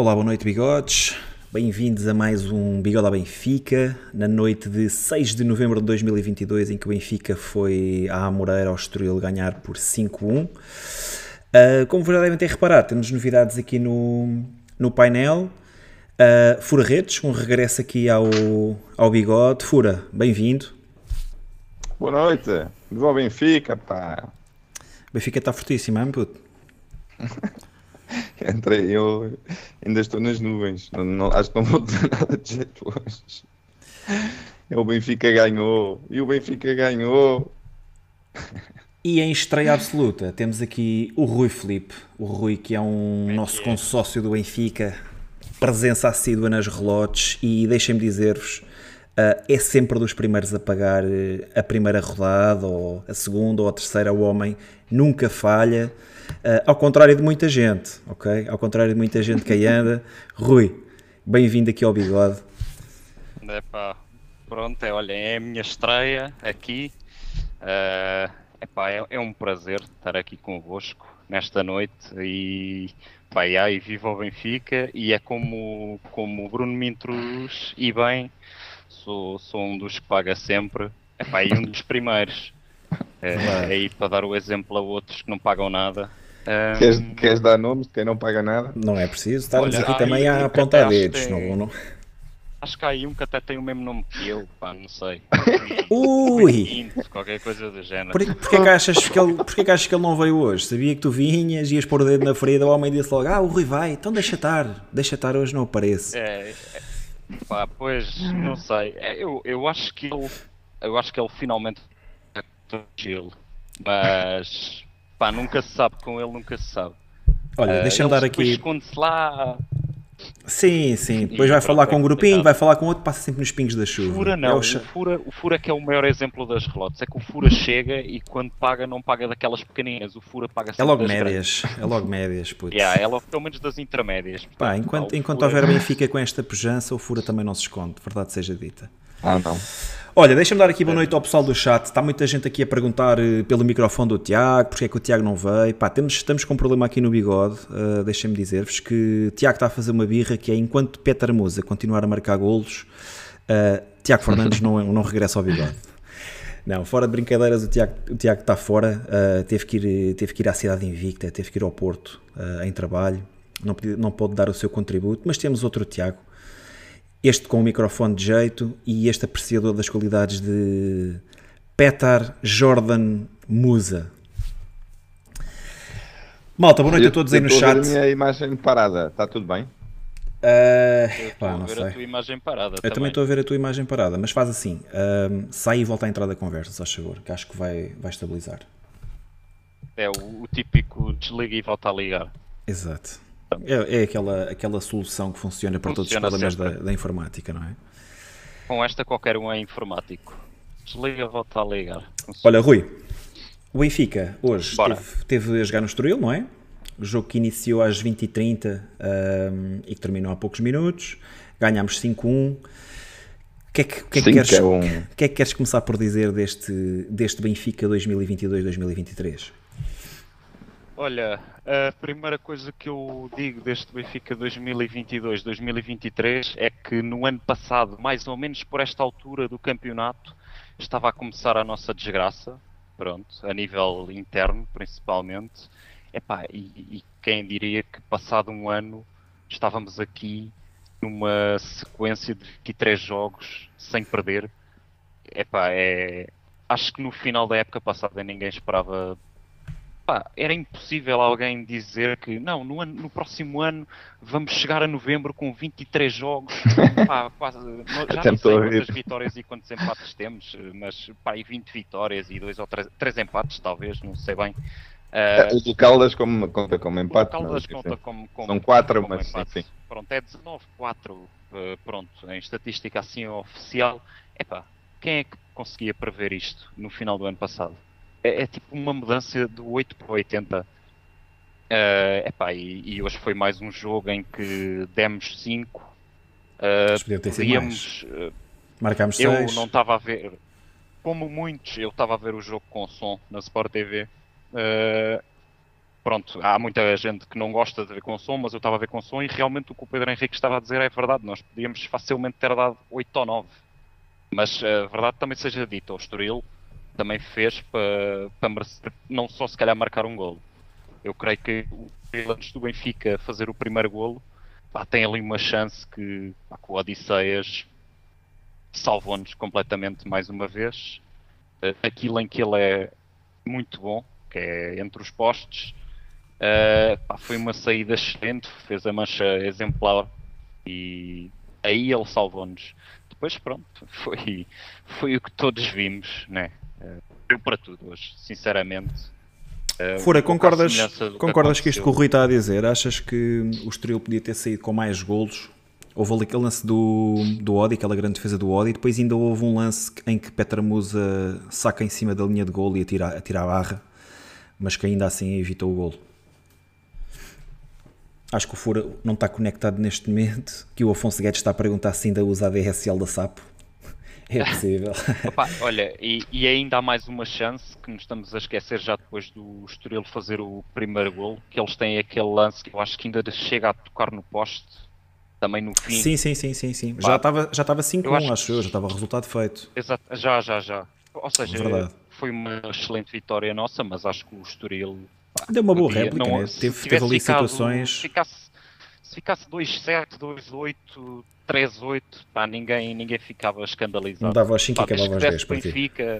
Olá, boa noite, bigodes. Bem-vindos a mais um Bigode ao Benfica, na noite de 6 de novembro de 2022, em que o Benfica foi à Moreira ao Estoril ganhar por 5-1. Uh, como já devem ter reparado, temos novidades aqui no, no painel. Uh, Fura Redes, um regresso aqui ao, ao Bigode. Fura, bem-vindo. Boa noite, viva o Benfica, pá. O Benfica está fortíssimo, hein, puto? Entrei, eu ainda estou nas nuvens. Não, não, acho que não vou dizer nada de jeito hoje. E o Benfica ganhou. E o Benfica ganhou. E em estreia absoluta temos aqui o Rui Felipe, o Rui que é um nosso consórcio do Benfica, presença assídua nas relotes e deixem-me dizer-vos, uh, é sempre dos primeiros a pagar uh, a primeira rodada ou a segunda ou a terceira, o homem nunca falha. Uh, ao contrário de muita gente, ok? Ao contrário de muita gente que aí anda. Rui, bem-vindo aqui ao Bigode. Epá, pronto, é, olha, é a minha estreia aqui. Uh, epá, é, é um prazer estar aqui convosco nesta noite e, pá, e aí viva o Benfica e é como, como o Bruno me introduz e bem, sou, sou um dos que paga sempre epá, e um dos primeiros. É, é aí para dar o exemplo a outros que não pagam nada. Um... Queres, queres, dar nomes de quem não paga nada? Não é preciso, estamos aqui também a apontar dedos. Tem... Não, não... Acho que há aí um que até tem o mesmo nome que eu, pá, não sei. Ui! qualquer coisa do género. Por, porquê, que achas que ele, porquê que achas que ele não veio hoje? Sabia que tu vinhas, ias pôr o dedo na ferida, o homem disse logo: Ah, o Rui vai, então deixa estar, deixa estar, hoje não aparece. É, é pá, pois, não sei. É, eu, eu acho que ele, eu acho que ele finalmente Gil, mas pá, nunca se sabe, com ele nunca se sabe. Olha, uh, deixa-me dar aqui. esconde-se lá. Sim, sim. Depois vai falar com um grupinho, vai falar com outro, passa sempre nos pingos da chuva. Fura não, é o, o, Fura, o Fura que é o maior exemplo das relotes. É que o Fura chega e quando paga, não paga daquelas pequeninas. O Fura paga sempre É logo médias, grandes. é logo médias, putz. Yeah, é logo pelo menos das intermédias. Portanto, Pá, enquanto, enquanto Fura... houver Benfica com esta pujança, o Fura também não se esconde, verdade seja dita. Ah, não. Olha, deixa-me dar aqui boa noite ao pessoal do chat. Está muita gente aqui a perguntar uh, pelo microfone do Tiago, porque é que o Tiago não veio. Pá, temos, estamos com um problema aqui no bigode. Uh, Deixem-me dizer-vos que o Tiago está a fazer uma birra que é enquanto Peter Musa continuar a marcar golos, uh, Tiago Fernandes não, não regressa ao bigode. Não, fora de brincadeiras, o Tiago, o Tiago está fora. Uh, teve, que ir, teve que ir à cidade invicta, teve que ir ao Porto em trabalho. Não, não pode dar o seu contributo, mas temos outro Tiago este com o microfone de jeito e este apreciador das qualidades de Petar Jordan Musa. Malta, boa noite a todos aí no chat. a minha imagem parada, está tudo bem? Uh, pá, não sei. a tua imagem parada. Eu também estou a ver a tua imagem parada, mas faz assim: uh, sai e volta a entrar da conversa, só favor, que acho que vai, vai estabilizar. É o, o típico desliga e volta a ligar. Exato. É, é, aquela, aquela solução que funciona para funciona todos os problemas da, da, informática, não é? Com esta qualquer um é informático. Desliga, volta a ligar. Funciona. Olha, Rui, o Benfica hoje teve, teve, a jogar no Estoril, não é? O jogo que iniciou às 20h30 um, e que terminou há poucos minutos. Ganhámos 5-1. O que, é que, que, é que, queres, que é que queres começar por dizer deste, deste Benfica 2022-2023? Olha, a primeira coisa que eu digo deste Benfica 2022-2023 é que no ano passado, mais ou menos por esta altura do campeonato, estava a começar a nossa desgraça, pronto, a nível interno principalmente. Epá, e, e quem diria que passado um ano estávamos aqui numa sequência de 23 jogos sem perder. Epá, é, acho que no final da época passada ninguém esperava pá, era impossível alguém dizer que não, no, ano, no, próximo ano vamos chegar a novembro com 23 jogos, pá, quase, já não sei quantas vitórias e quantos empates temos, mas pá, e 20 vitórias e dois ou três, três empates talvez, não sei bem. Uh, o do Caldas como, conta como empate. O Caldas não, conta como, como, São 4, mas empate. sim. Pronto, é 19-4, uh, pronto, em estatística assim oficial. Epá, quem é que conseguia prever isto no final do ano passado? É, é, tipo uma mudança do 8 para 80. Uh, epá, e, e, hoje foi mais um jogo em que demos 5. Uh, podíamos, uh, Marcámos Eu seis. não estava a ver, como muitos, eu estava a ver o jogo com som na Sport TV. Uh, pronto, há muita gente que não gosta de ver com som, mas eu estava a ver com som e realmente o que o Pedro Henrique estava a dizer é verdade. Nós podíamos facilmente ter dado 8 ou 9. Mas a verdade também seja dita, o Estoril também fez para, não só se calhar marcar um golo. Eu creio que antes do Benfica fazer o primeiro golo, pá, tem ali uma chance que, pá, o Odisseias salvou-nos completamente mais uma vez. Uh, aquilo em que ele é muito bom, que é entre os postes, uh, pá, foi uma saída excelente, fez a mancha exemplar e aí ele salvou-nos. Depois, pronto, foi, foi o que todos vimos, né? Deu para tudo hoje, sinceramente. Uh, Fora, concordas, concordas que isto que o Rui está a dizer? Achas que o Estoril podia ter saído com mais golos Houve ali aquele lance do, do Odi, aquela grande defesa do Odi, e depois ainda houve um lance em que Petra Musa saca em cima da linha de golo e atira, atira a barra, mas que ainda assim evitou o golo. Acho que o Fura não está conectado neste momento, que o Afonso Guedes está a perguntar se ainda usa a DSL da Sapo. É possível. Opa, olha, e, e, ainda há mais uma chance que nos estamos a esquecer já depois do Estoril fazer o primeiro golo, que eles têm aquele lance que eu acho que ainda chega a tocar no poste também no fim. Sim, sim, sim, sim, sim. Já estava já estava 5-1, acho, acho eu, já estava o resultado feito. Exato, já, já, já. Ou seja, Verdade. foi uma excelente vitória nossa, mas acho que o Estoril pá, Deu uma boa réplica, não, né? teve, teve ali ficado, situações. Se ficasse, se ficasse 2-7, 2-8, 3-8, pá, ninguém, ninguém ficava escandalizado. Não dava aos 5 e acabava aos 10 para Benfica,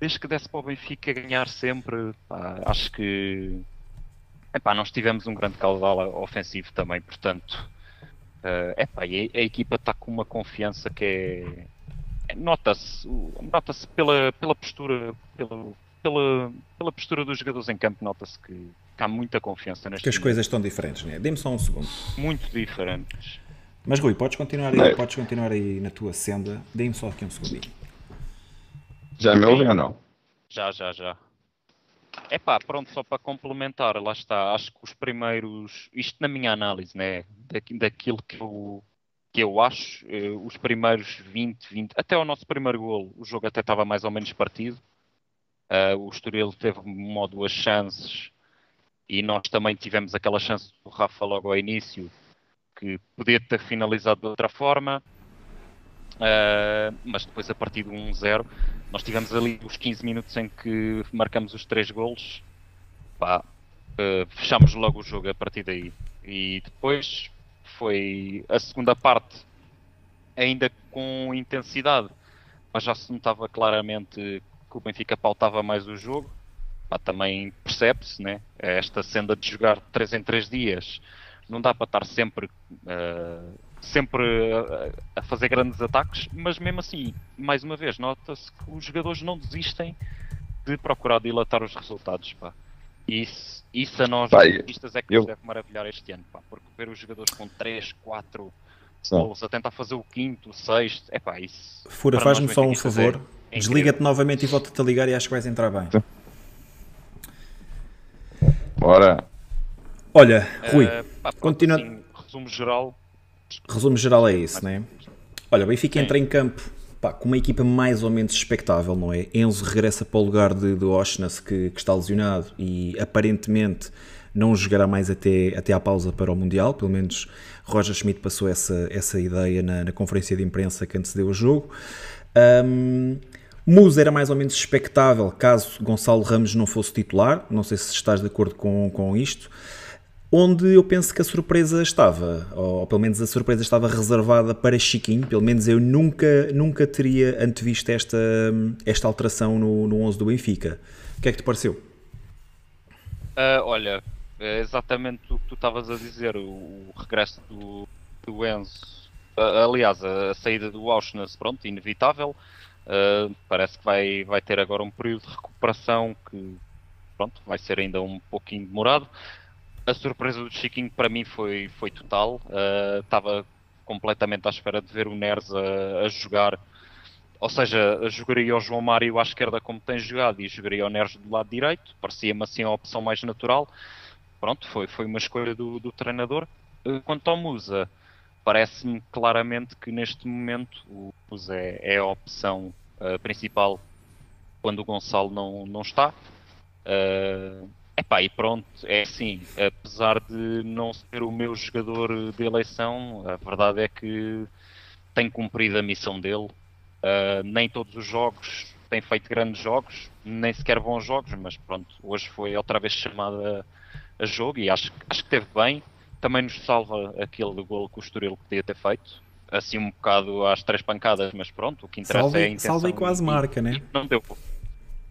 Desde que desse para o Benfica ganhar sempre, pá, acho que epá, nós tivemos um grande caudal ofensivo também, portanto Uh, epá, a, a equipa está com uma confiança que é. é nota-se nota pela, pela postura, pela, pela, pela postura dos jogadores em campo, nota-se que, que, há muita confiança neste Que as coisas estão diferentes, né? Dê-me só um segundo. Muito diferentes. Mas Rui, podes continuar aí, podes continuar aí na tua senda. Dê-me só aqui um segundinho. Já me ouviu ou não? Já, já, já. É pá, pronto, só para complementar, lá está. Acho que os primeiros, isto na minha análise, né? Da, daquilo que eu, que eu acho, eh, os primeiros 20, 20, até o nosso primeiro golo, o jogo até estava mais ou menos partido. Uh, o Estoril teve uma ou duas chances e nós também tivemos aquela chance do Rafa logo ao início que podia ter finalizado de outra forma. Uh, mas depois a partir do 1-0 nós tivemos ali os 15 minutos em que marcamos os 3 golos pá, uh, fechámos logo o jogo a partir daí e depois foi a segunda parte ainda com intensidade mas já se notava claramente que o Benfica pautava mais o jogo pá, também percebe-se né? esta senda de jogar 3 em 3 dias não dá para estar sempre uh, sempre a, a, fazer grandes ataques, mas mesmo assim, mais uma vez, nota-se que os jogadores não desistem de procurar dilatar os resultados. Pá. Isso, isso a nós, artistas, é que eu... nos deve maravilhar este ano, pá, porque ver os jogadores com 3, 4 gols a tentar fazer o quinto, o sexto, é pá, isso. Fura, faz-me só um favor, é desliga-te novamente e volta-te a ligar e acho que vais entrar bem. Bora. Olha, Rui, uh, pá, continua. Assim, resumo geral, Resumo geral é isso, né? Olha, o Benfica Sim. entra em campo pá, com uma equipa mais ou menos expectável, não é? Enzo regressa para o lugar de, de Oshnas, que, que, está lesionado e aparentemente não jogará mais até, até à pausa para o Mundial, pelo menos Roger Schmidt passou essa, essa ideia na, na conferência de imprensa que antecedeu o jogo. Um, Musa era mais ou menos expectável caso Gonçalo Ramos não fosse titular, não sei se estás de acordo com, com isto onde eu penso que a surpresa estava, ou, pelo menos a surpresa estava reservada para Chiquinho, pelo menos eu nunca, nunca teria antevisto esta, esta alteração no, no 11 do Benfica. O que é que te pareceu? Uh, olha, é exatamente o que tu estavas a dizer, o, o regresso do, do Enzo, uh, aliás, a, a, saída do Auschwitz, pronto, inevitável, uh, parece que vai, vai ter agora um período de recuperação que, pronto, vai ser ainda um pouquinho demorado, a surpresa do Chiquinho para mim foi, foi total. Uh, estava completamente à espera de ver o Neres a, a, jogar. Ou seja, jogaria o João Mário à esquerda como tem jogado e jogaria o Neres do lado direito. Parecia-me assim a opção mais natural. Pronto, foi, foi uma escolha do, do treinador. Uh, quanto ao Musa, parece-me claramente que neste momento o Musa é, é a opção uh, principal quando o Gonçalo não, não está. Uh, Epá, e pronto, é assim, apesar de não ser o meu jogador de eleição, a verdade é que tem cumprido a missão dele. Uh, nem todos os jogos tem feito grandes jogos, nem sequer bons jogos, mas pronto, hoje foi outra vez chamada a jogo e acho, acho que teve bem. Também nos salva aquele gol que o Estoril podia ter feito, assim um bocado às três pancadas, mas pronto, o que interessa salve, é a intenção. Salve e quase marca, né? Não deu.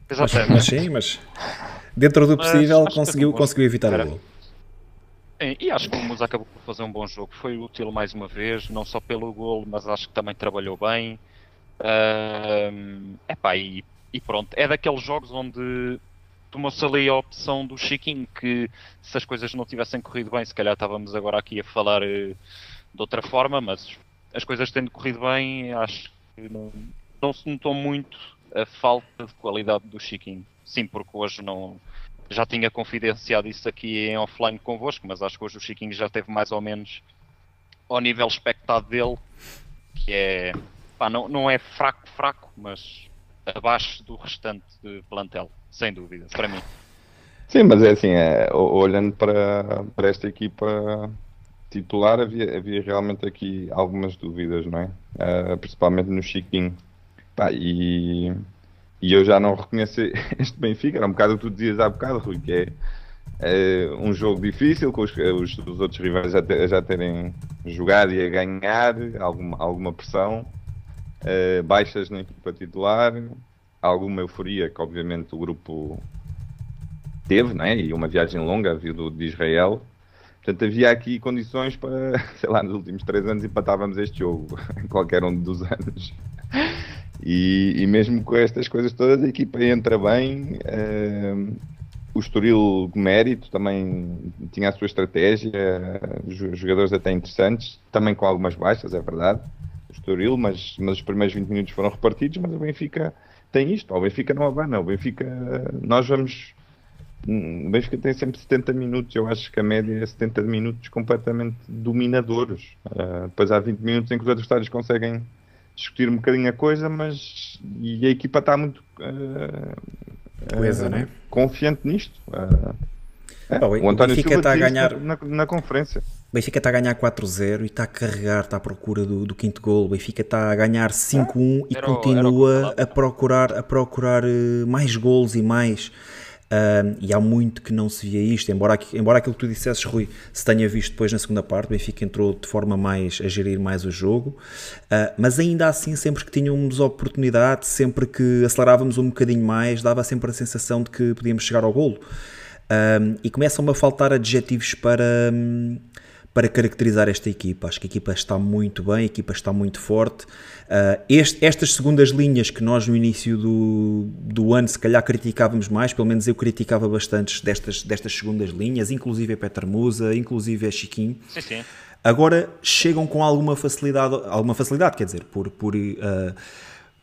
Exatamente. Mas, mas sim, mas dentro do possível conseguiu, conseguiu evitar Era. o gol. E acho que o Musa acabou por fazer um bom jogo. Foi útil mais uma vez, não só pelo gol, mas acho que também trabalhou bem. Uh, epá, e, e pronto, é daqueles jogos onde tomou-se ali a opção do Chiquinho que se as coisas não tivessem corrido bem, se calhar estávamos agora aqui a falar uh, de outra forma, mas as coisas tendo corrido bem, acho que não, não se notou muito a falta de qualidade do Chiquinho. Sim, porque hoje não já tinha confidenciado isso aqui em offline convosco, mas acho que hoje o Chiquinho já teve mais ou menos ao nível expectado dele, que é pá, não, não é fraco, fraco, mas abaixo do restante de plantel, sem dúvida, para mim. Sim, mas é assim, é, olhando para, para esta equipa titular, havia, havia realmente aqui algumas dúvidas, não é? Uh, principalmente no Chiquinho. Pá, e, e eu já não reconheço este Benfica, era um bocado o que tu dizias há bocado, Rui, que é, é um jogo difícil, com os, os, os outros rivais já, já terem jogado e a ganhar, alguma, alguma pressão uh, baixas na equipa titular, alguma euforia que obviamente o grupo teve, né? e uma viagem longa vindo de Israel. Portanto, havia aqui condições para, sei lá, nos últimos três anos empatávamos este jogo, em qualquer um dos anos. E, e, mesmo com estas coisas todas, a equipa entra bem. Uh, o Estoril, mérito, também tinha a sua estratégia, jogadores até interessantes, também com algumas baixas, é verdade. Estoril, mas, mas os primeiros 20 minutos foram repartidos, mas o Benfica tem isto, o Benfica não abana, o Benfica, nós vamos, o Benfica tem sempre 70 minutos, eu acho que a média é 70 minutos completamente dominadores, uh, depois há 20 minutos em que os adversários conseguem discutir um bocadinho a coisa, mas e a equipa está muito uh, Coesa, uh, né? confiante nisto. Uh, é, o António Benfica Silva está a ganhar na, na conferência. O Benfica está a ganhar 4-0 e está a carregar, está à procura do, do quinto gol. O Benfica está a ganhar 5-1 e continua a procurar, a procurar eh, mais gols e mais. E há muito que não se via isto, embora, embora aquilo que tu dissesses, Rui, se tenha visto depois na segunda parte, o Benfica entrou de forma mais a gerir mais o jogo, uh, mas ainda assim, sempre que tínhamos oportunidade, sempre que acelerávamos um bocadinho mais, dava sempre a sensação de que podíamos chegar ao golo. E começam-me a faltar adjetivos para. Um, para caracterizar esta equipa. Acho que a equipa está muito bem, a equipa está muito forte. Uh, este, estas segundas linhas que nós no início do, do ano se calhar criticávamos mais, pelo menos eu criticava bastante destas, destas segundas linhas, inclusive a Peter Musa, inclusive a Chiquinho. Sim, sim. Agora chegam com alguma facilidade, alguma facilidade, quer dizer, por, por, uh,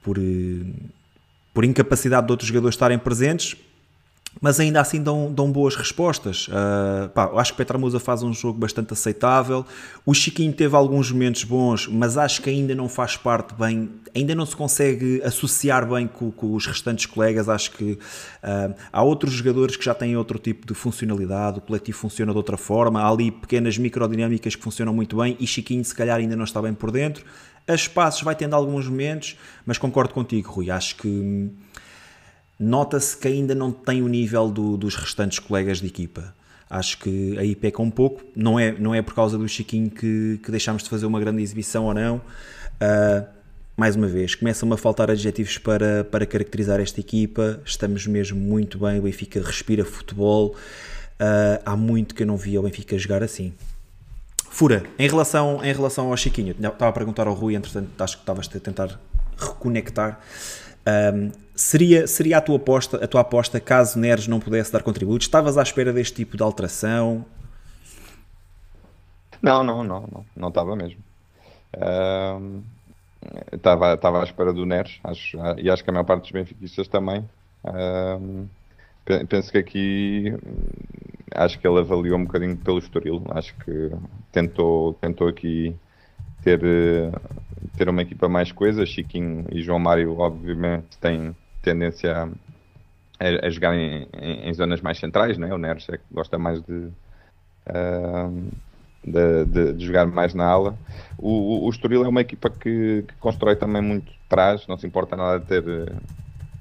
por, uh, por incapacidade de outros jogadores estarem presentes, mas ainda assim dão, dão boas respostas. Uh, pá, acho que Petramusa faz um jogo bastante aceitável. O Chiquinho teve alguns momentos bons, mas acho que ainda não faz parte bem, ainda não se consegue associar bem com, com os restantes colegas. Acho que uh, há outros jogadores que já têm outro tipo de funcionalidade, o coletivo funciona de outra forma, há ali pequenas microdinâmicas que funcionam muito bem e Chiquinho, se calhar, ainda não está bem por dentro. A espaços vai tendo alguns momentos, mas concordo contigo, Rui. Acho que nota-se que ainda não tem o nível do, dos restantes colegas de equipa. Acho que aí peca um pouco. Não é, não é por causa do Chiquinho que, que deixámos de fazer uma grande exibição ou não. Uh, mais uma vez, começam-me a faltar adjetivos para, para caracterizar esta equipa. Estamos mesmo muito bem. O Benfica respira futebol. Uh, há muito que eu não via o Benfica jogar assim. Fura, em relação, em relação ao Chiquinho, estava a perguntar ao Rui, entretanto, acho que estavas a tentar reconectar. Um, seria, seria a tua aposta, a tua aposta caso Neres não pudesse dar contributos? Estavas à espera deste tipo de alteração? Não, não, não, não, não estava mesmo. Estava uh, à espera do Neres, acho, e acho que a maior parte dos benfiquistas também. Uh, penso que aqui acho que ele avaliou um bocadinho pelo Estoril, acho que tentou, tentou aqui ter, ter uma equipa mais coesa. Chiquinho e João Mário, obviamente, têm tendência a, a jogar em, em, em, zonas mais centrais, né? o Neres é que gosta mais de, uh, de, de, de, jogar mais na ala. O, o, o Estoril é uma equipa que, que, constrói também muito trás, não se importa nada de ter eh,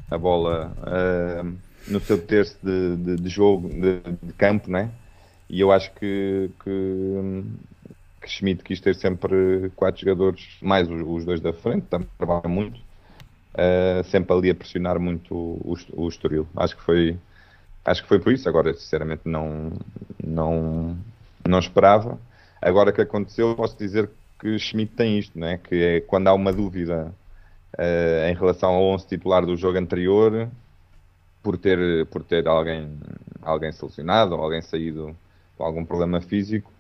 a bola uh, no seu terço de, de, de jogo, de, de, campo, né? E eu acho que, que, que Schmidt quis ter sempre quatro jogadores, mais os, os dois da frente, também trabalha muito, uh, sempre ali a pressionar muito o, o, o Estoril. Acho que foi acho que foi por isso. Agora, sinceramente, não, não, não esperava. Agora que aconteceu, posso dizer que Schmidt tem isto, né? que é quando há uma dúvida uh, em relação ao 11 titular do jogo anterior, por ter, por ter alguém, alguém selecionado ou alguém saído com algum problema físico,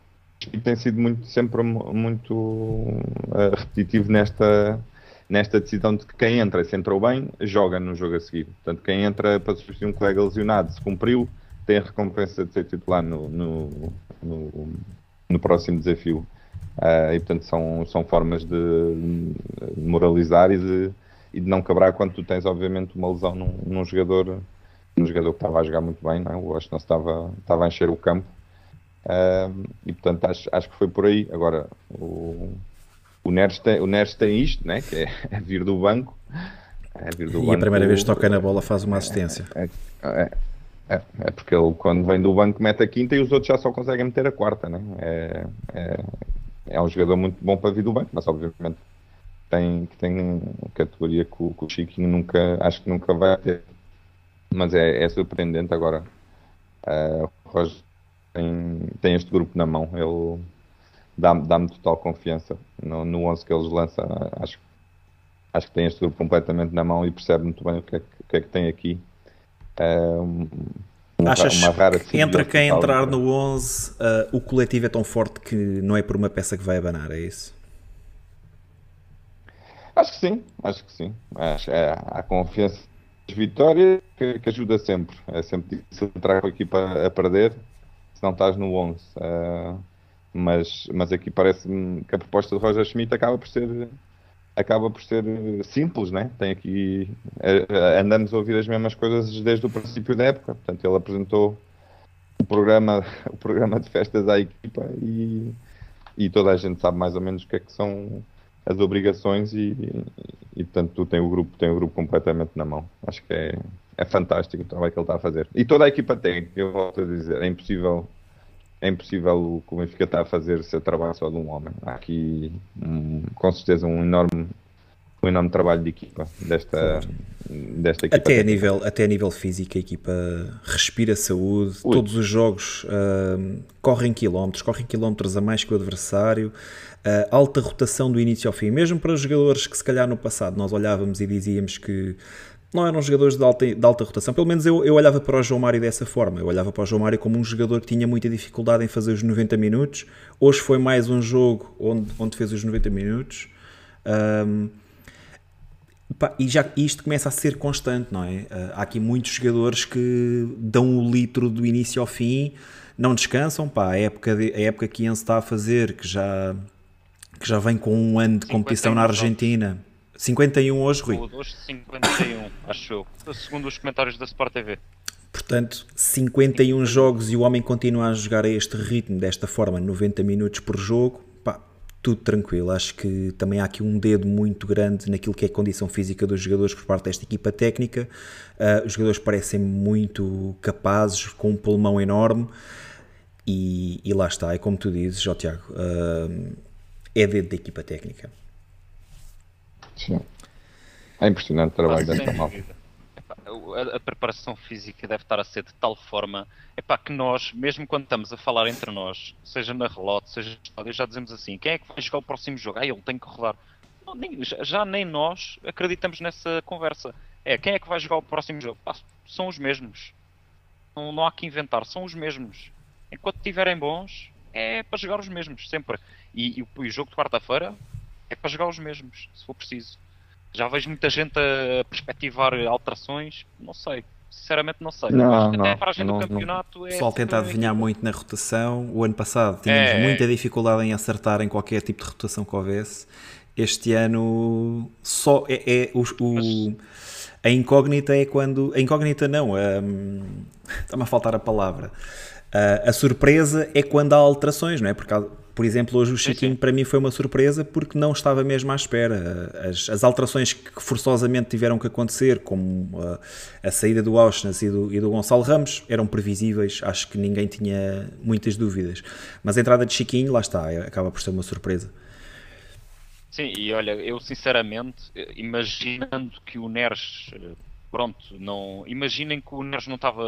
e tem sido muito, sempre muito uh, repetitivo nesta, nesta decisão de que quem entra, se entrou bem, joga no jogo a seguir. Portanto, quem entra para substituir um colega lesionado, se cumpriu, tem a recompensa de ser titular no, no, no, no próximo desafio. Uh, e portanto são, são formas de moralizar e de, e de não quebrar quando tu tens obviamente uma lesão num, num jogador num jogador que estava a jogar muito bem, não é? o Washington estava, estava a encher o campo e portanto acho, acho que foi por aí. Agora o, o, Neres, tem, o Neres tem isto, né? que é, é vir do banco. É vir do e banco, a primeira vez que toca na bola faz uma assistência. É, é, é, é, porque ele quando vem do banco mete a quinta e os outros já só conseguem meter a quarta, né? É, é, é um jogador muito bom para vir do banco, mas obviamente tem, tem categoria que o, que o Chiquinho nunca, acho que nunca vai ter. Mas é, é surpreendente agora. Uh, o Roger tem, tem este grupo na mão, ele dá-me dá total confiança no, no 11 que eles lançam. Acho, acho que tem este grupo completamente na mão e percebe muito bem o que é que, que, é que tem aqui. Uh, Achas uma rara que entre quem entrar no 11, uh, o coletivo é tão forte que não é por uma peça que vai abanar, é isso? Acho que sim, acho que sim. Acho, é, há confiança de vitória que, que, ajuda sempre. É sempre difícil entrar com a equipa a perder não estás no 11. Uh, ah, mas, mas aqui parece-me que a proposta de Roger Schmidt acaba por ser acaba por ser simples, né? Tem aqui andamos a ouvir as mesmas coisas desde o princípio da época. Portanto, ele apresentou o programa, o programa de festas à equipa e, e toda a gente sabe mais ou menos o que é que são as obrigações e, e, e portanto tu tem o grupo tem o grupo completamente na mão. Acho que é, é fantástico o trabalho que ele está a fazer. E toda a equipa tem, eu volto a dizer, é impossível é impossível o que o Benfica está a fazer ser trabalho só de um homem. Há aqui, um, com certeza, um enorme, um enorme trabalho de equipa desta, desta equipa. Até a, nível, até a nível físico, a equipa respira saúde, Ui. todos os jogos uh, correm quilómetros, correm quilómetros a mais que o adversário. Uh, alta rotação do início ao fim, mesmo para os jogadores que se calhar no passado nós olhávamos e dizíamos que não eram jogadores de alta, de alta rotação. Pelo menos eu, eu olhava para o João Mário dessa forma. Eu olhava para o João Mário como um jogador que tinha muita dificuldade em fazer os 90 minutos. Hoje foi mais um jogo onde, onde fez os 90 minutos. Um, pá, e já isto começa a ser constante, não é? Uh, há aqui muitos jogadores que dão o litro do início ao fim, não descansam. Pá, a, época de, a época que Ian está a fazer, que já, que já vem com um ano de competição na Argentina. Jogos 51 hoje, Rui. Hoje 51, acho eu. Segundo os comentários da Sport TV. Portanto, 51 jogos e o homem continua a jogar a este ritmo, desta forma, 90 minutos por jogo, pá, tudo tranquilo. Acho que também há aqui um dedo muito grande naquilo que é a condição física dos jogadores por parte desta equipa técnica. Uh, os jogadores parecem muito capazes, com um pulmão enorme. E, e lá está, é como tu dizes, Jó Tiago, uh, é dedo da equipa técnica. Sim. É impressionante o trabalho desta malta. A, a, preparação física deve estar a ser de tal forma epá, que nós, mesmo quando estamos a falar entre nós, seja na relote, seja no já dizemos assim: quem é que vai jogar o próximo jogo? Ah, ele tem que rodar. Não, nem, já nem nós acreditamos nessa conversa. É, quem é que vai jogar o próximo jogo? Pá, são os mesmos. Não, não há que inventar, são os mesmos. Enquanto estiverem bons, é para jogar os mesmos, sempre. E, e, e o jogo de quarta-feira é para jogar os mesmos, se for preciso. Já vejo muita gente a perspectivar alterações, não sei. Sinceramente não sei. Não, Acho que não, até a paragem do campeonato não. é. O pessoal tenta adivinhar muito na rotação. O ano passado tínhamos é, muita dificuldade em acertar em qualquer tipo de rotação que houvesse. Este ano só é, é o, o A incógnita é quando. A incógnita não, um, está-me a faltar a palavra. Uh, a surpresa é quando há alterações, não é? Porque, por exemplo, hoje o Chiquinho para mim foi uma surpresa porque não estava mesmo à espera. As, as alterações que forçosamente tiveram que acontecer, como uh, a saída do Auschwitz e do, e do Gonçalo Ramos, eram previsíveis, acho que ninguém tinha muitas dúvidas. Mas a entrada de Chiquinho, lá está, acaba por ser uma surpresa. Sim, e olha, eu sinceramente, imaginando que o Neres pronto, não imaginem que o Neres não estava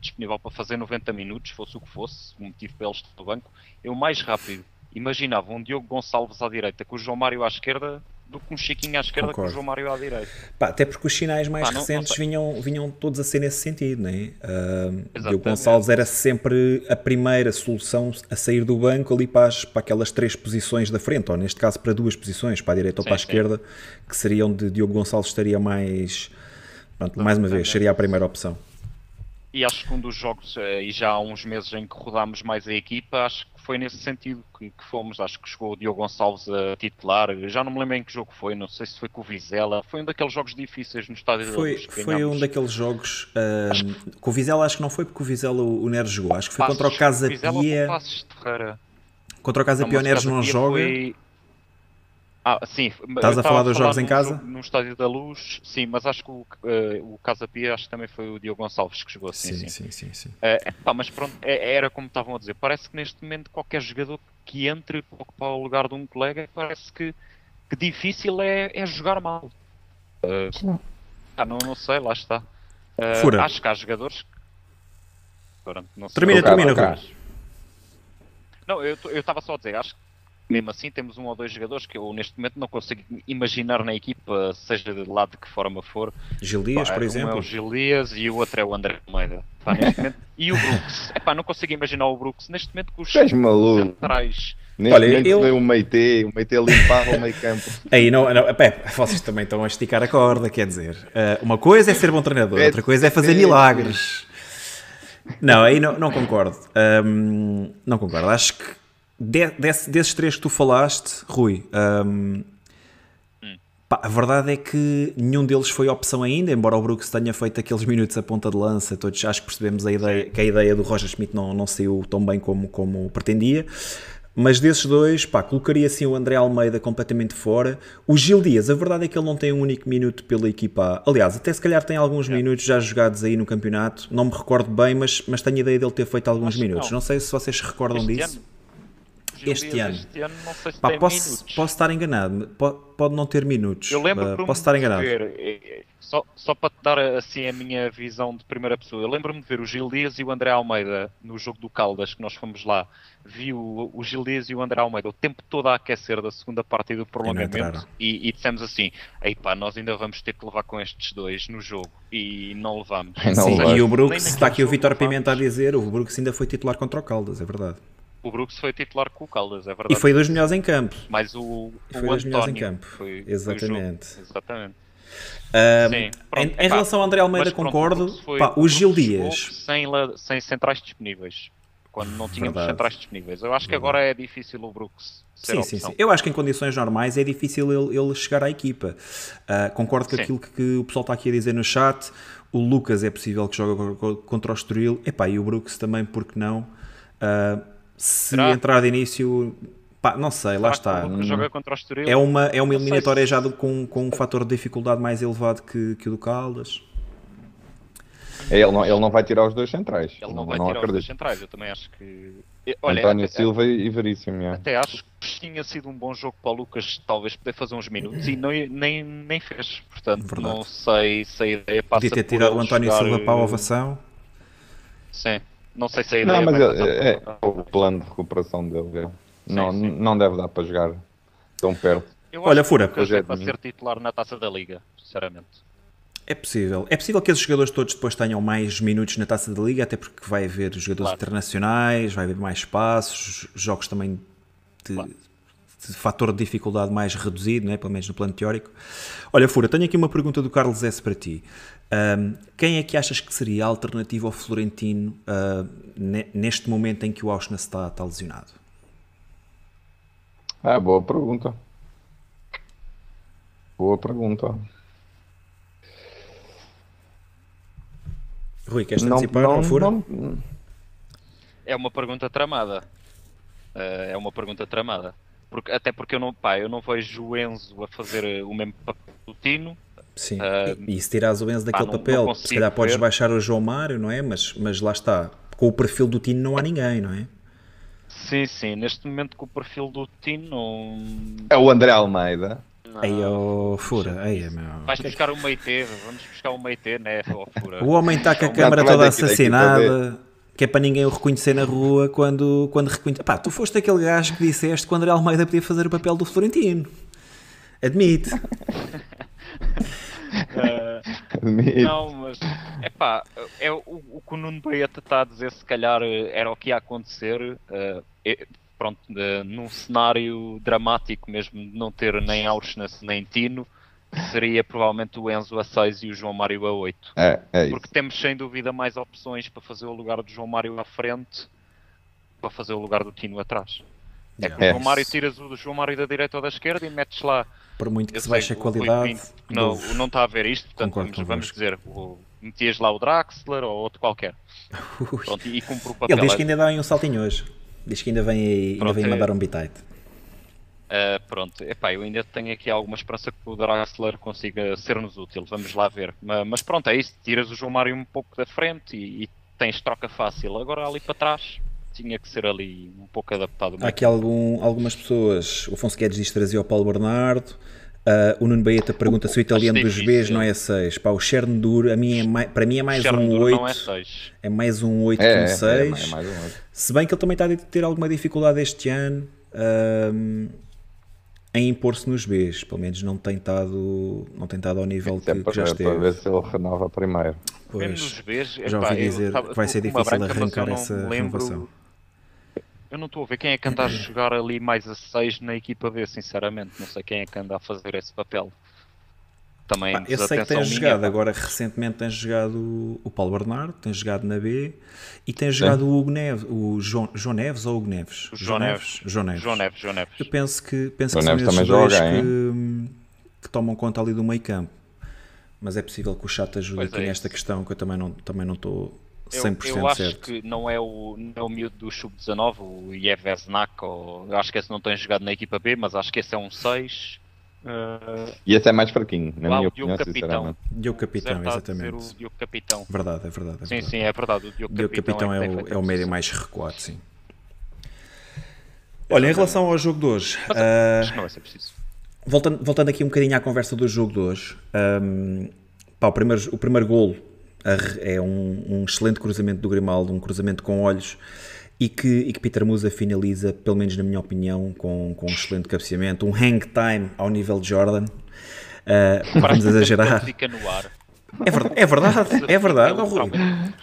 disponível para fazer 90 minutos, fosse o que fosse, o motivo para ele estar no banco, eu mais rápido imaginava um Diogo Gonçalves à direita com o João Mário à esquerda do que um Chiquinho à esquerda Concordo. com o João Mário à direita. Pá, até porque os sinais mais Pá, não, recentes não vinham, vinham todos a ser nesse sentido, não é? Uh, Diogo Gonçalves era sempre a primeira solução a sair do banco ali para, as, para aquelas três posições da frente, ou neste caso para duas posições, para a direita sim, ou para a sim. esquerda, que seriam de Diogo Gonçalves estaria mais Mais uma vez, seria a primeira opção. E acho que um dos jogos, eh, e já há uns meses em que rodámos mais a equipa, acho que foi nesse sentido que, que fomos. Acho que chegou o Diogo Gonçalves a titular. Já não me lembro em que jogo foi, não sei se foi com o Vizela. Foi um daqueles jogos difíceis no estádio Foi, foi um daqueles jogos. Uh, que... Com o Vizela, acho que não foi porque o Vizela o Neres jogou. Acho que foi Passos, contra o Casa Pia. Contra o Casa Pia, o Neres não joga. Foi ah, sim. Estás a falar dos jogos em casa? No Estádio da Luz, sim, mas acho que o, uh, o Casa Pia acho que também foi o Diogo Gonçalves que chegou assim. Sim, sim, sim. sim, sim. Uh, pá, mas pronto, é, era como estavam a dizer. Parece que neste momento qualquer jogador que entre para ocupar o lugar de um colega, parece que, que difícil é, é jogar mal. Uh, ah, não, não sei, lá está. Uh, acho que há jogadores. Pronto, termina, termina, Não, eu estava só a dizer, acho que mesmo assim temos um ou dois jogadores que eu neste momento não consigo imaginar na equipa, seja de lado de que forma for. Gil Dias, por exemplo. Um é o Gil Dias e o outro é o André Almeida. Pá, momento, e o Brooks. Epá, não consigo imaginar o Brooks neste momento com os centrais. Neste Olha, momento eu... o Meite, o Meite limpava o meio campo. Aí não, não pé, vocês também estão a esticar a corda, quer dizer, uh, uma coisa é ser bom treinador, outra coisa é fazer milagres. Não, aí não, não concordo. Um, não concordo. Acho que de, desse, desses três que tu falaste, Rui, um, pá, a verdade é que nenhum deles foi opção ainda, embora o Brooks tenha feito aqueles minutos a ponta de lança, todos acho que percebemos a ideia, que a ideia do Roger Schmidt não, não saiu tão bem como, como pretendia. Mas desses dois, pá, colocaria assim o André Almeida completamente fora. O Gil Dias, a verdade é que ele não tem um único minuto pela equipa. Aliás, até se calhar tem alguns é. minutos já jogados aí no campeonato. Não me recordo bem, mas, mas tenho a ideia dele ter feito alguns Acho minutos. Não. não. sei se vocês se recordam este disso. Ano este ano. Este ano não sei se Pá, posso, posso, estar enganado, pode, pode, não ter minutos. Eu lembro uh, posso estar enganado. Ver, eh, eh, só, só para te dar assim a minha visão de primeira pessoa, eu lembro-me de ver o Gil Dias e o André Almeida no jogo do Caldas, que nós fomos lá. Vi o, o Gil Dias e o André Almeida o tempo todo a aquecer da segunda parte do prolongamento e, e, dissemos assim: Ei pá, nós ainda vamos ter que levar com estes dois no jogo e não levamos. Sim, e o Brooks, está aqui o Vitor Pimenta a dizer: o Brooks ainda foi titular contra o Caldas, é verdade o Brooks foi titular com o Caldas, é verdade. E foi dos melhores em campo. Mas o, o foi dos melhores em campo. Foi, Exatamente. Foi Exatamente. Um, Sim, pronto, em, em relação ao André Almeida, concordo. O, pá, o, Gil Dias. Sem, sem centrais disponíveis. Quando não tínhamos verdade. centrais disponíveis. Eu acho que agora é difícil o Brooks sim, sim, sim. Eu acho que em condições normais é difícil ele, ele chegar à equipa. Uh, concordo com sim. aquilo que o pessoal está aqui a dizer no chat. O Lucas é possível que jogue contra o Estoril. Epá, e o Brooks também, porque não? Uh, se Será? entrar de início, pá, não sei, lá está. Joga contra o Estoril. É uma, é uma eliminatória já com, com um fator de dificuldade mais elevado que, que o do Caldas. É, ele, não, ele não vai tirar os dois centrais. Ele não, não vai não tirar acredito. os dois centrais, eu também acho que. Olha, António até, Silva e Veríssimo. É. Até acho que tinha sido um bom jogo para o Lucas, talvez poder fazer uns minutos e não, nem, nem fez. Portanto, Verdade. não sei se a ideia passa Podia ter tirado o António jogar... Silva para a ovação. Sim. Não sei se a ideia Não, mas é, é, o plano de recuperação dele. Sim, não, sim. não deve dar para jogar tão perto. Eu Olha, Fura. Que é para ser titular na taça da Liga, sinceramente. É possível. É possível que esses jogadores todos depois tenham mais minutos na taça da Liga, até porque vai haver jogadores claro. internacionais, vai haver mais espaços, jogos também de, claro. de, fator de dificuldade mais reduzido, né? pelo menos no plano teórico. Olha, Fura, tenho aqui uma pergunta do Carlos S. para ti. Um, quem é que achas que seria a alternativa ao Florentino uh, neste momento em que o Auschwitz está, está lesionado? Ah, boa pergunta. Boa pergunta. Rui, queres antecipar não, não, fura? Não... É uma pergunta tramada. Uh, é uma pergunta tramada. Porque, até porque eu não, pá, eu não vejo o Enzo a fazer o mesmo papel do Tino. Sim, uh, e, e se tirares o Enzo daquele pá, não, papel, não se calhar podes ver. baixar o João Mário, não é? Mas, mas lá está, com o perfil do Tino não há ninguém, não é? Sim, sim, neste momento com o perfil do Tino não... É o André Almeida. Aí, oh, fura, aí, meu. Vais buscar o Meite, vamos buscar o Meite, né? Oh, fura. O homem está com a câmara toda assassinada, que é para ninguém o reconhecer na rua quando, quando reconhece. Pá, tu foste aquele gajo que disseste que o André Almeida podia fazer o papel do Florentino. Admite. uh, não, mas é pá, é, o, o que o Nuno Baeta está a dizer, se calhar era o que ia acontecer. Uh, é, pronto, num cenário dramático mesmo de não ter nem Auschwitz nem Tino, seria provavelmente o Enzo a 6 e o João Mário a 8. É, é Porque temos sem dúvida mais opções para fazer o lugar do João Mário à frente para fazer o lugar do Tino atrás. É que o João Mário tiras o do João Mário da direita ou da esquerda e metes lá. Por muito que se baixe a qualidade. não, do... não está a ver isto, portanto vamos, vamos, dizer, o, metias lá o Draxler ou outro qualquer. Pronto, e, cumpre o papel. Ele diz que ainda dá um saltinho hoje. Diz que ainda vem, aí, ainda vem mandar um bitite. Uh, pronto, epá, eu ainda tenho aqui alguma esperança que o Draxler consiga ser-nos útil, vamos lá ver. Mas, mas, pronto, é isso, tiras o João Mário um pouco da frente e, e, tens troca fácil. Agora ali para trás tinha que ser ali um pouco adaptado. Há aqui algum, algumas pessoas, o Afonso Guedes diz trazer o Paulo Bernardo, Uh, o Nuno Baeta pergunta se o italiano dos Bs não é 6. Pá, o Chernobyl, a mim é mais, para mim é mais um 8. É, é, mais um 8 é, que um 6. É, é, mais um 8. Se bem que ele também está a ter alguma dificuldade este ano uh, em impor-se nos Bs. Pelo menos não tem estado, não tem estado ao nível que, que, já esteve. Para ver se ele renova primeiro. Pois, Bs, já ouvi dizer que vai ser difícil arrancar essa renovação. Eu não estou a ver quem é que anda a jogar ali mais a 6 na equipa B, sinceramente. Não sei quem é que anda a fazer esse papel. Também eu sei que tens jogado, pá. agora recentemente tens jogado o Paulo Bernardo, tens jogado na B e tens jogado Sim. o Hugo Neves, o João, João Neves ou Hugo Neves? O João, Neves. João Neves. João Neves. João Neves. Eu penso que, penso João que são esses dois joga, que, que, tomam conta ali do meio campo. Mas é possível que o chat ajude pois aqui é nesta questão que eu também não, também não estou 100% eu, eu acho certo. que não é o, não é o miúdo do Sub-19, o Yevesnak, ou eu acho que esse não tem jogado na equipa B, mas acho que esse é um 6. Uh... E esse é mais fraquinho, na minha opinião, Capitão. Diogo Capitão, exatamente. O Diogo Capitão. Verdade, é verdade. É sim, verdade. sim, é verdade. O Diogo, Diogo Capitão, Capitão é, é, o, é o médio mais recuado, sim. Olha, em relação ao jogo de hoje. Mas, uh, acho que não vai ser preciso. Voltando, voltando aqui um bocadinho à conversa do jogo de hoje. Um, pá, o, primeiro, o primeiro golo é um, um, excelente cruzamento do Grimaldo, um cruzamento com olhos e que, e que Peter Musa finaliza, pelo menos na minha opinião, com, com um excelente cabeceamento, um hang time ao nível de Jordan. Uh, vamos exagerar. Fica no ar. É verdade, é verdade, é verdade.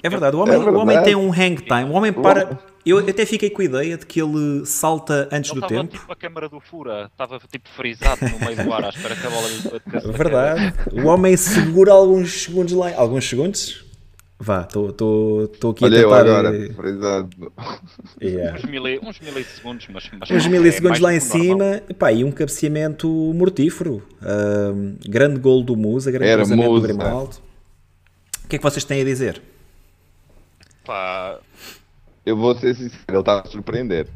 É verdade. O homem, é verdade. O homem tem um hang time. O homem para. Eu até fiquei com a ideia de que ele salta antes ele do tempo. tipo a câmara do Fura, estava tipo frisado no meio do ar à espera que a bola lhe Verdade. O homem segura alguns segundos lá. Alguns segundos? Vá, estou aqui Olha a tentar... eu agora, frisado. Yeah. Uns, mili, uns milissegundos, mas, mas uns milissegundos é lá em cima pá, e um cabeceamento mortífero. Uh, grande gol do Musa, grande Era cruzamento Musa. do Grimaldo. O que é que vocês têm a dizer? Pá, eu vou ser sincero, ele está a surpreender.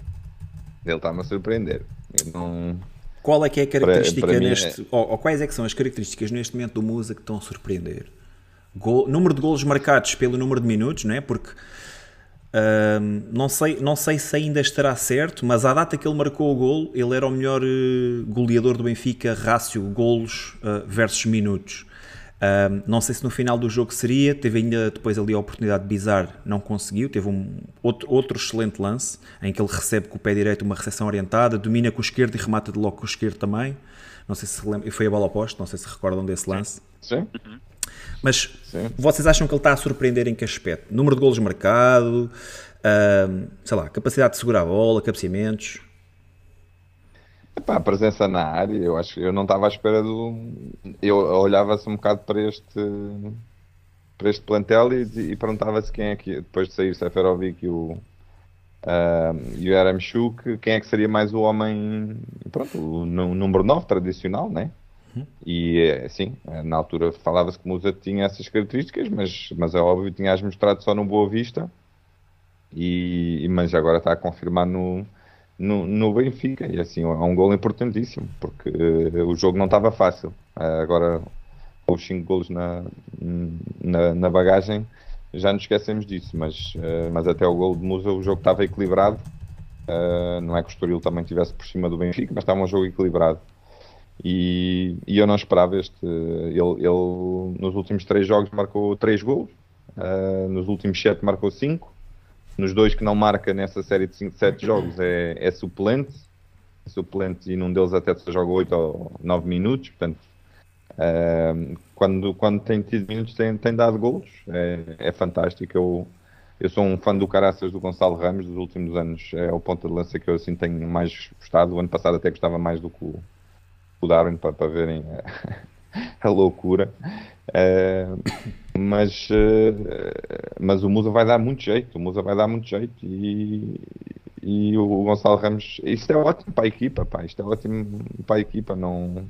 Ele está-me a surpreender. Eu não... Qual é que é a característica para neste. É... Ou, ou, quais é que são as características neste momento do Musa que estão a surpreender? Gol, número de golos marcados pelo número de minutos, não é? Porque não, sei, não sei se ainda estará certo, mas à data que ele marcou o gol, ele era o melhor uh, goleador do Benfica, rácio golos uh, versus minutos. Um, não sei se no final do jogo seria, teve ainda depois ali a oportunidade de bizar, não conseguiu. Teve um outro, outro excelente lance em que ele recebe com o pé direito uma recepção orientada, domina com o esquerdo e remata de logo com o esquerdo também. Não sei se lembra, foi a bola oposta, não sei se recordam desse lance. Sim. Mas Sim. vocês acham que ele está a surpreender em que aspecto? Número de golos marcado, um, sei lá, capacidade de segurar a bola, cabeceamentos? Epá, a presença na área, eu acho que eu não estava à espera do. Eu olhava-se um bocado para este para este plantel e, e perguntava-se quem é que, depois de sair o Seferovic e o, uh, e o Yaramchuk, quem é que seria mais o homem, pronto, o, o número 9 tradicional, né? Uhum. E sim, na altura falava-se que o Musa tinha essas características, mas, mas é óbvio, tinha-as mostrado só no Boa Vista, e, mas agora está a confirmar no, no, no Benfica, e assim, é um gol importantíssimo, porque uh, o jogo não estava fácil. Uh, agora, os 5 golos na, na, na, bagagem, já nos esquecemos disso, mas, uh, mas até o gol de Musa o jogo estava equilibrado. não é que o Estoril também estivesse por cima do Benfica, mas estava um jogo equilibrado. E, e eu não esperava este. Ele, ele nos últimos 3 jogos marcou 3 gols, nos últimos 7 marcou 5 nos dois que não marca nessa série de 5, 7 jogos é, é suplente, suplente e num deles até só joga 8 ou 9 minutos, portanto uh, quando, quando tem tido minutos tem, tem dado golos, é, é fantástico. Eu, eu sou um fã do Caraças do Gonçalo Ramos dos últimos anos, é o ponto de lança que eu assim tenho mais gostado. O ano passado até gostava mais do que o, o Darwin para, para verem a, a loucura. Uh, mas, uh, mas o Musa vai dar muito jeito, o Musa vai dar muito jeito e, e o Gonçalo Ramos, isto é ótimo para a equipa, pá, isto é ótimo para a equipa, não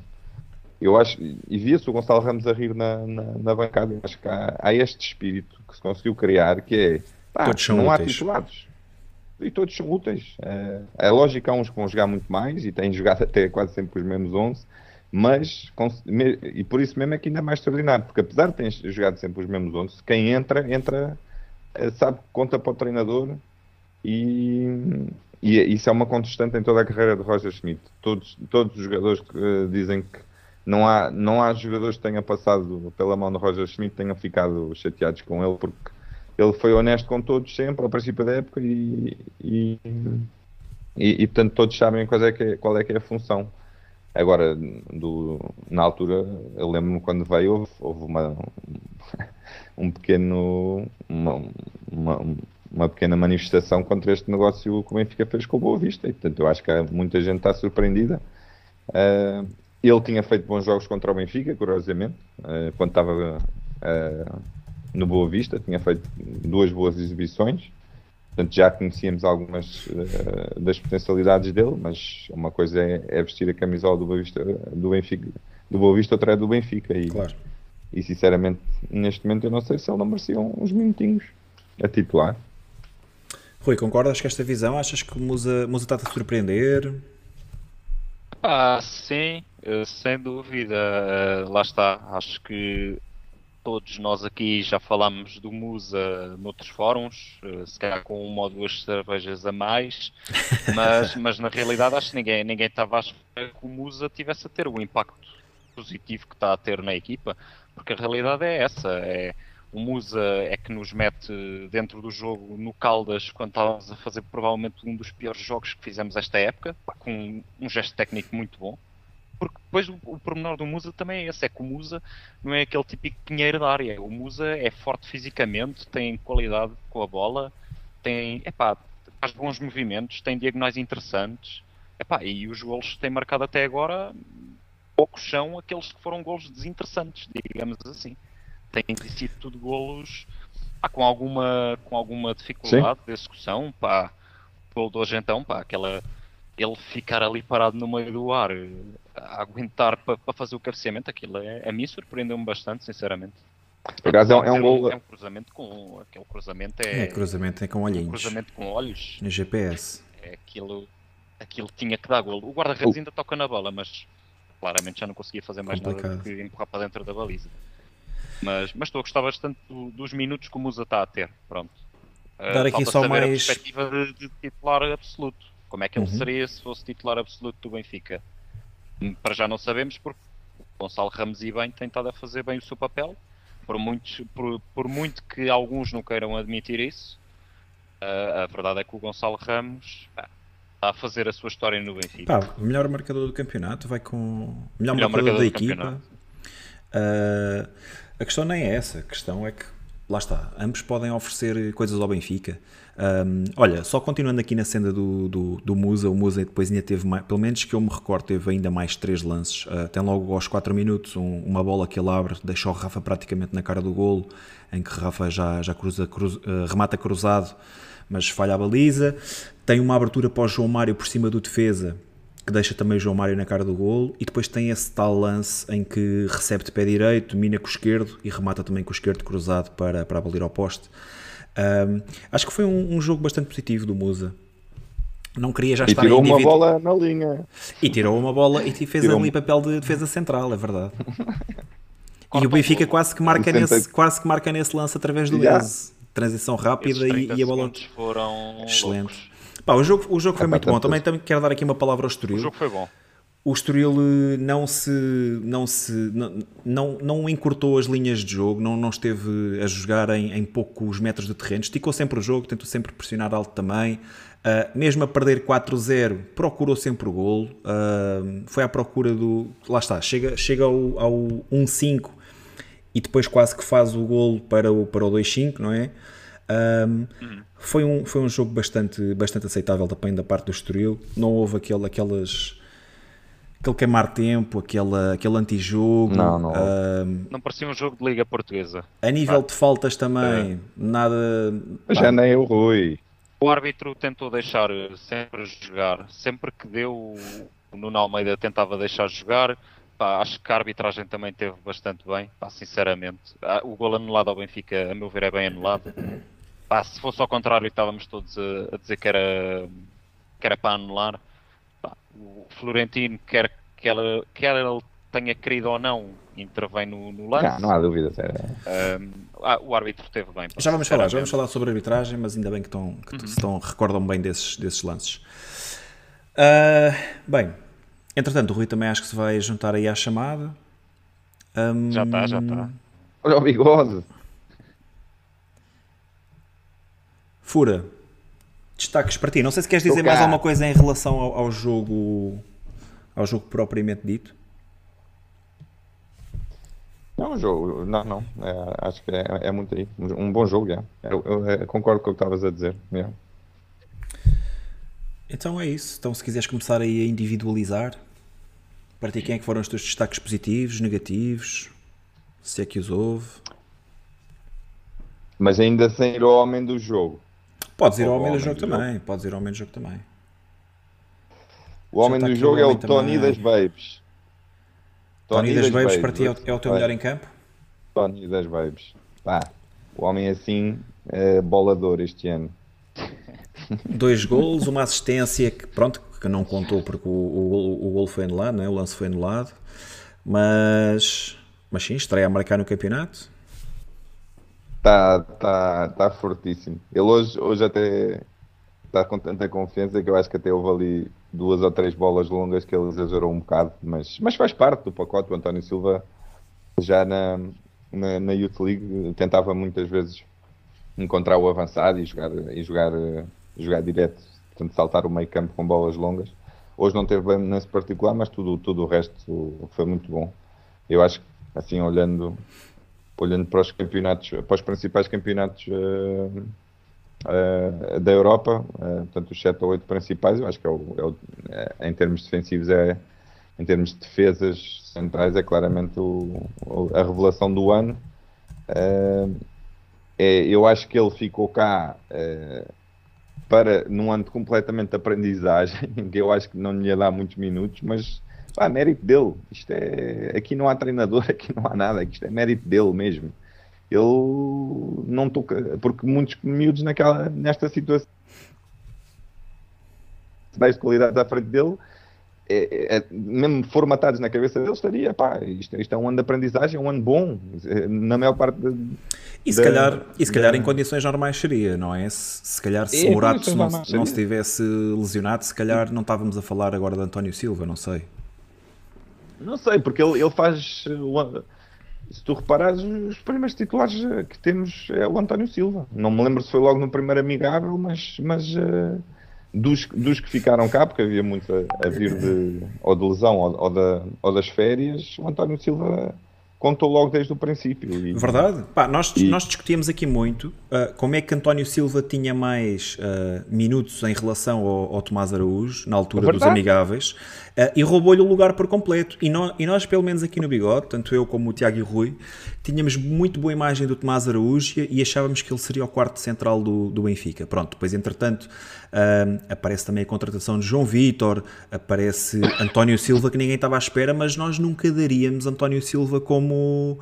eu acho, e via-se o Gonçalo Ramos a rir na, na, na bancada, eu acho que há, há, este espírito que se conseguiu criar, que é, pá, não há titulados, e todos são úteis, é, é lógico que há uns que vão jogar muito mais, e têm jogado até quase sempre os mesmos 11, mas e por isso mesmo é que ainda é mais extraordinário, porque apesar de terem jogado sempre os mesmos 11, quem entra, entra, eh, sabe, conta para o treinador e, e isso é uma constante em toda a carreira de Roger Schmidt. Todos, todos os jogadores que uh, dizem que não há, não há jogadores que tenham passado pela mão de Roger Schmidt tenham ficado chateados com ele, porque ele foi honesto com todos sempre ao princípio da época e, e, e, e portanto todos sabem qual é que é, qual é, que é a função. Agora, do, na altura, eu lembro-me quando veio, houve, houve uma, um pequeno, uma, uma, uma, pequena manifestação contra este negócio que o Benfica fez com o Boa Vista. E, portanto, eu acho que muita gente está surpreendida. Uh, ele tinha feito bons jogos contra o Benfica, curiosamente, uh, quando estava uh, no Boa Vista, tinha feito duas boas exibições. Portanto, já conhecíamos algumas uh, das potencialidades dele, mas uma coisa é, é vestir a camisola do Boa Vista, do Benfica, do Boa Vista, outra é do Benfica. E, claro. e sinceramente, neste momento, eu não sei se ele não merecia uns minutinhos a titular. Rui, concordas com esta visão? Achas que o Musa, Musa está a surpreender? Ah, sim, eh, sem dúvida. Eh, lá está. Acho que todos nós aqui já falámos do Musa noutros fóruns, eh, se calhar com uma ou duas cervejas a mais, mas, mas na realidade acho que ninguém, ninguém estava a esperar que o Musa tivesse a ter o impacto positivo que está a ter na equipa, porque a realidade é essa, é, o Musa é que nos mete dentro do jogo no Caldas quando estávamos a fazer provavelmente um dos piores jogos que fizemos esta época, com um gesto técnico muito bom, porque depois o, o pormenor do Musa também é esse, é que o Musa não é aquele típico pinheiro da área. O Musa é forte fisicamente, tem qualidade com a bola, tem, epá, faz bons movimentos, tem diagonais interessantes. Epá, e os golos que tem marcado até agora, poucos são aqueles que foram golos desinteressantes, digamos assim. Tem sido tudo golos pá, com, alguma, com alguma dificuldade Sim. de execução. Pá, o gol do Argentão, pá, aquela ele ficar ali parado no meio do ar, a aguentar para pa fazer o cabeceamento, aquilo é, a mim surpreendeu-me bastante, sinceramente. Por acaso é, um gol. É um cruzamento com. Aquele cruzamento é. É, cruzamento é com olhinhos. Um cruzamento com olhos. No GPS. É aquilo. Aquilo tinha que dar golo. O guarda-redes ainda toca na bola, mas claramente já não conseguia fazer mais Complicado. nada do que empurrar para dentro da baliza. Mas, mas estou a gostar bastante do, dos minutos que o Musa está a ter. Pronto. Dar uh, aqui só mais. A perspectiva de, de titular absoluto. Como é que ele uhum. seria se fosse titular absoluto do Benfica? Hum, para já não sabemos, porque Gonçalo Ramos e bem tem estado a fazer bem o seu papel. Por, muitos, por, por muito que alguns não queiram admitir isso, uh, a verdade é que o Gonçalo Ramos pá, está a fazer a sua história no Benfica. Pá, melhor marcador do campeonato, vai com melhor, melhor marcador, marcador da equipa. Uh, a questão nem é essa, a questão é que lá está, ambos podem oferecer coisas ao Benfica. Um, olha, só continuando aqui na senda do, do, do, Musa, o Musa depois ainda teve, mais, pelo menos que eu me recordo, teve ainda mais três lances. Uh, tem logo aos 4 minutos um, uma bola que ele abre, deixa o Rafa praticamente na cara do golo, em que Rafa já, já cruza, cruz, uh, remata cruzado, mas falha a baliza. Tem uma abertura para o João Mário por cima do defesa, que deixa também o João Mário na cara do golo, e depois tem esse tal lance em que recebe de pé direito, mina com o esquerdo e remata também com o esquerdo cruzado para, para abolir ao poste. Um, acho que foi um, um, jogo bastante positivo do Musa. Não queria já e estar tirou uma bola na linha. E tirou uma bola e fez tirou ali papel de defesa central, é verdade. e o Benfica quase que marca nesse, quase que marca nesse lance através do yeah. Transição rápida e, e, a bola. foram excelentes. Pá, o jogo, o jogo foi muito bom. Também, também quero dar aqui uma palavra ao Estoril. O jogo foi bom. O Estoril eh, não se não se não, não, não encurtou as linhas de jogo, não, não esteve a jogar em, em poucos metros de terreno, esticou sempre o jogo, tentou sempre pressionar alto também. Uh, mesmo a perder 4-0, procurou sempre o golo. Uh, foi à procura do. Lá está, chega, chega ao, ao 1-5 e depois quase que faz o golo para o, para o 2-5, não é? Um, uhum. Foi, um, foi um jogo bastante, bastante aceitável também da parte do Estoril. Não houve aquele, aquelas aquele queimar tempo, aquele, aquele antijogo. Não, não. Um, não parecia um jogo de Liga Portuguesa. A nível ah. de faltas também, é. nada. Já nem é o Rui. O árbitro tentou deixar sempre jogar. Sempre que deu, o Nuno Almeida tentava deixar jogar. Pá, acho que a arbitragem também teve bastante bem, pá, sinceramente. Ah, o gol anulado ao Benfica, a meu ver, é bem anulado. Pá, se fosse ao contrário, estávamos todos a, a dizer que era, que era para anular. Pá, o Florentino, quer que, ela, quer ele tenha querido ou não, intervém no, no lance. Não, não há dúvida. É. Um, ah, o árbitro teve bem. Já vamos falar, já vamos falar sobre a arbitragem, mas ainda bem que, estão, que uhum. estão, recordam bem desses, desses lances. Uh, bem, entretanto, o Rui também acho que se vai juntar aí à chamada. Um, já está, já está. Olha o bigode. Fura, destaques para ti. Não sei se queres dizer mais alguma coisa em relação ao, ao jogo ao jogo propriamente dito. Não, o jogo, não, não. É, acho que é, é, muito aí. Um bom jogo, é. Eu, eu, eu, concordo com o que estavas a dizer. É. Então é isso. Então, se quiseres começar aí a individualizar, para ti, quem é que foram os teus destaques positivos, negativos? Se é que os houve. Mas ainda sem ir ao homem do jogo. Podes ir ao homem, homem do jogo do também. Jogo. Podes ir ao homem do jogo também. O homem do jogo é o Tony das Babes. Tony, das, Babes, para ti é o, é teu melhor em campo? Tony das Babes. Pá, o homem assim é bolador este ano. Dois gols, uma assistência que, pronto, que não contou porque o, o, o gol foi anulado, né? o lance foi anulado. Mas, mas sim, estreia a marcar no campeonato. Está tá, tá fortíssimo. Ele hoje, hoje até está com tanta confiança que eu acho que até houve ali duas ou três bolas longas que ele exagerou um bocado, mas, mas faz parte do pacote. O António Silva já na, na, na Youth League tentava muitas vezes encontrar o avançado e jogar, e jogar, jogar direto, portanto saltar o meio campo com bolas longas. Hoje não teve bem nesse particular, mas tudo, tudo o resto foi muito bom. Eu acho que, assim, olhando, olhando para os campeonatos, para os principais campeonatos uh, uh, da Europa, uh, portanto os 7 ou 8 principais, eu acho que é o, é o é, em termos defensivos é em termos de defesas centrais é claramente o, o, a revelação do ano. É, eu acho que ele ficou cá para num ano de completamente aprendizagem, que eu acho que não lhe ia dar muitos minutos, mas pá, mérito dele. Isto é, aqui não há treinador, aqui não há nada, isto é mérito dele mesmo ele não toca, porque muitos miúdos naquela, nesta situação de qualidade à frente dele, é, é, mesmo formatados na cabeça dele, estaria, pá, isto, isto, é um ano de aprendizagem, um ano bom, na maior parte de, e se, calhar, e se calhar em condições normais seria, não é? Se, se calhar se é, Morato não, não se tivesse lesionado, se calhar não estávamos a falar agora de António Silva, não sei. Não sei, porque ele, ele faz se tu reparares, os primeiros titulares que temos é o António Silva. Não me lembro se foi logo no primeiro amigável, mas, mas uh, dos, dos que ficaram cá, porque havia muito a, a vir de, ou de lesão ou, ou, da, ou das férias, o António Silva contou logo desde o princípio. E, Verdade. Pá, nós, e... nós discutíamos aqui muito uh, como é que António Silva tinha mais uh, minutos em relação ao, ao, Tomás Araújo, na altura dos amigáveis, uh, e roubou-lhe o lugar por completo. E, no, e, nós, pelo menos aqui no Bigode, tanto eu como o Tiago e o Rui, tínhamos muito boa imagem do Tomás Araújo e achávamos que ele seria o quarto central do, do Benfica. Pronto, depois entretanto aparece também a contratação de João Vitor, aparece António Silva, que ninguém estava à espera, mas nós nunca daríamos António Silva como,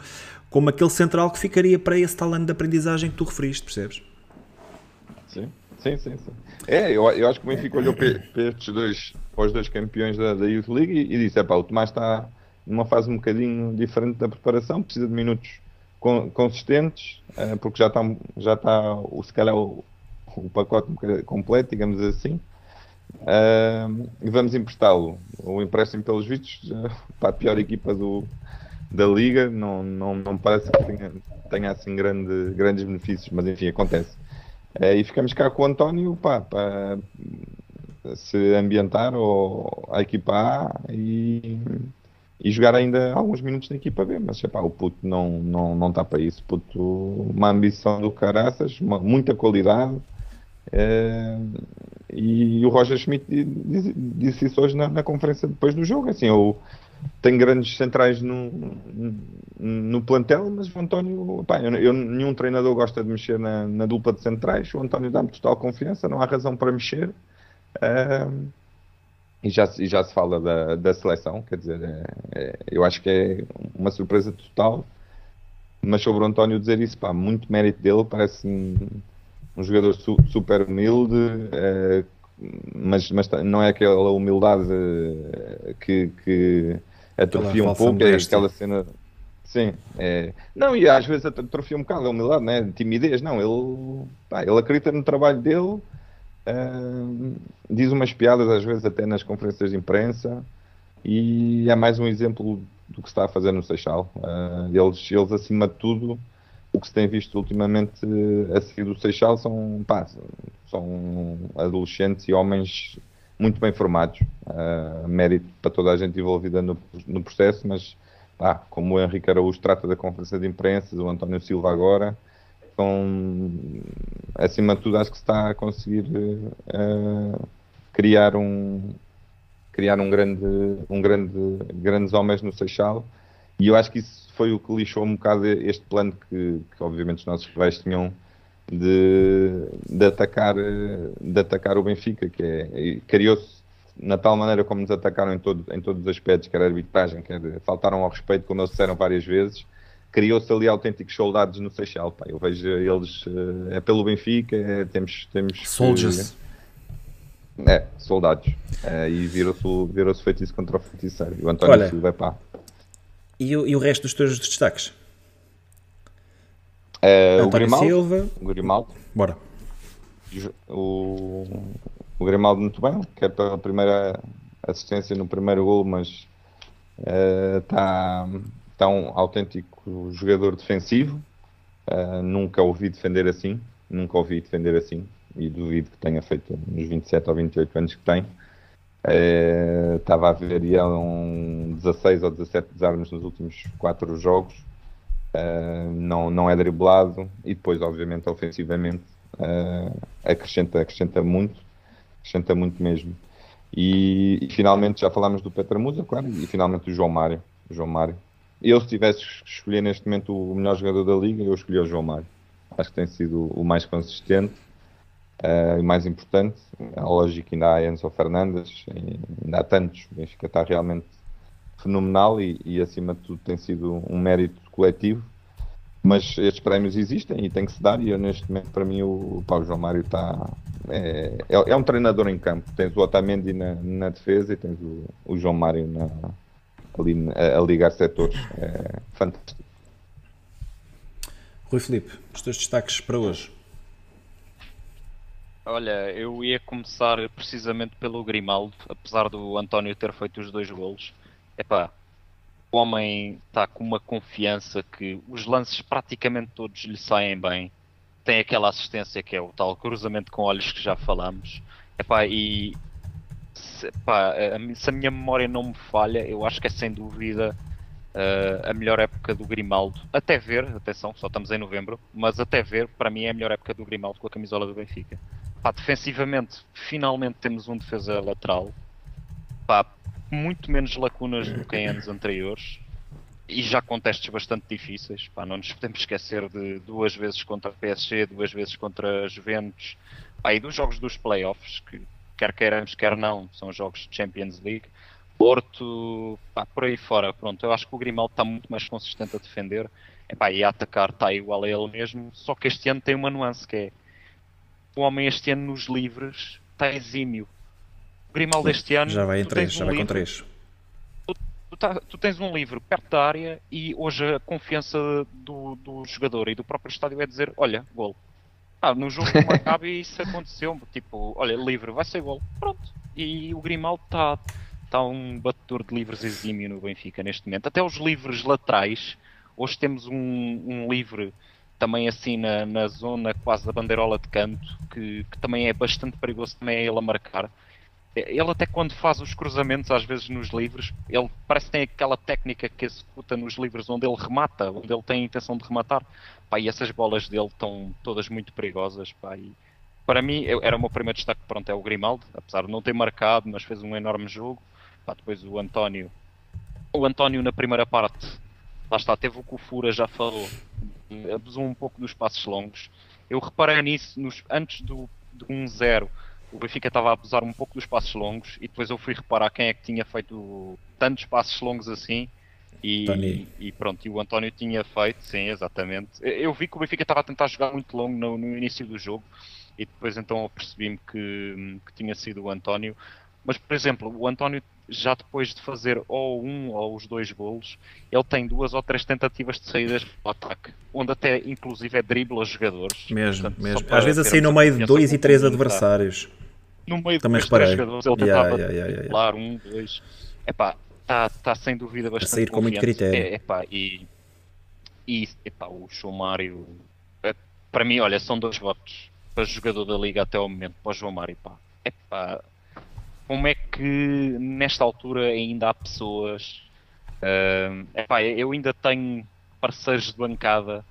como aquele central que ficaria para esse talento de aprendizagem que tu referiste, percebes? Sim, sim, sim. sim. É, eu, eu acho que o Benfica olhou para, para estes dois, para os dois campeões da, da Youth League e, e disse: é pá, o Tomás está numa fase um bocadinho diferente da preparação, precisa de minutos consistentes, uh, porque já está, já está o, se calhar, o, pacote completo, digamos assim. Uh, e vamos emprestá-lo. O empréstimo, pelos vistos, para a pior equipa do, da Liga, não, não, não parece que tenha, tenha assim grande, grandes benefícios, mas enfim, acontece. Uh, e ficamos cá com o António pá, para se ambientar ou a equipa A e, e jogar ainda alguns minutos na equipa B. Mas epá, o puto não, não, não está para isso. Puto, uma ambição do caraças, uma, muita qualidade Uh, e o Roger Schmidt disse, disse isso hoje na, na, conferência depois do jogo. Assim, eu tenho grandes centrais no, no plantel, mas o António, eu, eu, nenhum treinador gosta de mexer na, na dupla de centrais. O António dá-me total confiança, não há razão para mexer. Uh, e já, e já se fala da, da seleção, quer dizer, é, é, eu acho que é uma surpresa total. Mas sobre o António dizer isso, pá, muito mérito dele, parece um jogador su super humilde, uh, mas, mas não é aquela humildade eh, que, que atrofia um pouco, é aquela cena. Sim, é... não, e às vezes atrofia um bocado a humildade, né? timidez, não, ele, pá, ele acredita no trabalho dele, diz umas piadas às vezes até nas conferências de imprensa e é mais um exemplo do que se está a fazer no Seixal. Uh, eles, eles, acima de tudo, o que se tem visto ultimamente a seguir do Seixal são, pá, são adolescentes e homens muito bem formados. Uh, mérito para toda a gente envolvida no, no processo, mas pá, como o Henrique Araújo trata da conferência de imprensa, o António Silva agora, com, acima de tudo acho que está a conseguir uh, criar um criar um grande um grande grandes homens no Seixal. E eu acho que isso foi o que lixou um bocado este plano que, que obviamente os nossos rivais tinham de, de, atacar, de atacar o Benfica, que é, criou-se na tal maneira como nos atacaram em, todo, em todos os aspectos, quer arbitragem, quer faltaram ao respeito, como eles disseram várias vezes, criou-se ali autênticos soldados no Seixal. Pá. Eu vejo eles, eh, é pelo Benfica, é, temos, temos Soldiers. Que, é, soldados. É, e virou-se virou feitiço contra o feiticeiro. E o António Olha, Silva é pá. E o, e o resto dos teus destaques? Uh, o Grimaldo, Silva. O Grimaldo. Bora. O, o Grimaldo muito bem, que é pela primeira assistência no primeiro gol, mas está uh, tá um autêntico jogador defensivo. Uh, nunca ouvi defender assim, nunca ouvi defender assim e duvido que tenha feito nos 27 ou 28 anos que tem. Uh, estava a ver e um 16 ou 17 desarmes nos últimos 4 jogos. Uh, não, não é driblado e depois, obviamente, ofensivamente acrescenta, acrescenta muito, acrescenta muito mesmo. E, e finalmente já falámos do Petra Musa, claro, e finalmente do João Mário. João Mário. Eu, se tivesse que escolher neste momento o melhor jogador da liga, eu escolhi o João Mário. Acho que tem sido o mais consistente Uh, o mais importante, lógico que ainda há Enzo Fernandes, ainda há tantos, o Benfica está realmente fenomenal e, e, acima de tudo tem sido um mérito coletivo, mas estes prémios existem e tem que se dar e eu, neste momento para mim o, o Paulo João Mário está é, é, é, um treinador em campo, tens o Otamendi na, na defesa e tens o, o João Mário na, ali a, a ligar setores, é fantástico. Rui Filipe, os teus destaques para hoje? Olha, eu ia começar precisamente pelo Grimaldo, apesar do António ter feito os dois golos. Epá, o homem está com uma confiança que os lances praticamente todos lhe saem bem. Tem aquela assistência que é o tal cruzamento com olhos que já falamos. Epá, e se, epá, se a minha memória não me falha, eu acho que é sem dúvida uh, a melhor época do Grimaldo, até ver, atenção, só estamos em novembro, mas até ver, para mim é a melhor época do Grimaldo com a camisola do Benfica. Pá, defensivamente, finalmente temos um defesa lateral, pá, muito menos lacunas do que em anos anteriores e já com testes bastante difíceis. Pá, não nos podemos esquecer de duas vezes contra a PSG, duas vezes contra a Juventus pá, e dos jogos dos playoffs, que quer queiramos, quer não, são jogos de Champions League. Porto, pá, por aí fora, pronto, eu acho que o Grimaldo está muito mais consistente a defender epá, e a atacar está igual a ele mesmo, só que este ano tem uma nuance que é o homem este ano nos livres está exímio. O Grimaldo este ano já vai em 3, um já vai com 3. Tu, tu, tá, tu, tens um livro perto da área e hoje a confiança do, do jogador e do próprio estádio é dizer, olha, gol. Ah, no jogo do Maccabi isso aconteceu, tipo, olha, livre, vai ser gol. Pronto. E o Grimaldo está está um batedor de livros exímio no Benfica neste momento. Até os livros laterais, hoje temos um, um livre também assim na, na, zona quase da bandeirola de canto, que, que, também é bastante perigoso, também é ele a marcar. Ele até quando faz os cruzamentos, às vezes nos livros, ele parece que tem aquela técnica que executa nos livros onde ele remata, onde ele tem a intenção de rematar. Pá, e essas bolas dele estão todas muito perigosas. Pá, e para mim, era o meu primeiro destaque, pronto, é o Grimaldo, apesar de não ter marcado, mas fez um enorme jogo. Pá, depois o António. O António na primeira parte, lá está, teve o que o Fura já falou, abusou um pouco dos passos longos. Eu reparei nisso nos, antes do, do 1-0. O Benfica estava a abusar um pouco dos passos longos e depois eu fui reparar quem é que tinha feito tantos passos longos assim. E, e, pronto, e o António tinha feito, sim, exatamente. Eu vi que o Benfica estava a tentar jogar muito longo no, no início do jogo e depois então percebi-me que, que tinha sido o António. Mas, por exemplo, o António já depois de fazer ou um ou os dois golos, ele tem duas ou três tentativas de saídas para o ataque, onde até inclusive é dribla os jogadores. Mesmo, Portanto, mesmo. Às vezes assim no meio de dois e três adversários. No meio Também de três jogadores, ele yeah, tentava yeah, yeah, driblar um, dois. Epá, está tá sem dúvida bastante a sair com muito critério. É, epá, e, e epá, o João Mário, é, para mim, olha, são dois votos para jogador da Liga até ao momento, para o João Mário. Epá, epá, como é que nesta altura ainda há pessoas. Uh, epá, eu ainda tenho parceiros de bancada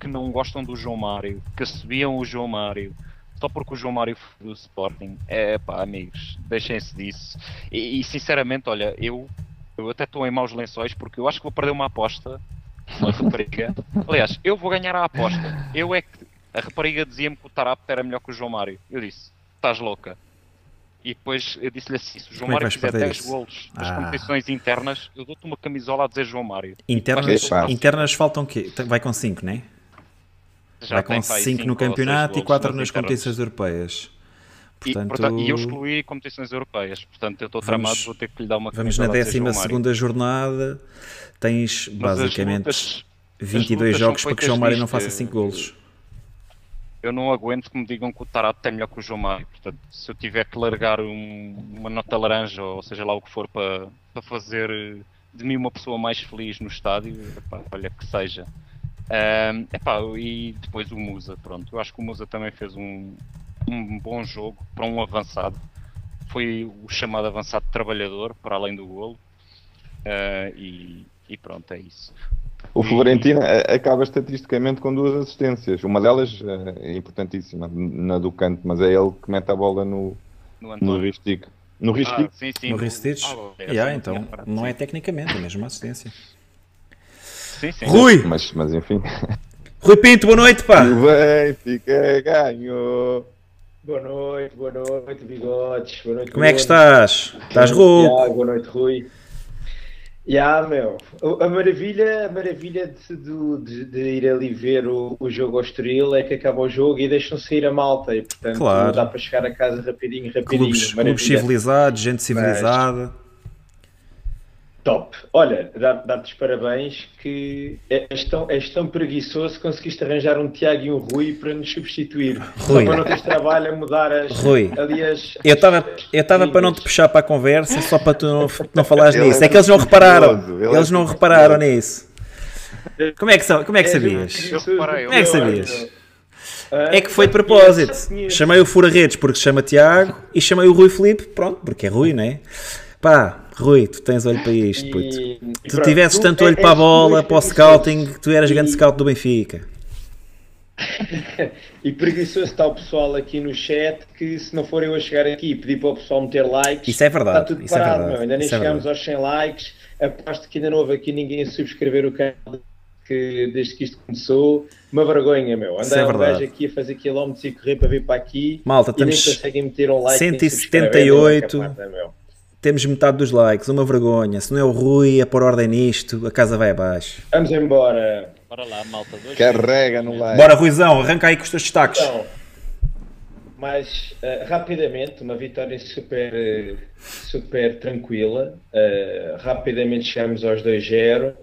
que não gostam do João Mário, que subiam o João Mário só porque o João Mário foi do Sporting. É pá, amigos, deixem-se disso. E, e, sinceramente, olha, eu, eu até estou em maus lençóis porque eu acho que vou perder uma aposta. Uma rapariga. Aliás, eu vou ganhar a aposta. Eu é que. A rapariga dizia-me que o Tarap era melhor que o João Mário. Eu disse: estás louca. E depois eu disse-lhe assim: se o João Como é Mário fizer 10 isso? golos nas Ah. competições internas, eu dou-te uma camisola a dizer João Mário. Internas, internas faltam o quê? Vai com 5, não é? Já Vai com pá, aí 5 cinco no campeonato e golos 4 nas competições europeias. E, Portanto, portanto, e eu excluí competições europeias, portanto eu estou tramado, vou ter que lhe dar uma vamos na camisola a dizer João 12 Mário. segunda jornada. Tens Mas as basicamente lutas- 22 lutas são jogos para que o João Mário não faça 5 golos. Eu não aguento que me digam que o Tarato é melhor que o João Mário. Portanto, se eu tiver que largar um- uma nota laranja, ou seja lá o que for, para, para fazer de mim uma pessoa mais feliz no estádio, epá, olha que seja. Ahm, epá, e depois o Musa, pronto. Eu acho que o Musa também fez um, um bom jogo para um avançado. Foi o chamado avançado trabalhador, para além do golo. Ah, e, e pronto, é isso. O Florentino eh, acaba estatisticamente com duas assistências. Uma delas é importantíssima, na do canto, mas é ele que mete a bola no, No no ristic. No ristic, Ah, sim, sim, No no- Ristich? ah, Yeah, não então reparado, não é tecnicamente, é mesmo uma assistência. Sim, sim. Rui! mas, mas enfim. Rui Pinto, boa noite, pá! O Benfica ganhou. Boa noite, boa noite, bigodes. Boa noite, Como é que estás? Estás rouco? Tiago, Boa noite, Rui. Já, meu. A maravilha, a maravilha de, de- de ir ali ver o, o jogo ao Estoril é que acaba o jogo e deixam sair a malta. E, portanto, Claro. dá para chegar a casa rapidinho, rapidinho. Clubes, clubes civilizados, gente civilizada. Top. Olha, dá- dá-te os parabéns que és tão, és tão preguiçoso que conseguiste arranjar um Tiago e um Rui para nos substituir. Rui. Só para não teres trabalho a mudar as, Rui. ali as... Eu estava para não te puxar para a conversa só para tu não, não falares Ele nisso. é É que eles não repararam. ele é Eles não repararam curioso. nisso. Como é que, sa- como é que sabias? Eu reparei, Como é que sabias? Ah, É que foi de já propósito. Chamei o Fura-Redes porque se chama Tiago e chamei o Rui Felipe, pronto, porque é Rui, não é? Pá, Rui, tu tens olho para isto, puto. e tu pronto, tivesses tanto olho para a bola, para o scouting, tu eras grande E- scout do Benfica. E preguiçoso está o pessoal aqui no chat que se não for eu a chegar aqui e pedir para o pessoal meter likes, Isso é verdade, está tudo isso é parado, verdade, meu. ainda nem é chegámos verdade. aos 100 likes, aposto que ainda não houve aqui ninguém a subscrever o canal que, desde que isto começou, uma vergonha, meu. Isso é Andar um verdade. gajo aqui a fazer quilómetros e correr para vir para aqui Malta, e nem estamos- conseguem meter um like nem 178. subscrever, meu, que é meu. Temos metade dos likes, uma vergonha. Se não é o Rui a pôr ordem nisto, a casa vai abaixo. Vamos embora. Bora lá, malta. Dois Carrega no like. Bora, Ruizão, arranca aí com os teus destaques. Então, mas eh, rapidamente, uma vitória super, eh, super tranquila. Eh, rapidamente chegamos aos 2-0.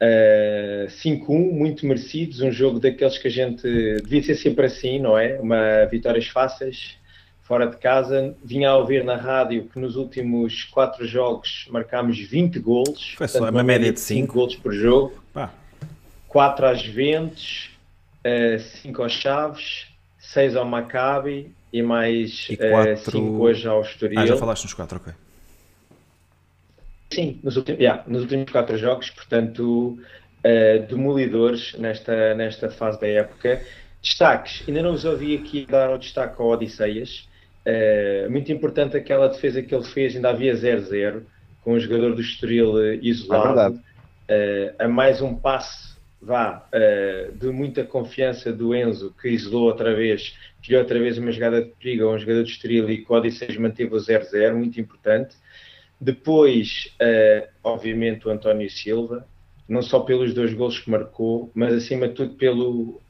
Eh, 5-1, muito merecidos. Um jogo daqueles que a gente devia ser sempre assim, não é? Uma vitórias fáceis, fora de casa. Vinha a ouvir na rádio que nos últimos 4 jogos marcámos 20 golos. Foi só portanto, uma média de cinco cinco. golos por jogo. Pá, 4 às Juventus, 5 aos Chaves, 6 ao Maccabi e mais E quatro- 5 hoje ao Estoril. ah, já falaste nos quatro, ok. Sim, nos últimos, yeah, nos últimos 4 jogos, portanto, eh, demolidores nesta, nesta fase da época. Destaques, ainda não vos ouvi aqui dar o destaque ao Odisseias. Eh, muito importante aquela defesa que ele fez, ainda havia 0-0, com o jogador do Estoril eh, É isolado. verdade. eh, a mais um passe vá de muita confiança do Enzo que isolou outra vez, criou outra vez uma jogada de perigo a um jogador de Estoril e que o manteve o 0-0, muito importante. Depois, obviamente, o António Silva, não só pelos dois gols que marcou, mas acima de tudo pelo,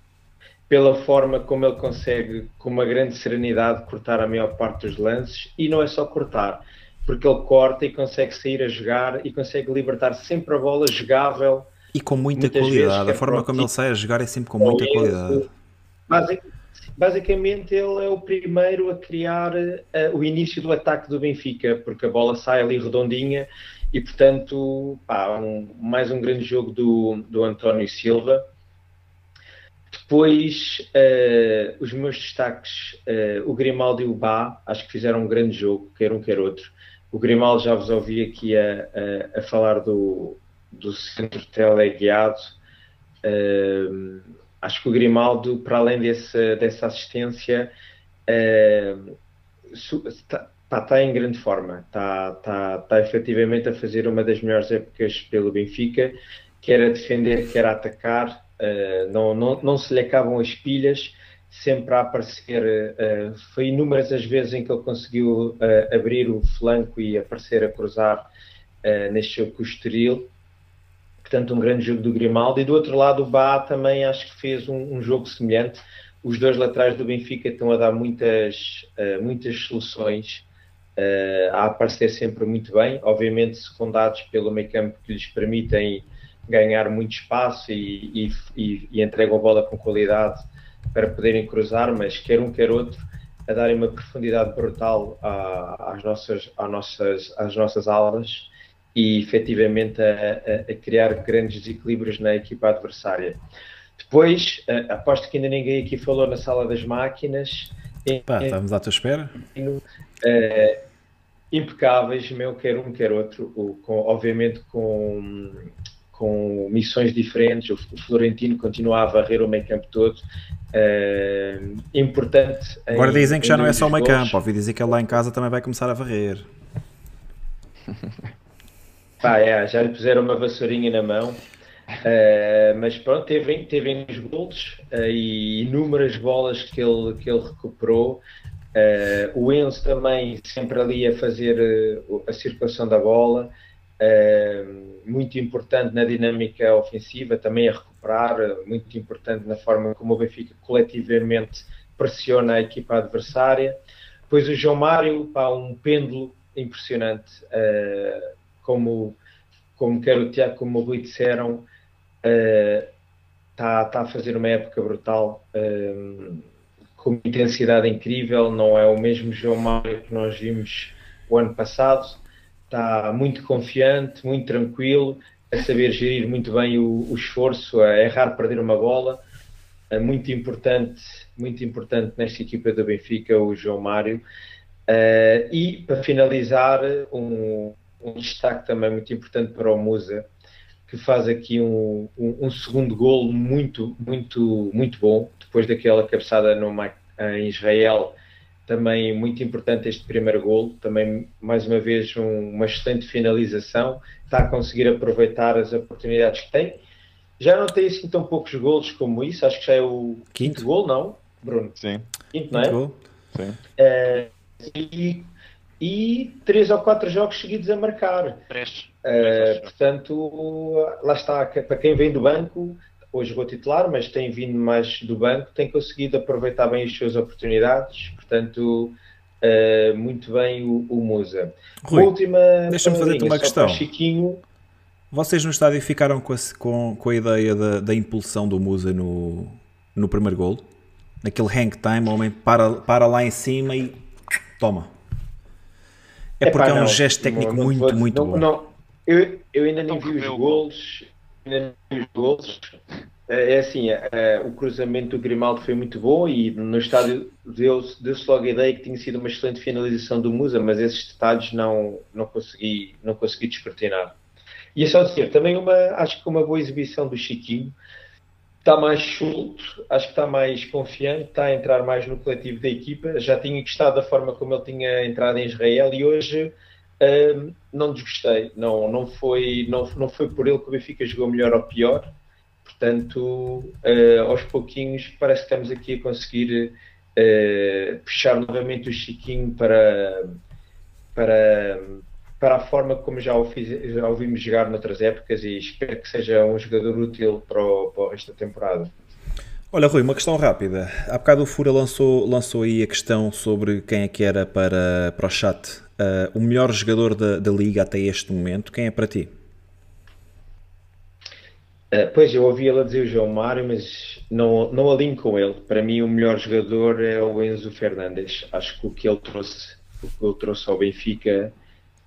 pela forma como ele consegue, com uma grande serenidade, cortar a maior parte dos lances. E não é só cortar, porque ele corta e consegue sair a jogar e consegue libertar sempre a bola jogável. E com muita qualidade. que A é forma como ele tipo- sai a jogar é sempre com muita Ele- qualidade. Basic- Basicamente, ele é o primeiro a criar eh, o início do ataque do Benfica, porque a bola sai ali redondinha e, portanto, pá, um- mais um grande jogo do, do António Silva. Depois, eh, os meus destaques, eh, o Grimaldo e o Bá, acho que fizeram um grande jogo, quer um, quer outro. O Grimaldo já vos ouvi aqui a, a- a falar do, do centro teleguiado. Eh, acho que o Grimaldo, para além desse, dessa assistência, está, pá, está em grande forma. Está, está, está efetivamente a fazer uma das melhores épocas pelo Benfica, quer a defender, quer a atacar. Eh, não, não, não se lhe acabam as pilhas, sempre a aparecer. eh, foi inúmeras as vezes em que ele conseguiu eh, abrir o flanco e aparecer a cruzar neste jogo com o Estoril. Portanto um grande jogo do Grimaldo e do outro lado o Bá também acho que fez um, um jogo semelhante. Os dois laterais do Benfica estão a dar muitas muitas soluções eh, a aparecer sempre muito bem. Obviamente secundados pelo meio campo que lhes permitem ganhar muito espaço e, e, e, entregam a bola com qualidade para poderem cruzar mas quer um quer outro a darem uma profundidade brutal à- às nossas às nossas às nossas alas e efetivamente a, a- a criar grandes desequilíbrios na equipa adversária. Depois, eh, aposto que ainda ninguém aqui falou na sala das máquinas, Pá, estamos à tua espera. eh, impecáveis, meu, quer um, quer outro, com- obviamente com, com missões diferentes. O, Florentino continua a varrer o meio campo todo. eh, importante. em- Agora dizem que já não é só o meio campo. Ouvi dizer que ele lá em casa também vai começar a varrer. Pá, é, já lhe puseram uma vassourinha na mão. Eh, mas pronto, teve, teve nos gols eh, e inúmeras bolas que ele, que ele recuperou. Eh, o Enzo também sempre ali a fazer a circulação da bola, muito importante na dinâmica ofensiva, também a recuperar, eh, muito importante na forma como o Benfica coletivamente pressiona a equipa adversária. Depois o João Mário, pá, um pêndulo impressionante, eh, como, como quer o Tiago como o Rui disseram, está tá a fazer uma época brutal, eh, com intensidade incrível, não é o mesmo João Mário que nós vimos o ano passado, está muito confiante, muito tranquilo, a saber gerir muito bem o, o esforço, a errar, perder uma bola, é muito importante, muito importante nesta equipa do Benfica, o João Mário. Uh, e para finalizar, um, um destaque também muito importante para o Musa, que faz aqui um, um, um segundo gol muito, muito, muito bom, depois daquela cabeçada no, em Israel, também muito importante este primeiro gol, também mais uma vez um, uma excelente finalização, está a conseguir aproveitar as oportunidades que tem. Já não tem assim tão poucos golos como isso, acho que já é o quinto, quinto gol, não, Bruno? Sim. Quinto, não é? Gol. Sim. É, e, e três ou quatro jogos seguidos a marcar. Três. Uh, portanto, lá está, para quem vem do banco, hoje jogou titular, mas tem vindo mais do banco, tem conseguido aproveitar bem as suas oportunidades, portanto, uh, muito bem o, o Musa. Rui, última deixa-me fazer-te uma questão. Chiquinho. Vocês no estádio ficaram com a, com, com a ideia da, da, impulsão do Musa no, no primeiro gol? Naquele hang time, o homem para, para lá em cima e toma. É porque é um gesto técnico não, muito, muito bom. Não, eu, eu ainda nem vi os gols. Ainda nem vi os gols. É, é assim, é, é, o cruzamento do Grimaldo foi muito bom e no estádio deu-se deu logo a ideia que tinha sido uma excelente finalização do Musa, mas esses detalhes não, não, consegui, não consegui despertinar. E é só dizer, também uma, acho que uma boa exibição do Chiquinho, está mais solto, acho que está mais confiante, está a entrar mais no coletivo da equipa. Já tinha gostado da forma como ele tinha entrado em Israel e hoje hum, não desgostei. Não, não, foi, não, não foi por ele que o Benfica jogou melhor ou pior. Portanto, uh, aos pouquinhos parece que estamos aqui a conseguir uh, puxar novamente o Chiquinho para, para, para a forma como já o, fiz, já o vimos jogar noutras épocas e espero que seja um jogador útil para o, para da temporada. Olha, Rui, uma questão rápida. Há bocado o Fura lançou, lançou aí a questão sobre quem é que era para, para o chat. Uh, o melhor jogador da, da liga até este momento, quem é para ti? Uh, pois, eu ouvi ela dizer o João Mário, mas não, não alinho com ele. Para mim, o melhor jogador é o Enzo Fernandes. Acho que o que ele trouxe, o que ele trouxe ao Benfica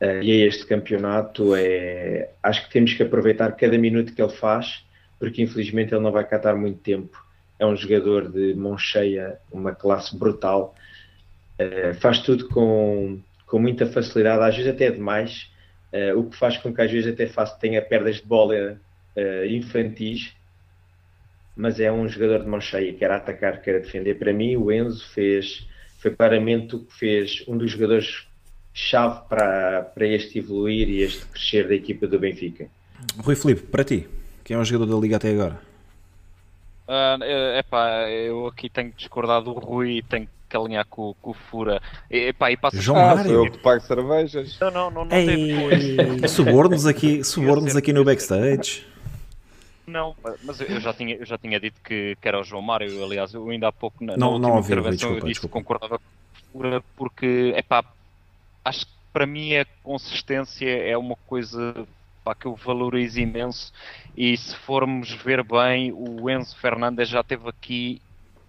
Uh, e a este campeonato é acho que temos que aproveitar cada minuto que ele faz porque infelizmente ele não vai catar muito tempo é um jogador de mão cheia uma classe brutal uh, faz tudo com, com muita facilidade às vezes até demais uh, o que faz com que às vezes até faça, tenha perdas de bola infantis mas é um jogador de mão cheia quer atacar, quer defender para mim o Enzo fez foi claramente o que fez um dos jogadores chave para, para este evoluir e este crescer da equipa do Benfica. Rui Filipe, para ti, quem é o jogador da Liga até agora? Uh, epá, eu aqui tenho que discordar do Rui e tenho que alinhar com, com o Fura. Epá, e passa João ah, Mário. Eu que pago cervejas. Não, não, não, não Ei, Subornos aqui, subornos aqui no backstage. Não, mas eu já tinha, eu já tinha dito que, que era o João Mário. Aliás, eu ainda há pouco na, não, na não ouvi, intervenção desculpa, eu disse desculpa. que concordava com o Fura porque, epá, acho que para mim a consistência é uma coisa pá, que eu valorizo imenso e se formos ver bem, o Enzo Fernandes já teve aqui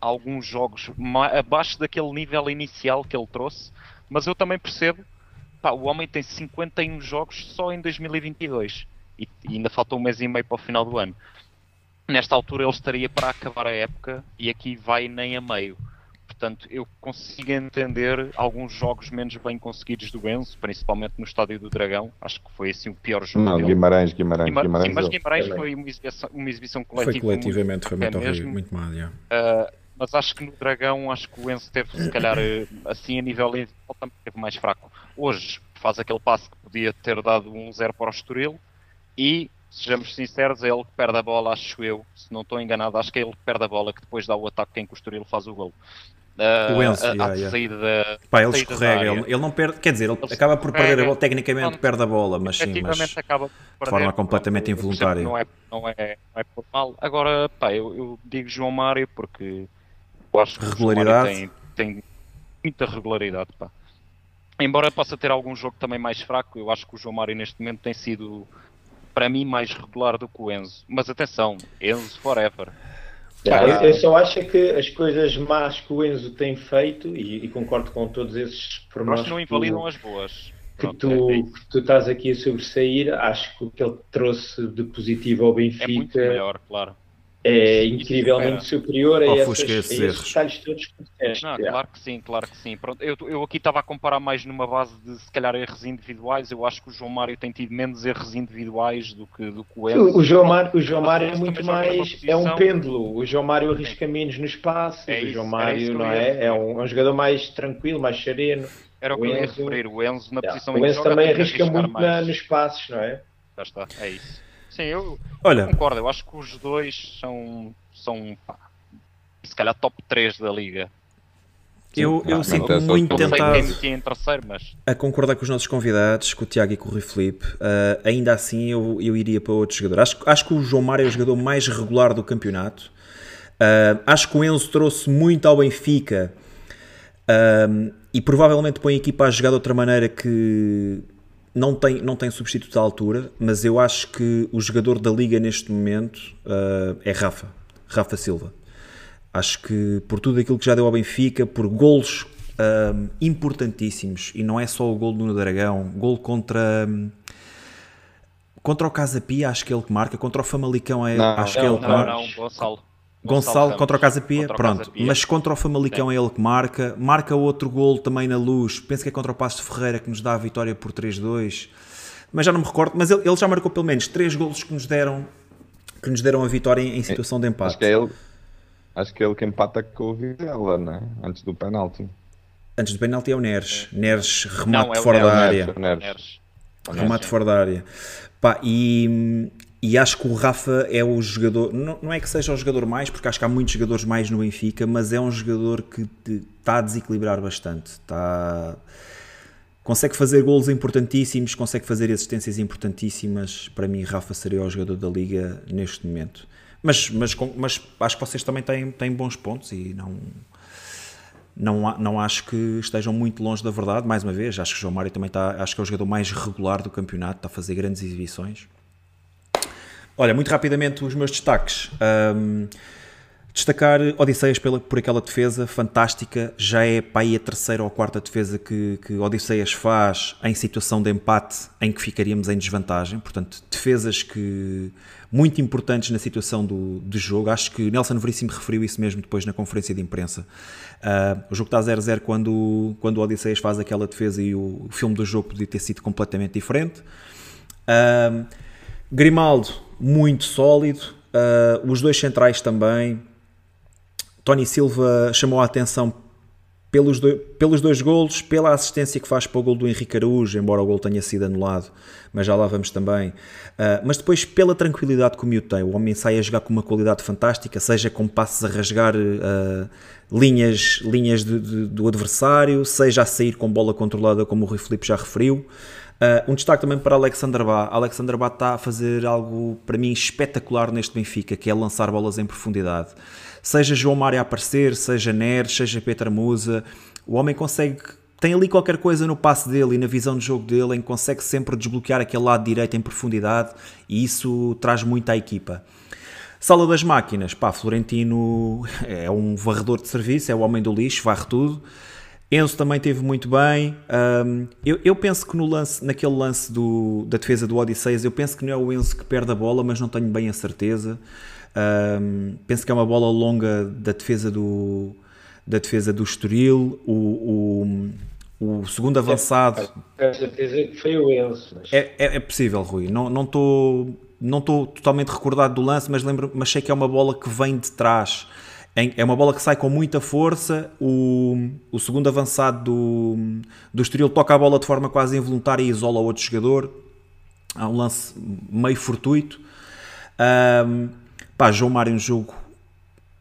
alguns jogos abaixo daquele nível inicial que ele trouxe, mas eu também percebo, pá, o homem tem 51 jogos só em 2022 e, e ainda falta um mês e meio para o final do ano. Nesta altura ele estaria para acabar a época e aqui vai nem a meio. Portanto, eu consigo entender alguns jogos menos bem conseguidos do Enzo, principalmente no Estádio do Dragão. Acho que foi assim o pior jogo. Não, dele. Guimarães, Guimarães, Guimarães. Guimarães, sim, mas Guimarães foi uma exibição, uma exibição coletiva. Foi coletivamente, foi muito, horrível, muito mal. Yeah. Uh, mas acho que no Dragão, acho que o Enzo teve, se calhar, eh, assim a nível individual, também teve mais fraco. Hoje faz aquele passo que podia ter dado um zero para o Estoril e sejamos sinceros, é ele que perde a bola, acho eu, se não estou enganado, acho que é ele que perde a bola que depois dá o ataque quem costura ele faz o gol. Uh, o Enzo, a, yeah, yeah. saída, Pá, ele escorrega, ele, ele, não perde, quer dizer, ele, ele acaba por perder a bola, tecnicamente não, perde a bola, mas sim, mas acaba de forma completamente involuntária. Não é, não, é, não é por mal. Agora, pá, eu, eu digo João Mário porque eu acho que regularidade. Tem, tem, muita regularidade, pá. Embora possa ter algum jogo também mais fraco, eu acho que o João Mário neste momento tem sido, para mim, mais regular do que o Enzo. Mas atenção, Enzo forever. Ah, eu, eu, só acho que as coisas más que o Enzo tem feito, e, e concordo com todos esses pormenores. Mas não invalidam tu, as boas. Que, tu, é que tu estás aqui a sobressair, acho que o que ele trouxe de positivo ao Benfica. É muito melhor, claro. É incrivelmente superior a Ofusca essas, a esses esses erros. detalhes todos que disseste. Não, claro que sim, claro que sim. Pronto, eu, eu aqui estava a comparar mais numa base de se calhar erros individuais. Eu acho que o João Mário tem tido menos erros individuais do que, do que o Enzo. O, João Mário, o João Mário é muito mais. É um pêndulo. O João Mário arrisca menos no espaço. É o João Mário não é? É um, é um jogador mais tranquilo, mais sereno. Era o que eu ia Enzo- referir. O Enzo na Yeah. posição O em que Enzo joga também arrisca muito mais. na- nos passos, não é? Já está, é isso. Sim, eu Olha, concordo. Eu acho que os dois são, são pá, se calhar top 3 da liga. eu, eu Não, sinto não, muito tentado quem metia em terceiro, mas a concordar com os nossos convidados, com o Tiago e com o Rui Filipe. Uh, ainda assim, eu, eu iria para outro jogador. Acho, acho que o João Mário é o jogador mais regular do campeonato. Uh, acho que o Enzo trouxe muito ao Benfica um, e provavelmente põe a equipa a jogar de outra maneira que não tem, não tem substituto à altura, mas eu acho que o jogador da Liga neste momento uh, é Rafa, Rafa Silva. Acho que por tudo aquilo que já deu ao Benfica, por golos um, importantíssimos, e não é só o gol do Dragão, gol contra. um, Contra o Casa Pia, acho que é ele que marca. Contra o Famalicão, é, Não, acho que é não, ele que não, marca. não, Gonçalo. Gonçalo contra o Casa Pia, pronto. Casa Pia. Mas contra o Famalicão é ele que marca. Marca outro gol também na luz. Penso que é contra o Passo de Ferreira que nos dá a vitória por 3-2. Mas já não me recordo. Mas ele, ele já marcou pelo menos 3 golos que nos deram, que nos deram a vitória em, em situação de empate. Acho que é ele. Acho que é ele que empata com o Vizela, né? Antes do penalti. Antes do penalti é o Neres. Neres remate Não, é fora Neres, da área. O Neres. Neres. remate fora da área. Pá, e, e acho que o Rafa é o jogador, não, não é que seja o jogador mais, porque acho que há muitos jogadores mais no Benfica, mas é um jogador que está a desequilibrar bastante. Está, consegue fazer golos importantíssimos, consegue fazer assistências importantíssimas. Para mim, Rafa seria o jogador da Liga neste momento. Mas, mas, mas acho que vocês também têm, têm bons pontos e não. Não, não acho que estejam muito longe da verdade, mais uma vez, acho que o João Mário também está, acho que é o jogador mais regular do campeonato, está a fazer grandes exibições. Olha, muito rapidamente os meus destaques. Ahm, destacar Odisseias pela, por aquela defesa fantástica, já é para aí a terceira ou quarta defesa que, que Odisseias faz em situação de empate em que ficaríamos em desvantagem, portanto, defesas que muito importantes na situação do, do jogo. Acho que Nelson Veríssimo referiu isso mesmo depois na conferência de imprensa. Ah, o jogo está 0-0 quando, quando o Odisseias faz aquela defesa e o, o filme do jogo podia ter sido completamente diferente. Ah, Grimaldo, muito sólido. Ah, os dois centrais também. Tony Silva chamou a atenção pelos, dois, pelos dois golos, pela assistência que faz para o gol do Henrique Araújo, embora o gol tenha sido anulado, mas já lá vamos também. Ah, mas depois pela tranquilidade que o miúdo tem, o homem sai a jogar com uma qualidade fantástica, seja com passos a rasgar ah, linhas, linhas de- de- do adversário, seja a sair com bola controlada, como o Rui Filipe já referiu. Uh, um destaque também para Alexander Bá. Alexander Bá está a fazer algo para mim espetacular neste Benfica, que é lançar bolas em profundidade. Seja João Mário a aparecer, seja Neres, seja Petra Musa, o homem consegue. Tem ali qualquer coisa no passe dele e na visão de jogo dele em que consegue sempre desbloquear aquele lado direito em profundidade e isso traz muito à equipa. Sala das máquinas, pá, Florentino é um varredor de serviço, é o homem do lixo, varre tudo. Enzo também teve muito bem. Um, eu, eu penso que no lance, naquele lance do, da defesa do Odisseias, eu penso que não é o Enzo que perde a bola, mas não tenho bem a certeza. Um, penso que é uma bola longa da defesa do, da defesa do Estoril. O, o, o segundo avançado Tenho certeza que foi o Enzo. Mas... é, é, é possível, Rui. Não não estou não estou totalmente recordado do lance, mas lembro, mas sei que é uma bola que vem de trás. É uma bola que sai com muita força. O, o segundo avançado do, do Estoril toca a bola de forma quase involuntária e isola o outro jogador. Há um lance meio fortuito. Ahm, pá, João Mário, um jogo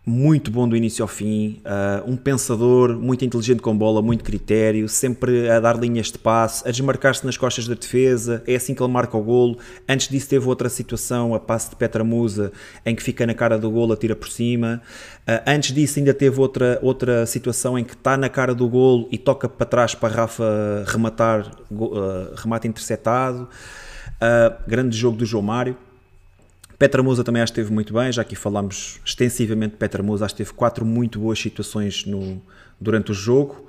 muito bom do início ao fim, uh, um pensador muito inteligente com bola, muito critério, sempre a dar linhas de passe, a desmarcar-se nas costas da defesa, é assim que ele marca o golo. Antes disso teve outra situação, a passe de Petra Musa, em que fica na cara do golo, atira por cima. Uh, antes disso ainda teve outra, outra situação em que está na cara do golo e toca para trás para Rafa rematar, uh, remate interceptado. Grande jogo do João Mário. Petra Musa também acho que esteve muito bem, já aqui falámos extensivamente de Petra Musa, acho que teve quatro muito boas situações no, durante o jogo.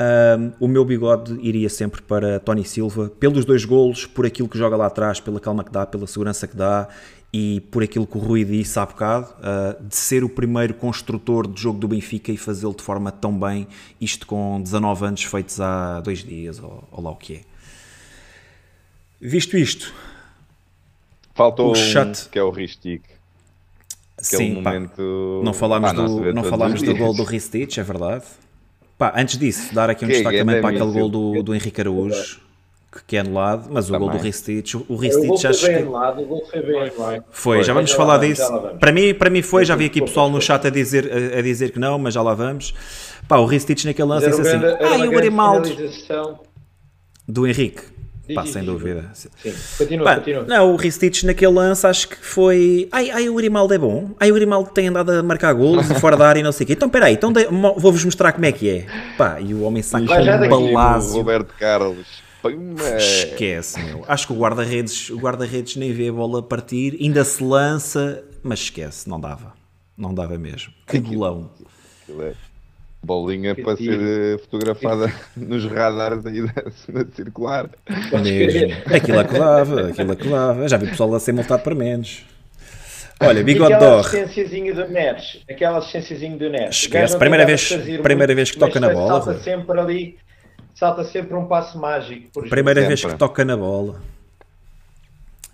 Um, o meu bigode iria sempre para Tony Silva, pelos dois golos, por aquilo que joga lá atrás, pela calma que dá, pela segurança que dá e por aquilo que o Rui disse há bocado, uh, de ser o primeiro construtor de jogo do Benfica e fazê-lo de forma tão bem, isto com 19 anos feitos há dois dias, ou, ou lá o que é. Visto isto, faltou o chat... um que é o Ristic. Sim, momento... pá, não falámos, pá, do, não falámos do gol do Ristich, é verdade. Pá, antes disso, dar aqui um que destaque é também para aquele gol do, do Henrique Araújo, que, que é anulado, mas o gol do Ristich, o Ristich acho que... Anulado, o gol foi bem anulado. Foi, foi, já vamos já falar vamos, disso. Para mim, para mim foi, já vi aqui pessoal no chat a dizer, a, a dizer que não, mas já lá vamos. Pá, o Ristich naquele lance disse assim, ah, e o Grimaldo... Do Henrique. Pá, sem dúvida. Sim, continua, Pá, continua. Não, o Ristich naquele lance acho que foi. Ai, ai, o Grimaldo é bom. Ai, o Grimaldo tem andado a marcar golos e fora da área e não sei o quê. Então peraí, então de... vou-vos mostrar como é que é. Pá, e o homem saca um balásio. Roberto Carlos. Esquece, meu. Acho que o guarda-redes guarda nem vê a bola partir, ainda se lança, mas esquece, não dava. Não dava mesmo. Que golão. É bolinha que para ser eh, fotografada nos radares aí da segunda circular. Mesmo. Aquilo acordava, aquilo acordava. Já vi o pessoal a ser multado para menos. Olha, bigode d'or. Aquela do Neres. Aquela assistênciazinha do Neres. Esquece. Primeira vez, primeira muito, vez que toca na bola. Salta sempre ali. Salta sempre um passo mágico. primeira vez que toca na bola.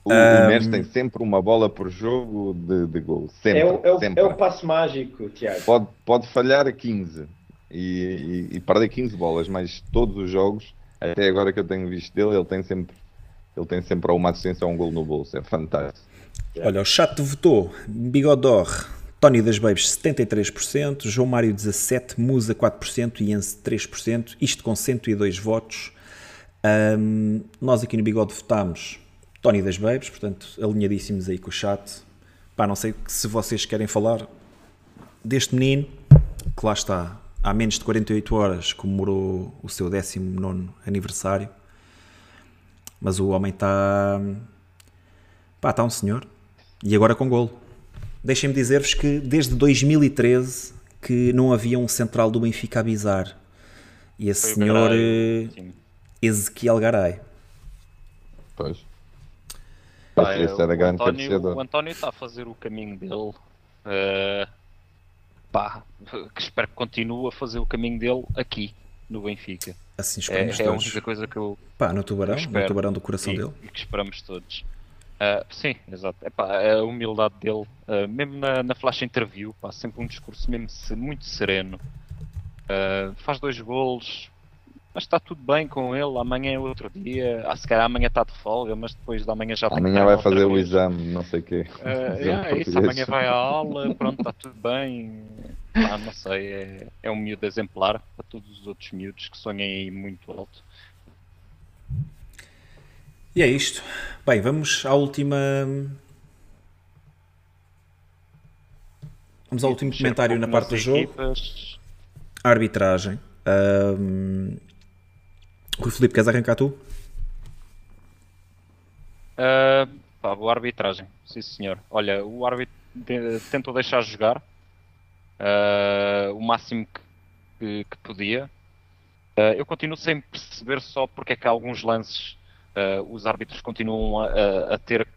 O, um, Neres tem sempre uma bola por jogo de, de gol. Sempre, é, o, é, o, sempre. é o passo mágico, Tiago. Pode, pode falhar a 15 e, e, e perder 15 bolas, mas todos os jogos, até agora que eu tenho visto dele, ele tem sempre, ele tem sempre uma assistência ou um gol no bolso. É fantástico. Olha, o chat votou Bigodor, Tony das Babes 73%, João Mário 17%, Musa 4% e Ense 3%, isto com 102 votos. Um, nós aqui no Bigode votámos Tony das Babes, portanto alinhadíssimos aí com o chat. Pá, não sei se vocês querem falar deste menino, que lá está, há menos de 48 horas comemorou o seu 19 aniversário. Mas o homem está. pá, está um senhor. E agora com golo. Deixem-me dizer-vos que desde 2013 que não havia um central do Benfica a bizar. E esse Foi senhor Garay, eh, Ezequiel Garay. Pois. Ah, é, o, António, o António está a fazer o caminho dele. Uh, pá, que espero que continue a fazer o caminho dele aqui, no Benfica. Assim esperamos é, é a única coisa que eu. Pá, no Tubarão, no Tubarão do coração e, dele. E que esperamos todos. Uh, sim, exato. Epá, a humildade dele, uh, mesmo na, na flash interview, pá, sempre um discurso mesmo muito sereno. Uh, faz dois golos, mas está tudo bem com ele. Amanhã é outro dia. Ah, se calhar amanhã está de folga, mas depois da manhã já tem Amanhã vai fazer o exame, não sei o quê. Uh, é, é isso, amanhã vai à aula, pronto, está tudo bem. Ah, não sei, é, é um miúdo exemplar para todos os outros miúdos que sonhem aí muito alto. E é isto. Bem, vamos à última. Vamos ao último comentário na parte do jogo. A arbitragem. Um, Rui Filipe, queres arrancar tu? Uh, pá, boa arbitragem, sim senhor. Olha, o árbitro tentou deixar jogar uh, o máximo que, que, podia. Uh, eu continuo sem perceber só porque é que alguns lances os árbitros continuam a, a, ter que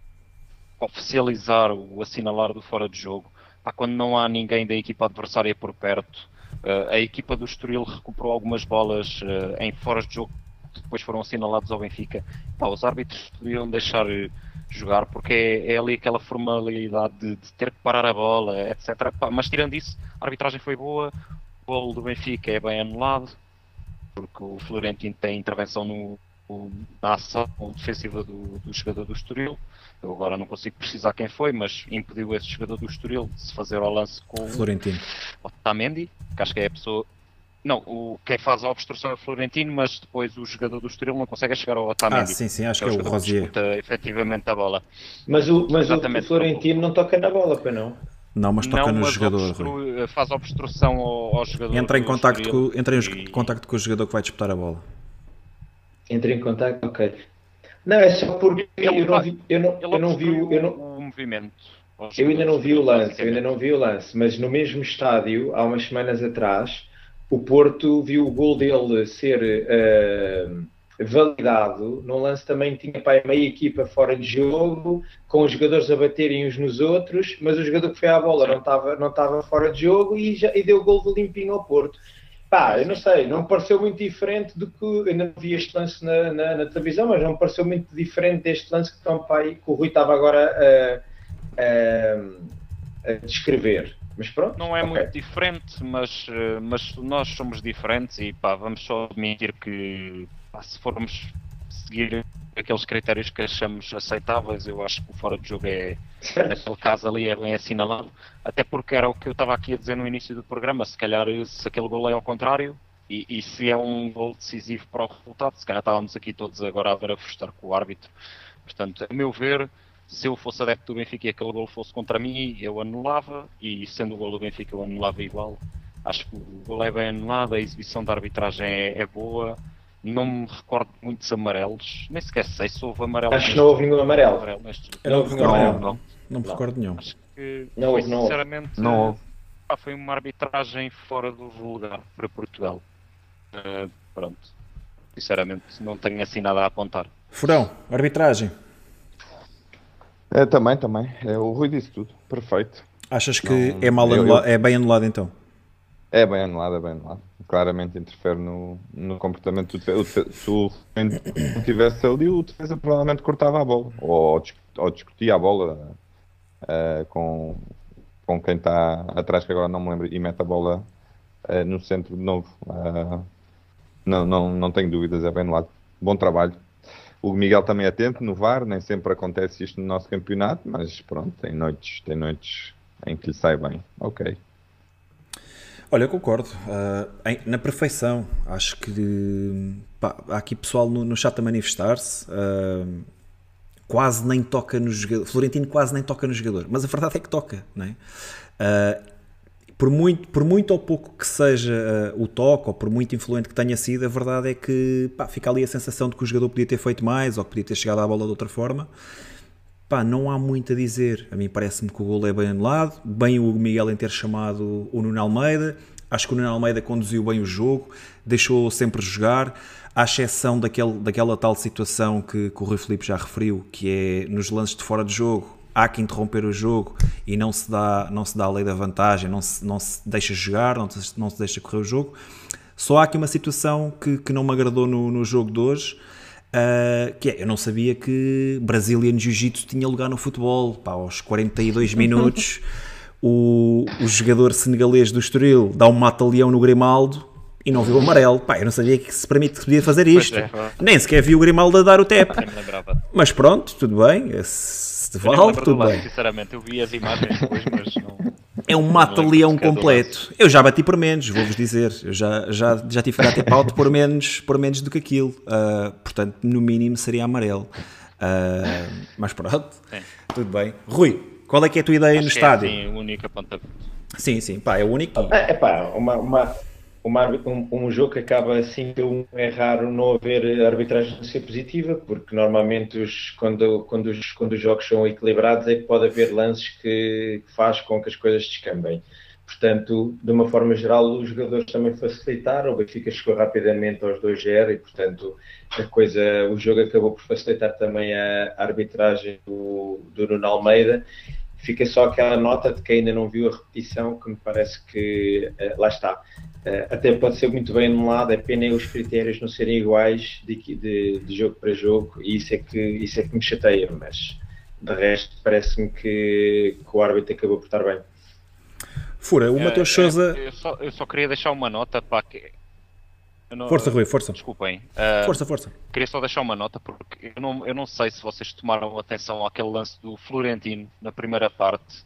oficializar o assinalar do fora de jogo. Pá, quando não há ninguém da equipa adversária por perto, a equipa do Estoril recuperou algumas bolas em fora de jogo depois foram assinalados ao Benfica, pá, os árbitros podiam deixar eh, jogar porque é, é ali aquela formalidade de, de, ter que parar a bola, etc. Pá, mas tirando isso, a arbitragem foi boa, o gol do Benfica é bem anulado, porque o Florentino tem intervenção no, na ação defensiva do, do jogador do Estoril. Eu agora não consigo precisar quem foi, mas impediu esse jogador do Estoril de se fazer ao lance com Florentino. o Otamendi, que acho que é a pessoa não, o, quem faz a obstrução é o Florentino, mas depois o jogador do Estoril não consegue chegar ao Otamendi. Ah, sim, sim, acho que é, o, o Rosier. Disputa, efetivamente a bola. Mas o, mas o Florentino não toca na bola, para não? Não, mas toca não, no mas jogador. Obstru... Faz obstrução ao, ao jogador. Entra em contacto com, entra em e... contacto com o jogador que vai disputar a bola. Entra em contacto, ok. Não, é só porque eu não vi, eu não, eu não vi eu não... o movimento. Eu ainda não vi o lance, eu ainda não vi o lance, mas no mesmo estádio, há umas semanas atrás, o Porto viu o gol dele ser uh, validado num lance também tinha para meia equipa fora de jogo, com os jogadores a baterem uns nos outros, mas o jogador que foi à bola não estava não fora de jogo e, já, e deu o gol limpinho ao Porto. Pá, eu não sei, não me pareceu muito diferente do que. Ainda não vi este lance na, na, na televisão, mas não me pareceu muito diferente deste lance que, pá, que o Rui estava agora a, a, a descrever. Mas pronto. Não é okay. muito diferente, mas, mas nós somos diferentes e pá, vamos só admitir que pá, se formos seguir aqueles critérios que achamos aceitáveis, eu acho que o fora de jogo é, naquele caso ali, é bem assinalado. Até porque era o que eu estava aqui a dizer no início do programa, se calhar se aquele gol é ao contrário, e, e, se é um gol decisivo para o resultado, se calhar estávamos aqui todos agora a ver a frustrar com o árbitro. Portanto, a meu ver, se eu fosse adepto do Benfica e aquele gol fosse contra mim, eu anulava, e sendo o gol do Benfica eu anulava igual. Acho que o gol é bem anulado, a exibição da arbitragem é, é boa, não me recordo muitos amarelos, nem sequer sei se houve amarelo. Acho que não houve nenhum amarelo. amarelo neste... Não houve nenhum amarelo. Não, não me recordo nenhum. Acho que não, foi, não sinceramente, não houve. Ah, foi uma arbitragem fora do vulgar para Portugal. Uh, pronto. Sinceramente, não tenho assim nada a apontar. Furão, arbitragem. É, também, também. É, o Rui disse tudo. Perfeito. Achas que não, é, mal anulado, eu... é bem anulado então? É bem anulado, é bem anulado. Claramente interfere no, no comportamento do defesa. Se o não tivesse ali, o defesa provavelmente cortava a bola. Ou, ou discutia a bola uh, com, com quem está atrás, que agora não me lembro, e mete a bola uh, no centro de novo. Uh, não, não, não tenho dúvidas, é bem anulado. Bom trabalho. O Miguel também é atento no VAR, nem sempre acontece isto no nosso campeonato, mas pronto, tem noites, tem noites em que lhe sai bem. Ok. Olha, eu concordo. Uh, em, na perfeição. Acho que pá, há aqui pessoal no, no chat a manifestar-se. Uh, quase nem toca no jogador. Florentino quase nem toca no jogador. Mas a verdade é que toca, não é? Uh, por muito, por muito ou pouco que seja uh, o toque, ou por muito influente que tenha sido, a verdade é que pá, fica ali a sensação de que o jogador podia ter feito mais ou que podia ter chegado à bola de outra forma. Pá, não há muito a dizer. A mim parece-me que o gol é bem anulado. Bem o Miguel em ter chamado o Nuno Almeida. Acho que o Nuno Almeida conduziu bem o jogo, deixou sempre jogar, à exceção daquele, daquela tal situação que, que o Rui Filipe já referiu, que é nos lances de fora de jogo, há que interromper o jogo e não se dá, não se dá a lei da vantagem, não se, não se deixa jogar, não se, não se deixa correr o jogo. Só há aqui uma situação que, que não me agradou no, no jogo de hoje, Uh, que é, eu não sabia que Brazilian Jiu-Jitsu tinha lugar no futebol. Pá, aos 42 minutos, o, o jogador senegalês do Estoril dá um mata-leão no Grimaldo e não viu o amarelo. Pá, eu não sabia que se permite que podia fazer isto. É, Nem sequer vi o Grimaldo a dar o tap. Mas pronto, tudo bem. Vale, tudo bem. Sinceramente, eu vi as imagens depois, mas não. É um mata-leão completo. Eu já bati por menos, vou-vos dizer. Eu já, já, já tive que dar tap out por menos, por menos do que aquilo. Uh, portanto, no mínimo seria amarelo. Uh, mas pronto, é. tudo bem. Rui, qual é que é a tua ideia Acho no estádio? É, sim, única ponta. Sim, sim, pá, é o único. É, é pá, uma, uma, um, um, jogo que acaba assim um é raro não haver arbitragem ser positiva, porque normalmente os, quando, quando, os, quando os jogos são equilibrados é que pode haver lances que, faz com que as coisas descambem. Portanto, de uma forma geral, os jogadores também facilitaram. O Benfica chegou rapidamente aos 2-0 e, portanto, a coisa, o jogo acabou por facilitar também a, arbitragem do, do Nuno Almeida. Fica só aquela nota de que ainda não viu a repetição, que me parece que uh, lá está. Uh, até pode ser muito bem anulado, é pena os critérios não serem iguais de, de, de, jogo para jogo, e isso é que, isso é que me chateia, mas de resto parece-me que, que o árbitro acabou por estar bem. Fura, o uh, Matheus Souza. Eu só, eu só queria deixar uma nota para que. Não, força, Rui, força. Desculpem. Uh, força, força. Queria só deixar uma nota, porque eu não, eu não sei se vocês tomaram atenção àquele lance do Florentino na primeira parte,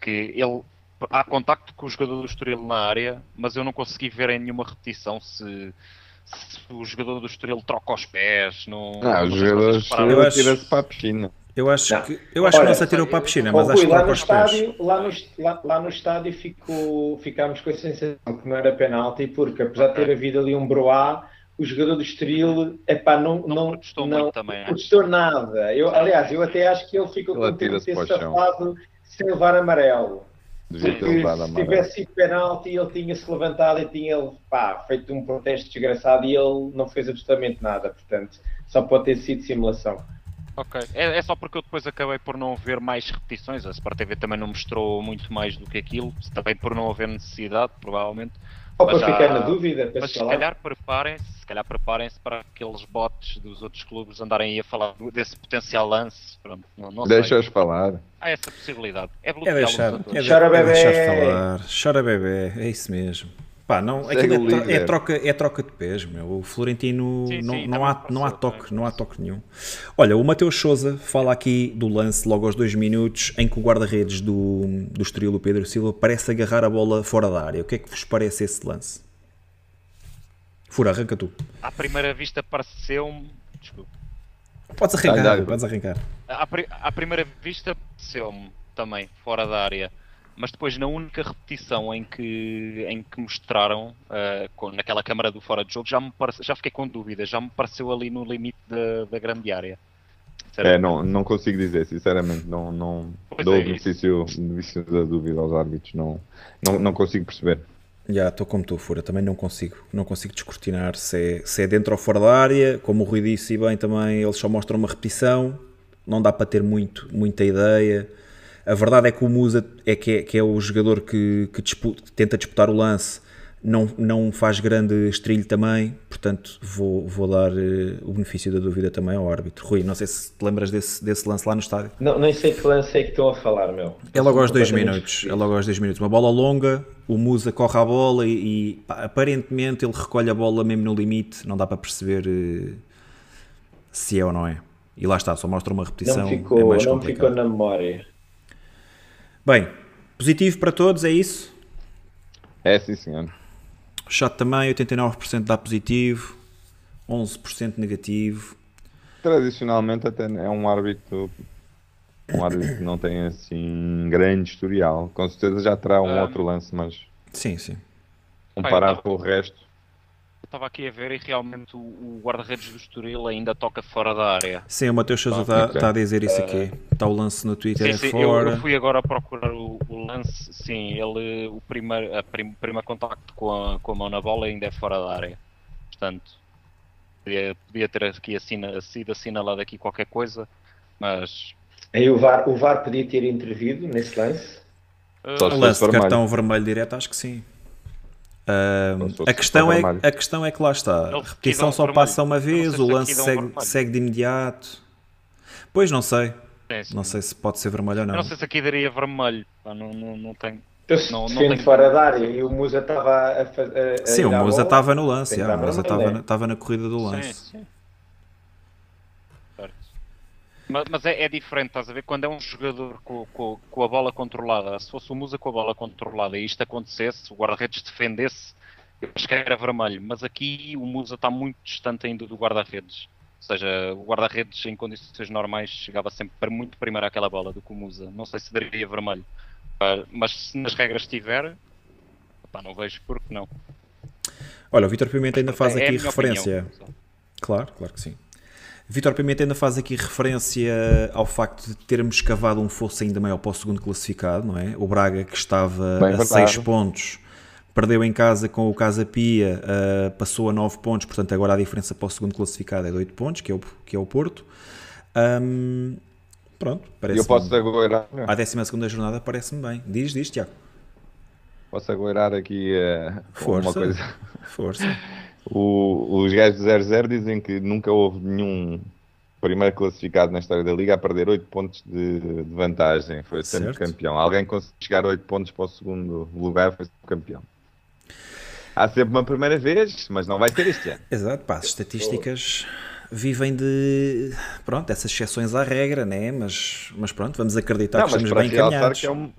que ele há contacto com o jogador do Estoril na área, mas eu não consegui ver em nenhuma repetição se, se o jogador do Estoril troca os pés. Não, não, o jogador do Estoril atira-se para a piscina. Eu acho não. que, eu acho Olha, que não se atirou para a piscina, mas acho que lá no estádio, lá no, lá, lá, no estádio ficou, ficámos com a sensação que não era penalti, porque apesar de ter havido ali um broá, o jogador do Estoril epá, não, não, não protestou, não, também, é? protestou nada. Eu, aliás, eu até acho que ele ficou contente de ter safado sem levar amarelo. Devia ter se tivesse sido penalti, ele tinha-se levantado e tinha pá, feito um protesto desgraçado e ele não fez absolutamente nada. Portanto, só pode ter sido simulação. Ok. É, é só porque eu depois acabei por não ver mais repetições. A Sport TV também não mostrou muito mais do que aquilo. Também por não haver necessidade, provavelmente. Só para já- ficar na dúvida, para Mas se falar. calhar preparem-se, se calhar preparem-se para aqueles bots dos outros clubes andarem aí a falar desse potencial lance. Pronto, não, não sei. Deixa-os falar. Há essa possibilidade. É É deixar, a todos. é, de- Chora, é bebê. deixar falar. Chora bebê, é isso mesmo. Pá, não, é, tro- é troca, é troca de pés, meu. O Florentino Sim, não, sim, não, também há, me não, há pareceu, toque, não há toque nenhum. Olha, o Mateus Souza fala aqui do lance logo aos dois minutos em que o guarda-redes do, do Estoril, o Pedro Silva, parece agarrar a bola fora da área. O que é que vos parece esse lance? Fura, arranca tu. À primeira vista pareceu-me. Desculpa. Podes arrancar, Dá-lhe, dá-lhe. podes arrancar. À, pri- à primeira vista pareceu-me também, fora da área. Mas depois, na única repetição em que, em que mostraram, ah, com, naquela câmara do fora de jogo, já, me parece, já fiquei com dúvidas. Já me pareceu ali no limite da, da grande área. É, não, não consigo dizer, sinceramente. Não, não Pois dou é o benefício, benefício da dúvida aos árbitros. Não, não, não consigo perceber. Já, estou como tu, Fura, também não consigo, não consigo descortinar se é, se é dentro ou fora da área, como o Rui disse e bem também, eles só mostram uma repetição, não dá para ter muito, muita ideia. A verdade é que o Musa é que é, que é o jogador que, que dispu- que tenta disputar o lance, não, não faz grande estrilho também, portanto vou, vou dar eh, o benefício da dúvida também ao árbitro. Rui, não sei se te lembras desse, desse lance lá no estádio. Não, nem sei que lance é que estão a falar, meu. É logo aos dois minutos. É logo aos dois minutos. Uma bola longa, o Musa corre a bola e, e, pá, aparentemente ele recolhe a bola mesmo no limite. Não dá para perceber eh, se é ou não é. E lá está, só mostra uma repetição. Não é ficou, mais não complicado. ficou na memória. Bem, positivo para todos, é isso. É, sim, senhor. Chato também, 89% dá positivo, 11% negativo. Tradicionalmente até é um árbitro um árbitro que não tem assim grande historial. Com certeza já terá um Ah. outro lance, mas Sim, sim. comparado Pai, com o resto. Estava aqui a ver e realmente o, o guarda-redes do Estoril ainda toca fora da área. Sim, o Mateus Sousa Ah, está ok. tá a dizer isso aqui. Está o lance no Twitter Sim, sim, eu, fora. eu fui agora procurar o, o lance. Sim, ele, o primeiro, a prim, primeiro contacto com a, com a mão na bola ainda é fora da área. Portanto, podia, podia ter aqui assina, sido assinalado aqui qualquer coisa, mas. Aí o VAR, o VAR podia ter intervido nesse lance. uh, O lance de vermelho. cartão vermelho direto, acho que sim. A, questão é, a questão é que lá está. A repetição só passa uma Não vez, o lance segue, segue de imediato. Pois não sei. sim, sim. Não sei se pode ser vermelho ou Eu não. não sei se aqui daria vermelho. pá, não, não, não tenho. Eu Não- não tenho- fora da área e o Musa estava a fazer. Sim, o Musa estava no lance. Já, o Musa estava é. na, estava na corrida do Sim, lance. sim. Certo. Mas, mas é, é diferente, estás a ver? Quando é um jogador com, com, com a bola controlada, se fosse o Musa com a bola controlada e isto acontecesse, o guarda-redes defendesse, eu acho que era vermelho. Mas aqui o Musa está muito distante ainda do guarda-redes. Ou seja, o guarda-redes em condições normais chegava sempre para muito primeiro àquela bola do que o Musa. Não sei se daria vermelho. Ah, Mas se nas regras estiver, não vejo por que não. Olha, o Vitor Pimenta ainda faz É aqui referência. opinião. Claro, claro que sim. Vitor Pimenta ainda faz aqui referência ao facto de termos cavado um fosso ainda maior para o segundo classificado, não é? O Braga, que estava Bem a verdade. 6 pontos, perdeu em casa com o Casa Pia, ah, passou a 9 pontos, portanto agora a diferença para o segundo classificado é de 8 pontos, que é o, que é o Porto. Ahm, pronto, E parece eu posso agoirar, À 12 jornada parece-me bem. Diz, diz, Tiago. posso agoirar aqui uma Força. coisa. Força. O- os gajos do 0-0 dizem que nunca houve nenhum primeiro classificado na história da Liga a perder 8 pontos de, de vantagem. Foi sempre Certo. campeão. Alguém conseguiu chegar a 8 pontos para o segundo lugar, foi sempre campeão. Há sempre uma primeira vez, mas não vai ser este ano. Exato, pá, as estatísticas vivem de pronto, essas exceções à regra, né? Mas, mas pronto, vamos acreditar não, que estamos bem encaminhados. que é um.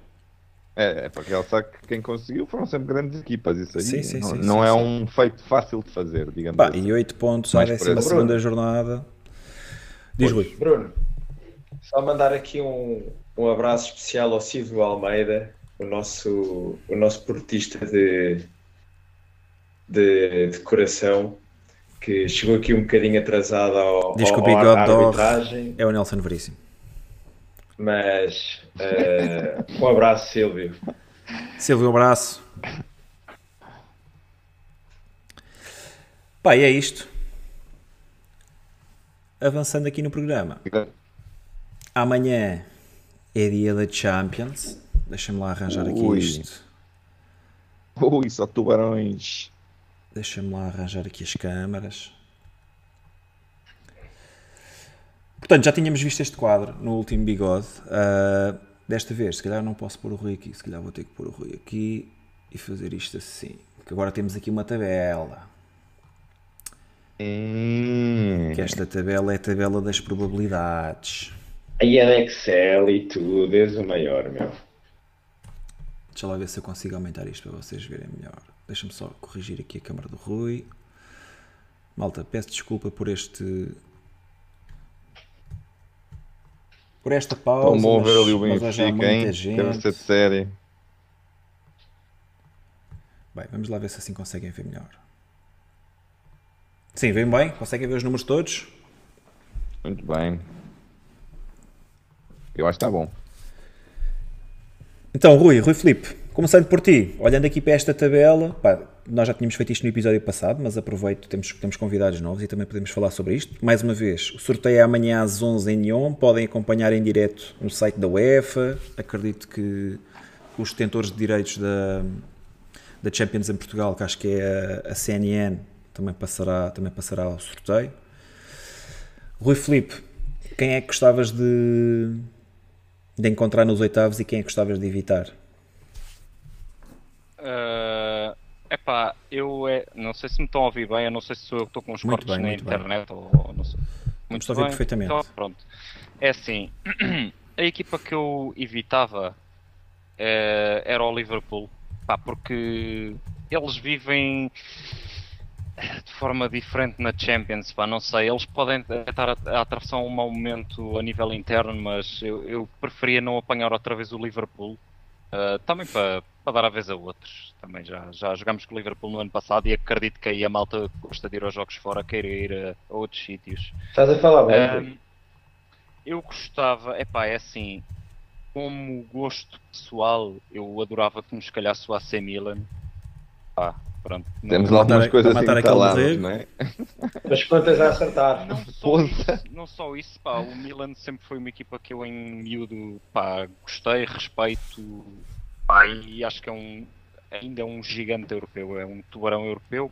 É, é para realçar que quem conseguiu foram sempre grandes equipas. Isso aí Sim, sim, não, sim, não sim, é sim. um feito fácil de fazer, digamos Pá, assim. e 8 pontos à Mais por 12 esse. segunda jornada. Diz Rui. Bruno, só mandar aqui um, um abraço especial ao Silvio Almeida, o nosso, o nosso portista de, de, de coração, que chegou aqui um bocadinho atrasado ao, Diz que o à dó. arbitragem, É o Nelson Veríssimo. Mas eh, um abraço, Silvio. Silvio, um abraço. Pá, e é isto. Avançando aqui no programa. Amanhã é dia da Champions. Deixa-me lá arranjar aqui Ui. isto. Ui, só tubarões. Deixa-me lá arranjar aqui as câmaras. Portanto, já tínhamos visto este quadro no último bigode. Ah, desta vez, se calhar não posso pôr o Rui aqui. Se calhar vou ter que pôr o Rui aqui e fazer isto assim. Que agora temos aqui uma tabela. Hum. Que esta tabela é a tabela das probabilidades. Aí é Excel e tudo, és o maior, meu. Deixa lá ver se eu consigo aumentar isto para vocês verem melhor. Deixa-me só corrigir aqui a câmara do Rui. Malta, peço desculpa por este. Por esta pausa. Estão a mover ali o mas Benfica, hein? gente. ser de série. Bem, vamos lá ver se assim conseguem ver melhor. Sim, vem bem? Conseguem ver os números todos? Muito bem. Eu acho que está bom. Então, Rui, Rui Filipe, começando por ti, olhando aqui para esta tabela, pá, nós já tínhamos feito isto no episódio passado, mas aproveito, temos, temos convidados novos e também podemos falar sobre isto. Mais uma vez, o sorteio é amanhã às 11 em Nyon, podem acompanhar em direto no site da UEFA, acredito que os detentores de direitos da, da Champions em Portugal, que acho que é a, a CNN, também passará, também passará ao sorteio. Rui Filipe, quem é que gostavas de, de encontrar nos oitavos e quem é que gostavas de evitar? É epá, eu é, não sei se me estão a ouvir bem, eu não sei se sou eu que estou com os Muito cortes bem, na muito bem. internet ou, não sei. Estamos a ouvir perfeitamente. Então, pronto. É assim, a equipa que eu evitava eh, era o Liverpool, pá, porque eles vivem de forma diferente na Champions, pá, não sei, eles podem estar a, a atravessar um mau momento a nível interno, mas eu, eu preferia não apanhar outra vez o Liverpool, Uh, também para, para dar a vez a outros. Também já, já jogámos com o Liverpool no ano passado e acredito que aí a malta gosta de ir aos jogos fora queira ir a, a outros sítios. Estás a falar bem? Um, eu gostava, epá, é assim, como gosto pessoal, eu adorava que nos calhasse o AC Milan. Pá, pronto. não- Temos Para algumas coisas assim matar instaladas, borrego. não é? Mas quantas a acertar? Não só, isso, não só isso, pá, o Milan sempre foi uma equipa que eu em miúdo, pá, gostei, respeito, pá, e acho que é um, ainda é um gigante europeu, é um tubarão europeu,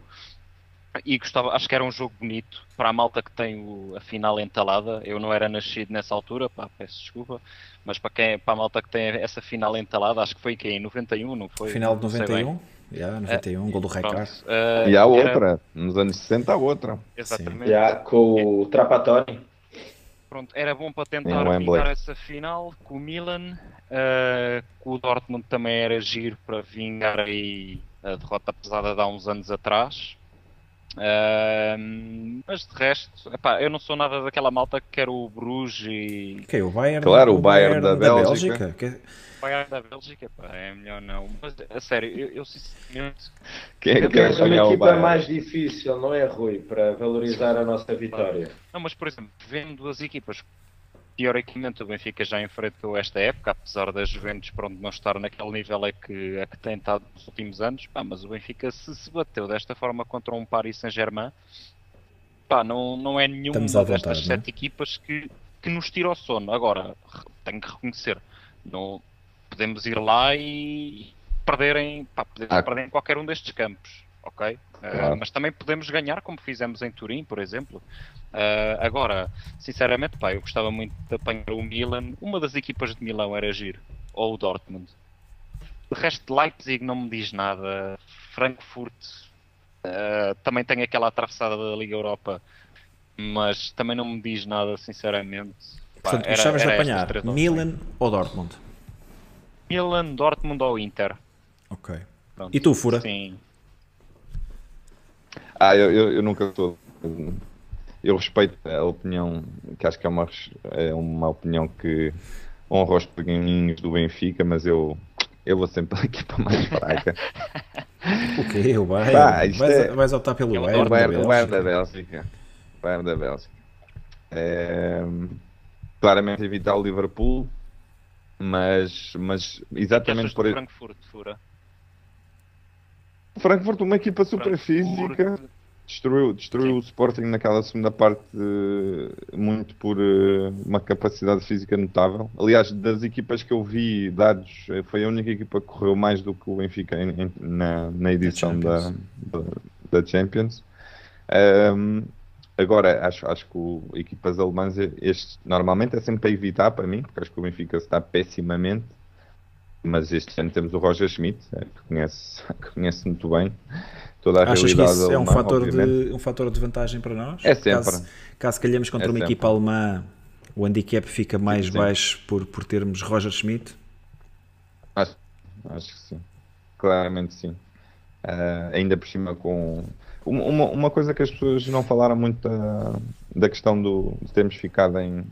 e gostava, acho que era um jogo bonito, para a malta que tem o- a final entalada, eu não era nascido nessa altura, pá, peço desculpa, mas para, quem, para a malta que tem essa final entalada, acho que foi que em 91, não foi? Final de Não sei bem. 91? Já, 91, gol do Pronto, Rijkaard. eh, E há era- outra, nos anos 60 há outra. Exatamente. Já com o Trapatóni. Pronto, era bom para tentar vingar essa final com o Milan, com o Dortmund também era giro para vingar aí a derrota pesada de há uns anos atrás. Eh, mas de resto, epá, eu não sou nada daquela malta que quer o Bruges e Ok, o Bayern, Claro, o Bayern da Bélgica. que- Bayern da Bélgica, epá, é melhor não. Mas a sério, eu, eu sinceramente Quem é que quer uma equipa mais difícil, não é, Rui? Para valorizar a nossa vitória. Não, mas por exemplo, vendo duas equipas, teoricamente o Benfica já enfrentou esta época, apesar da Juventus pronto, não estar naquele nível é que, é que tem estado nos últimos anos, pá, mas o Benfica se se bateu desta forma contra um Paris Saint-Germain, pá, não, não é nenhuma à destas não é? sete equipas que, que nos tira o sono. Agora, tenho que reconhecer, não podemos ir lá e perderem, pá, podemos Ah. perder em qualquer um destes campos, ok? Uh, Claro. mas também podemos ganhar como fizemos em Turim, por exemplo. Uh, agora, sinceramente, pá, eu gostava muito de apanhar o Milan. Uma das equipas de Milão era giro, ou o Dortmund. De resto, Leipzig não me diz nada. Frankfurt uh, também tem aquela atravessada da Liga Europa, mas também não me diz nada, sinceramente. Pá, Portanto, era- gostavas de apanhar. Milan ou Dortmund? Milan, Dortmund ou Inter. Ok. Pronto. E tu, Fura? Sim. Ah, eu, eu, eu nunca sou. Eu respeito a opinião, que acho que é uma, é uma opinião que honra os pequenininhos do Benfica, mas eu, eu vou sempre pela equipa mais fraca. O quê? O Bayern? Pá, vais, é- vais optar pelo É o O Bayern, da Bayern, Bayern da Bélgica. O Bayern da Bélgica. É, claramente evitar o Liverpool, mas, mas exatamente por. Frankfurt, Fura? Frankfurt, uma equipa super física, destruiu, destruiu o Sporting naquela segunda parte uh, muito por uh, uma capacidade física notável. Aliás, das equipas que eu vi dados, eh, foi a única equipa que correu mais do que o Benfica em, em, na, na edição da, da, da Champions. Um, agora, acho, acho que o, equipas alemãs, este normalmente é sempre para evitar para mim, porque acho que o Benfica está pessimamente mas este ano temos o Roger Schmidt, é, que conhece, que conhece muito bem toda a Achas realidade que isso alemã, é um fator, de, um fator de vantagem para nós? É sempre. Caso, caso calhemos contra é uma sempre. equipa alemã, o handicap fica mais sim, sim. baixo por, por termos Roger Schmidt? Acho, acho que sim. Claramente sim. Uh, ainda por cima com... Uma, uma coisa que as pessoas não falaram muito da, da questão do, de termos ficado em,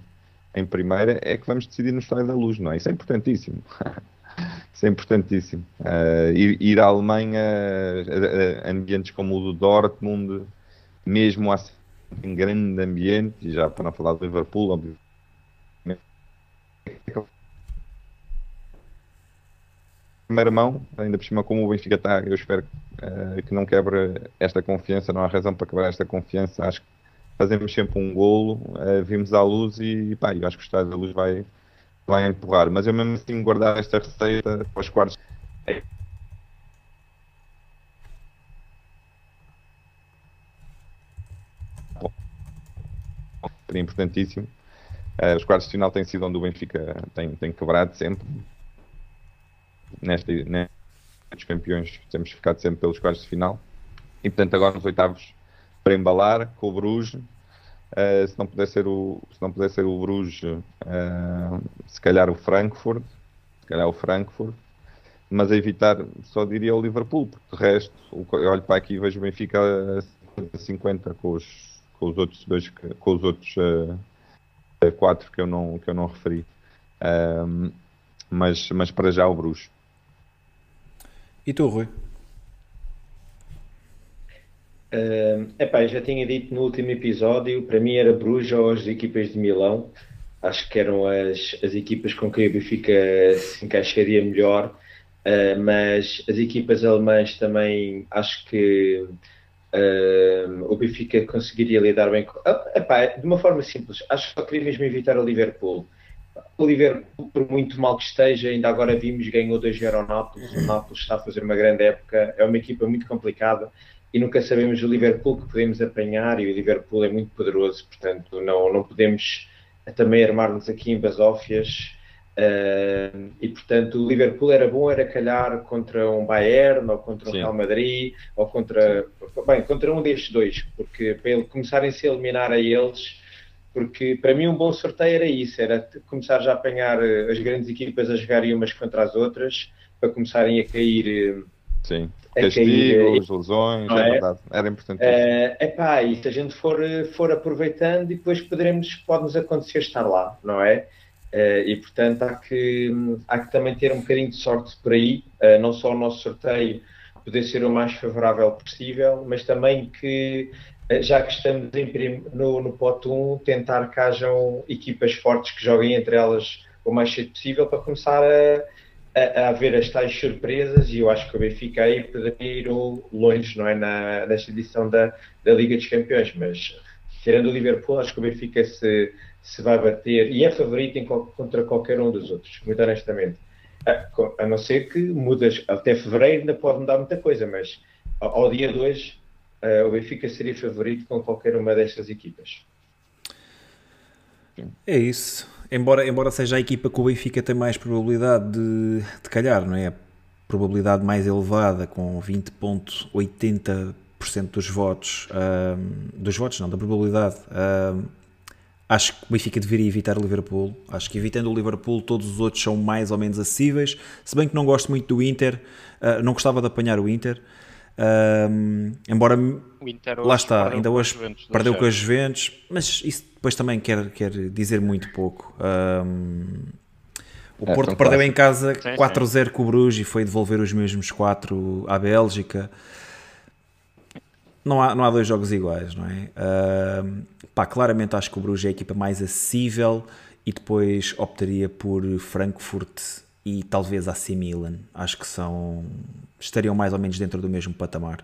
em primeira é que vamos decidir no estádio da luz, não é? Isso é importantíssimo. Isso é importantíssimo. Uh, ir, ir, à Alemanha, ambientes como o do Dortmund, mesmo assim, em grande ambiente, e já para não falar do Liverpool, obviamente. Primeira mão, ainda por cima, como o Benfica está, eu espero uh, que não quebre esta confiança, não há razão para quebrar esta confiança. Acho que fazemos sempre um golo, uh, vimos à luz e pá, eu acho que o Estádio da Luz vai, vai empurrar, mas eu mesmo assim guardar esta receita para os quartos. É importantíssimo. Uh, os quartos de final têm sido onde o Benfica tem, tem quebrado sempre. Nesta, nestes campeões temos ficado sempre pelos quartos de final. E portanto agora nos oitavos para embalar com o Bruges Uh, se não puder ser o se não puder ser o Bruges uh, se calhar o Frankfurt se calhar o Frankfurt mas a evitar só diria o Liverpool porque de resto eu olho para aqui e vejo o Benfica a 50 com os, com os outros dois com os outros uh, quatro que eu não que eu não referi mas mas para já o Bruges e tu Rui Uh, epá, já tinha dito no último episódio, para mim era Bruges ou as equipas de Milão. Acho que eram as, as equipas com quem o Benfica se encaixaria melhor. Uh, mas as equipas alemãs também acho que uh, o Benfica conseguiria lidar bem com. Uh, epá, de uma forma simples, acho que só queria mesmo evitar o Liverpool. O Liverpool, por muito mal que esteja, ainda agora vimos, ganhou 2-0 ao Nápoles. O Nápoles está a fazer uma grande época, é uma equipa muito complicada e nunca sabemos o Liverpool que podemos apanhar e o Liverpool é muito poderoso, portanto não, não podemos também armar-nos aqui em basófias uh, e portanto o Liverpool era bom era calhar contra um Bayern ou contra um Sim. Real Madrid ou contra bem, contra um destes dois, porque para ele começarem-se a eliminar a eles porque para mim um bom sorteio era isso, era começar já a apanhar eh, as grandes equipas a jogarem umas contra as outras para começarem a cair eh, Sim. Castigos, lesões, é? é? verdade. Era importante. É, epá, e se a gente for, for aproveitando e depois poderemos, pode-nos acontecer estar lá, não é? Uh, e portanto há que, há que também ter um bocadinho de sorte por aí, uh, não só o nosso sorteio poder ser o mais favorável possível, mas também que, já que estamos em, no, no pote 1, tentar que hajam equipas fortes que joguem entre elas o mais cedo possível para começar a a, a haver as tais surpresas e eu acho que o Benfica aí poderia ir longe não é, na, nesta edição da, da Liga dos Campeões, mas tirando o Liverpool, acho que o Benfica se, se vai bater e é favorito em, contra qualquer um dos outros, muito honestamente. A, a, não ser que mudas até fevereiro ainda pode mudar muita coisa, mas ao, ao dia de hoje o Benfica seria favorito com qualquer uma destas equipas. É isso embora, embora seja a equipa que o Benfica tem mais probabilidade de, de calhar, não é? A probabilidade mais elevada, com 20,80% dos votos, um, dos votos não, da probabilidade. Um, acho que o Benfica deveria evitar o Liverpool. Acho que evitando o Liverpool, todos os outros são mais ou menos acessíveis. Se bem que não gosto muito do Inter, uh, não gostava de apanhar o Inter. Um, embora lá está, ainda hoje perdeu com as Juventus, mas isso depois também quer, quer dizer muito pouco. Um, o é, Porto perdeu em casa 4-0 com o Bruges e foi devolver os mesmos 4 à Bélgica. Não há, não há dois jogos iguais, não é? Um, pá, claramente acho que o Bruges é a equipa mais acessível e depois optaria por Frankfurt e talvez AC Milan. Acho que são estariam mais ou menos dentro do mesmo patamar.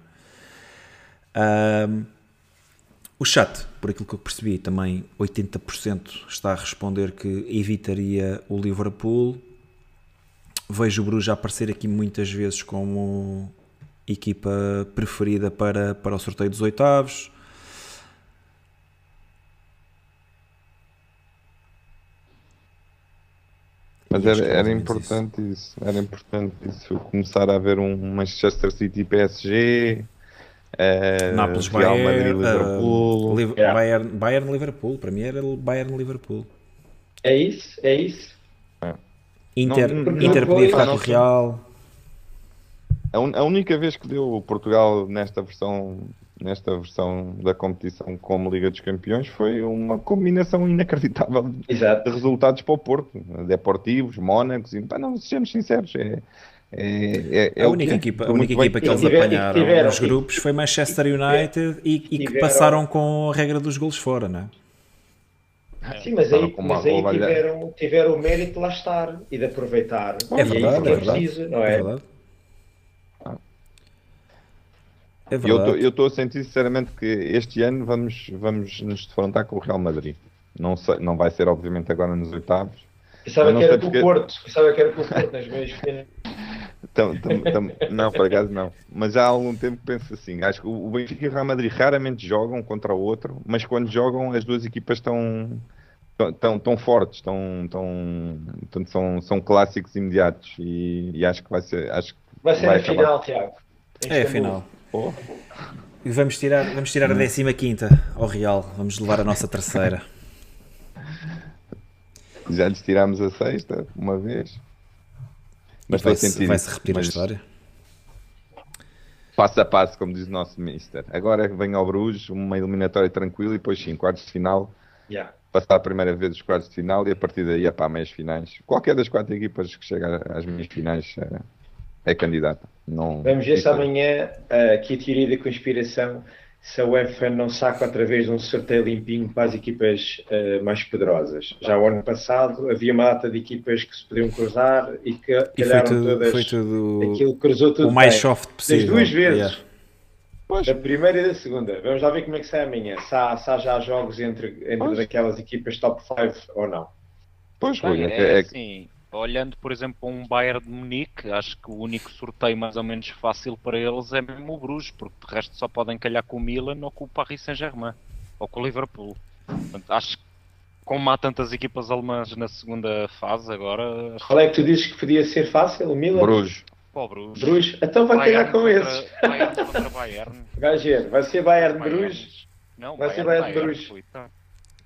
Um, o chat, por aquilo que eu percebi, também 80% está a responder que evitaria o Liverpool. Vejo o Bruges aparecer aqui muitas vezes como equipa preferida para, para o sorteio dos oitavos. Mas era, era importante isso. isso. era importante isso, começar a haver um Manchester City PSG, uh, Nápoles, Real Bayern, Madrid, Liverpool, uh, Liv yeah. Bayern, Bayern, Liverpool, para mim era Bayern, Liverpool. É isso, é isso. É. Inter, não, não, Inter podia ficar com o Real. A, un, a única vez que deu Portugal nesta versão nesta versão da competição como Liga dos Campeões foi uma combinação inacreditável Exato. de resultados para o Porto, Deportivos, Mónacos, e pá, não, sejamos sinceros, é, é, é, a única equipa, a única equipa que eles apanharam tiveram, nos grupos foi Manchester United e, e, que passaram com a regra dos golos fora, não é? Sim, mas aí, mas aí tiveram, tiveram o mérito de lá estar e de aproveitar. É verdade, é, é, verdade, preciso, não é? é verdade. É eu estou a sentir sinceramente que este ano vamos, vamos nos defrontar com o Real Madrid. Não, sei, não vai ser, obviamente, agora nos oitavos. Pensava que era com porque... o Porto. Pensava que era com o Porto nas meias tam, tam, tam, não, por acaso não. Mas já há algum tempo penso assim. Acho que o Benfica e o Real Madrid raramente jogam contra o outro, mas quando jogam as duas equipas estão tão, tão fortes, tão, tão, tão, são, são clássicos imediatos e, e acho que vai ser. Acho que vai ser vai a acabar. final, Tiago. É a final. Oh. E vamos tirar, vamos tirar a 15 quinta ao Real. Vamos levar a nossa terceira. Já lhes tirámos a sexta uma vez. Mas vai-se vai -se repetir mas... a história? Passo a passo, como diz o nosso Mister. Agora vem ao Bruges, uma eliminatória tranquila e depois sim, quartos de final. Yeah. Passar a primeira vez os quartos de final e a partir daí é para meias finais. Qualquer das quatro equipas que chega às meias finais é, é candidata. Não, Vamos ver se amanhã, uh, aqui a teoria da conspiração, se a UEFA não saca outra vez um sorteio limpinho para as equipas uh, mais poderosas. Já o ano passado havia uma data de equipas que se podiam cruzar e que e foi tudo, todas. Foi tudo aquilo cruzou tudo o mais bem. soft possível. Das duas vezes. Yeah. Pois. Da primeira e da segunda. Vamos lá ver como é que sai amanhã. Se há, se há já jogos entre, entre aquelas equipas top 5 ou não. Pois, Bem, é, é, é, assim, olhando, por exemplo, para um Bayern de Munique, acho que o único sorteio mais ou menos fácil para eles é mesmo o Bruges, porque de resto só podem calhar com o Milan ou com o Paris Saint-Germain ou com o Liverpool. Portanto, acho que como há tantas equipas alemãs na segunda fase agora. Qual é que tu dizes que podia ser fácil? O Milan? Bruges. Pô, Bruges. Bruges. Então vai calhar com contra, esses. Bayern contra Bayern. Gajer, vai ser Bayern, Bayern Bruges. Não, vai Bayern, ser Bayern, Bayern Bruges.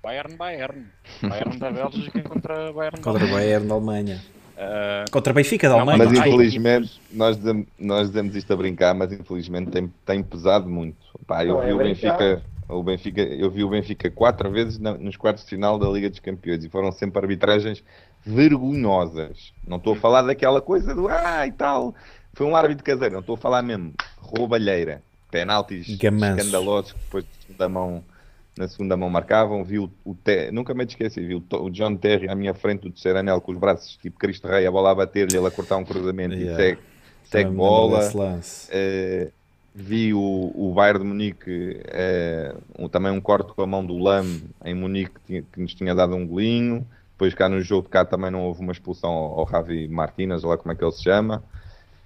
Bayern, Bayern. Bayern da Bélgica contra Bayern da Contra Bayern da Alemanha. Uh, Contra Benfica da Alemanha. Mas infelizmente, nós dizemos, nós dizemos isto a brincar, mas infelizmente tem, tem pesado muito. Pá, eu, vi é o Benfica, o Benfica, eu vi o Benfica quatro vezes na, nos quartos de final da Liga dos Campeões e foram sempre arbitragens vergonhosas. Não estou a falar daquela coisa do ah e tal. Foi um árbitro caseiro, não estou a falar mesmo. Roubalheira, penaltis Gamanço. escandalosos que depois da mão na segunda mão marcavam, vi o, o nunca me esqueci, vi o, o, John Terry à minha frente do terceiro anel com os braços tipo Cristo Rei, a bola a bater-lhe, ele a cortar um cruzamento yeah. e segue, segue bola. Uh, vi o, o Bayern de Munique uh, um, também um corte com a mão do Lam em Munique que, que, nos tinha dado um golinho. Depois cá no jogo de cá também não houve uma expulsão ao, ao Javi Martínez, ou lá como é que ele se chama.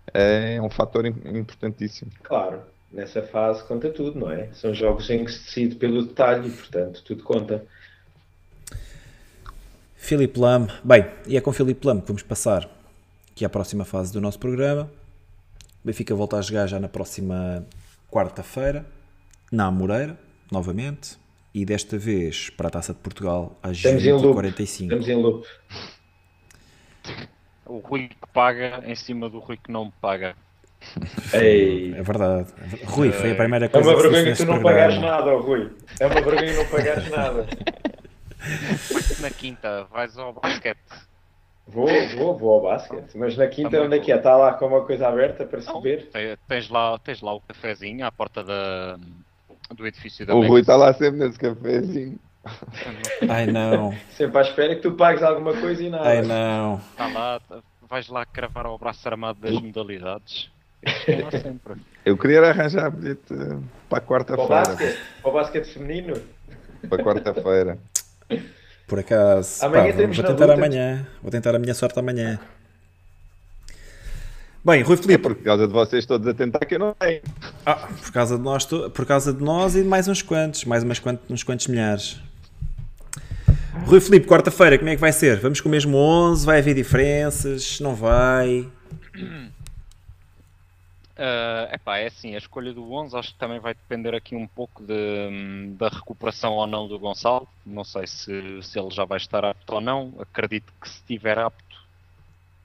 Uh, é um fator importantíssimo. Claro nessa fase conta tudo, não é? São jogos em que se decide pelo detalhe, portanto, tudo conta. Filipe Lam, bem, e é com Filipe Lam que vamos passar aqui à próxima fase do nosso programa. O Benfica volta a jogar já na próxima quarta-feira, na Amoreira, novamente, e desta vez para a Taça de Portugal às 20h45. Estamos em loop. O Rui que paga em cima do Rui que não paga. Ei. É verdade. Rui, foi a primeira coisa É uma vergonha que tu não pagares nada, Rui. É uma vergonha não pagares nada. Na quinta, vais ao basquete. Vou, vou, vou ao basquete. Mas na quinta, Também onde é que é? Está lá com uma coisa aberta para se ver? Tens lá, tens lá o cafezinho à porta da, do edifício da O Rui está lá sempre nesse cafezinho. Ai não. Sempre à espera que tu pagues alguma coisa e nada. Ai não. Está lá, vais lá cravar ao braço armado das modalidades. Eu queria arranjar bilhete para Para quarta-feira. para o basquete feminino. Para quarta-feira. Por acaso, Amanhã pá, vou, tentar luta. amanhã. Vou tentar a minha sorte amanhã. Bem, Rui É Filipe, por causa de vocês todos a tentar que eu não tenho. ah, por, causa de nós, por causa de nós e de mais uns quantos, mais umas quant- uns quantos milhares. Rui Filipe, quarta-feira, como é que vai ser? Vamos com o mesmo 11? Vai haver diferenças? Não vai? É epá, é assim, a escolha do 11 acho que também vai depender aqui um pouco de- da recuperação ou não do Gonçalo. Não sei se, se ele já vai estar apto ou não. Acredito que se estiver apto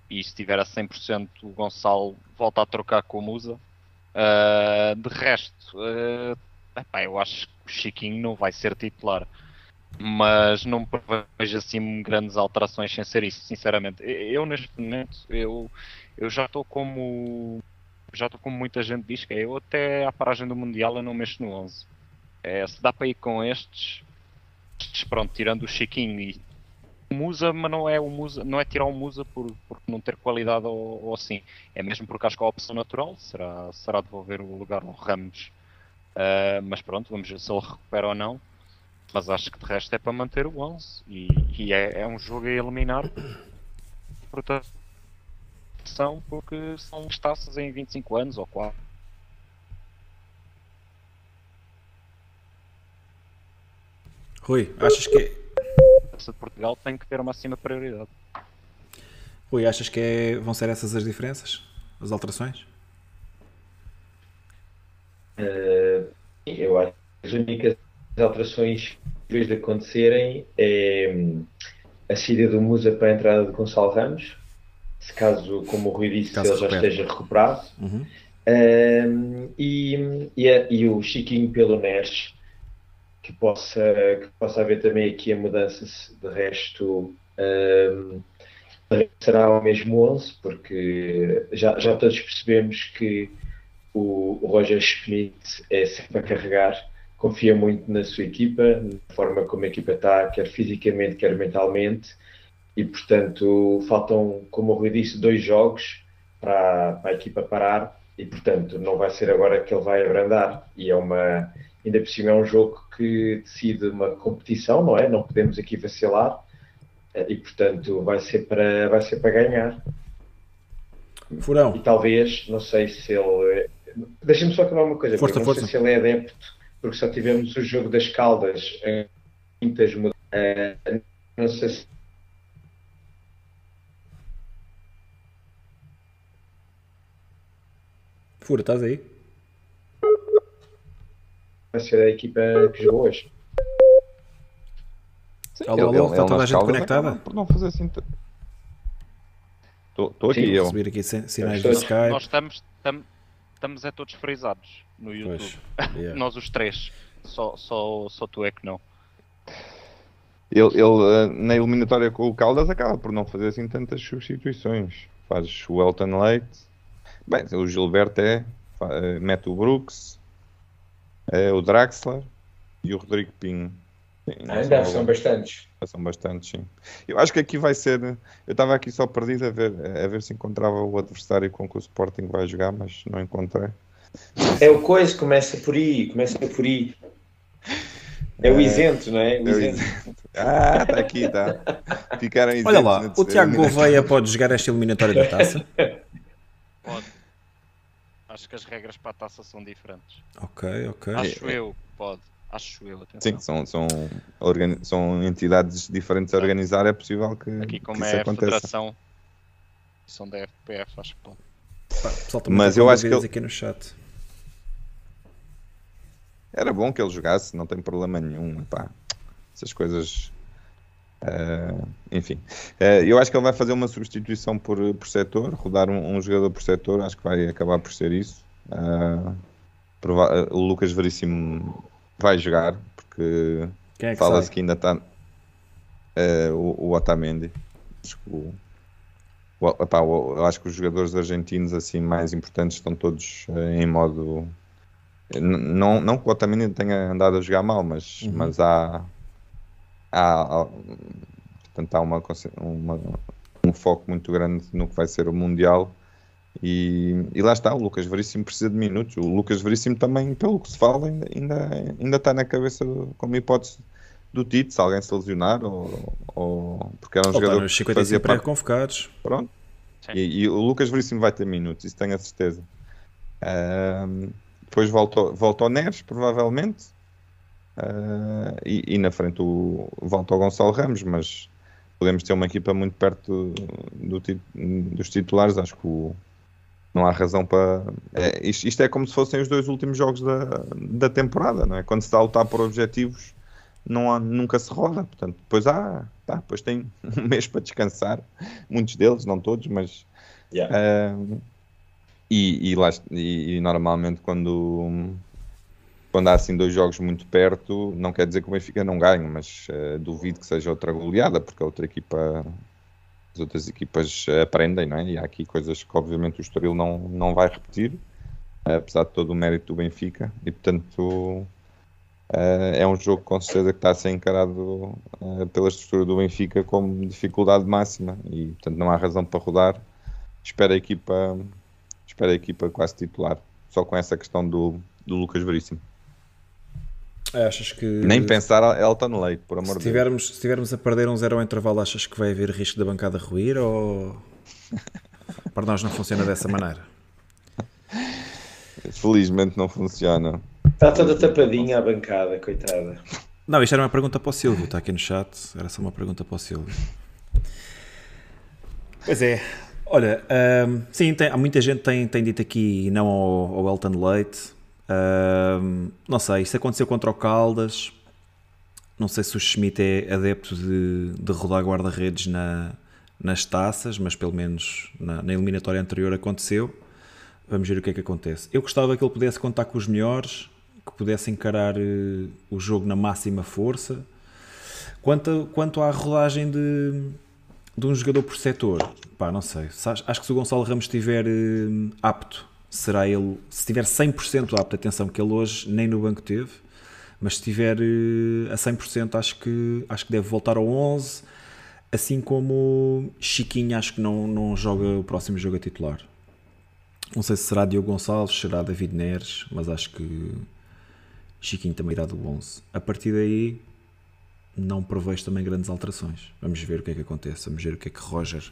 e estiver a 100% o Gonçalo volta a trocar com o Musa. Ah, de resto, ah, epá, eu acho que o Chiquinho não vai ser titular. Mas não vejo assim grandes alterações sem ser isso, sinceramente. Eu neste momento, eu, eu já estou como já estou como muita gente diz que é, eu até à paragem do Mundial eu não mexo no 11. É, se dá para ir com estes, pronto, tirando o Chiquinho e o Musa, mas não é o Musa, não é tirar o Musa por, por não ter qualidade ou, ou assim. É mesmo porque acho que a opção natural será, será devolver o lugar ao Ramos. Ah, mas pronto, vamos ver se ele recupera ou não. Mas acho que de resto é para manter o 11 e, e é, é um jogo a eliminar. Portanto, são porque são taças em 25 anos ou 4. Rui, achas que A taça de Portugal tem que ter uma máxima prioridade. Rui, achas que é- vão ser essas as diferenças? As alterações? Eh, eu acho que as únicas alterações possíveis de acontecerem é hum, a saída do Musa para a entrada de Gonçalo Ramos, se caso, como o Rui disse, Caso ele já esteja recuperado. Uhum. Um, e, e, a- e o Chiquinho pelo Neres, que possa, que possa haver também aqui a mudança, de resto um, será o mesmo 11, porque já, já todos percebemos que o, o Roger Schmidt é sempre a carregar, confia muito na sua equipa, na forma como a equipa está, quer fisicamente, quer mentalmente, e portanto faltam, como o Rui disse, dois jogos para, para a equipa parar e portanto não vai ser agora que ele vai abrandar. E é uma ainda por cima é um jogo que decide uma competição não é? Não podemos aqui vacilar. E portanto vai ser para vai ser para ganhar. E Furão, talvez não sei se ele deixa-me só acabar uma coisa Força, não força. sei se ele é adepto porque só tivemos o jogo das Caldas em quintas muda- eh, não sei se Fura, estás aí? vai ser a equipa que jogou hoje Sim, Alô, alô, está toda a gente conectada? Por não fazer assim. Estou aqui Sim, eu. Receber aqui sin- sinais do Skype. Nós estamos, tam- estamos é todos frisados no YouTube. Pois, yeah. Nós os três. Só, só, só tu é que não. Ele, ele, eh, na eliminatória com o Caldas acaba por não fazer assim tantas substituições. Faz o Elton Leite. Bem, o Gilberto é. eh, Mete o Brooks. eh, o Draxler. E o Rodrigo Pinho. Sim, não ainda são- são bastantes São bastantes, sim. Eu acho que aqui vai ser. Eu estava aqui só perdido a ver, a ver se encontrava o adversário com que o Sporting vai jogar, mas não encontrei. É o coisa, começa por aí, começa por aí. É o isento, não é? O É o isento. Ah, está aqui, está. Ficaram Olha isentos lá, antes o Tiago Gouveia pode jogar esta eliminatória da taça? Acho que as regras para a taça são diferentes. Ok, ok. Acho eu que pode. Acho eu, atenção. Sim, são, são, organi- são entidades diferentes a organizar, é possível que, Aqui que como isso é a aconteça. federação, são da FPF, acho que pode. Pá, pessoal Mas eu acho que ele- aqui no chat. Era bom que ele jogasse, não tem problema nenhum. Pá. Essas coisas. Eh, enfim, Eh, eu acho que ele vai fazer uma substituição por, por setor, rodar um, um jogador por setor, acho que vai acabar por ser isso. Ah, eh, o Lucas Veríssimo vai jogar, porque é fala-se que ainda está o, o Otamendi. Acho que o- o- o- acho que os jogadores argentinos assim mais importantes estão todos em modo não, não que o Otamendi tenha andado a jogar mal, mas, Uhum. mas há, há, há, portanto, há uma, uma- um foco muito grande no que vai ser o Mundial. E, e lá está, o Lucas Veríssimo precisa de minutos. O Lucas Veríssimo também, pelo que se fala, ainda, ainda, ainda está na cabeça do, como hipótese do Tite, se alguém se lesionar, ou, ou porque era um Ou está jogador que 55 fazia parte. pré-convocados. Pronto. E, e o Lucas Veríssimo vai ter minutos, isso tenho a certeza. Depois volta, ao- volta ao Neres, provavelmente. Ah, e, e na frente o, volta ao Gonçalo Ramos, mas podemos ter uma equipa muito perto do ti- dos titulares. Acho que o- não há razão para. é, isto, isto é como se fossem os dois últimos jogos da, da temporada, não é? Quando se está a lutar por objetivos, não há, nunca se roda. Portanto, depois há, tá, depois tem um mês para descansar. Muitos deles, não todos, mas Yeah. Ahm, e, e lá, e, e normalmente quando, quando há assim dois jogos muito perto, não quer dizer que o Benfica não ganhe, mas eh, duvido que seja outra goleada, porque a outra equipa, as outras equipas aprendem, não é? E há aqui coisas que obviamente o Estoril não, não vai repetir, eh, apesar de todo o mérito do Benfica, e portanto eh, é um jogo com certeza que está a ser encarado pela estrutura do Benfica como dificuldade máxima e portanto não há razão para rodar espera a equipa espera a equipa quase titular só com essa questão do, do Lucas Veríssimo Achas que. nem pensar a Elton Leite por amor de Deus tivermos, se tivermos a perder um zero ao intervalo, achas que vai haver risco da bancada ruir ou. Para nós não funciona dessa maneira? felizmente não funciona Está toda tapadinha a bancada, coitada. Não, isto era uma pergunta para o Silvio, está aqui no chat. Era só uma pergunta para o Silvio. Pois é. Olha, hum, sim, tem- há muita gente tem, tem dito aqui não ao, ao Elton Leite. Hum, não sei, isso aconteceu contra o Caldas. Não sei se o Schmidt é adepto de, de rodar guarda-redes na, nas taças, mas pelo menos na, na eliminatória anterior aconteceu. Vamos ver o que é que acontece. Eu gostava que ele pudesse contar com os melhores, que pudesse encarar eh, o jogo na máxima força. Quanto, quanto à rodagem de, de um jogador por setor, pá, não sei. Se ach- Acho que se o Gonçalo Ramos estiver eh, apto, será ele. Se estiver 100% apto, atenção, que ele hoje nem no banco teve, mas se estiver eh, a 100%, acho que, acho que deve voltar ao 11. Assim como Chiquinho, acho que não, não joga o próximo jogo a titular. Não sei se será Diogo Gonçalves, será David Neres, mas acho que Chiquinho também irá do 11. A partir daí, não prevejo também grandes alterações. Vamos ver o que é que acontece. Vamos ver o que é que Roger.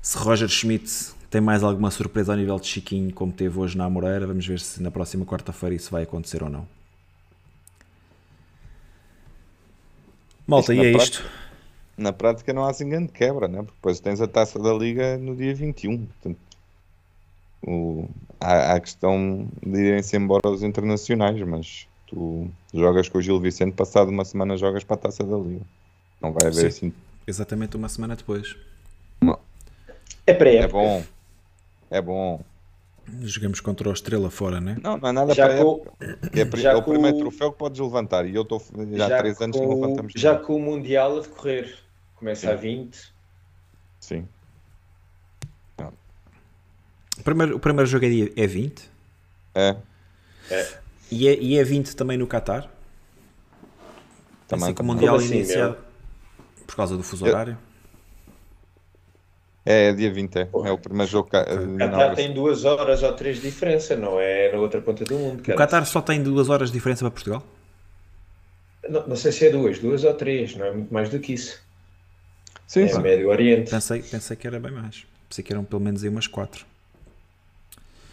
Se Roger Schmidt tem mais alguma surpresa ao nível de Chiquinho, como teve hoje na Amoreira, vamos ver se na próxima quarta-feira isso vai acontecer ou não. Malta, Isto e é na isto. na prática não há assim grande quebra né? porque depois tens a taça da Liga no dia 21 portanto o, há, há a questão de irem-se embora os internacionais mas tu jogas com o Gil Vicente passado uma semana jogas para a taça da Liga não vai haver Sim. assim Exatamente uma semana depois. É para é bom é bom Jogamos contra o Estrela fora, né? Não, não é nada Já para com- época. É, já é o com primeiro troféu que podes levantar e eu estou já há três anos que não levantamos já nada. com o Mundial a decorrer. Começa Sim. a 20. Sim. O primeiro, o primeiro jogo é, dia, é 20 É, e é, e é 20 também no Qatar. Também, assim que o. Mundial Como assim, iniciado por causa do fuso Eu- horário. É, é dia 20, é. É o primeiro jogo. ca- de Qatar tem duas horas ou três de diferença, não é na outra ponta do mundo. O. Qatar só tem duas horas de diferença para Portugal? Não, não sei se é duas, duas ou três, não é muito mais do que isso. Sim, é sim. Médio Oriente. Pensei, pensei que era bem mais. Pensei que eram pelo menos aí umas 4.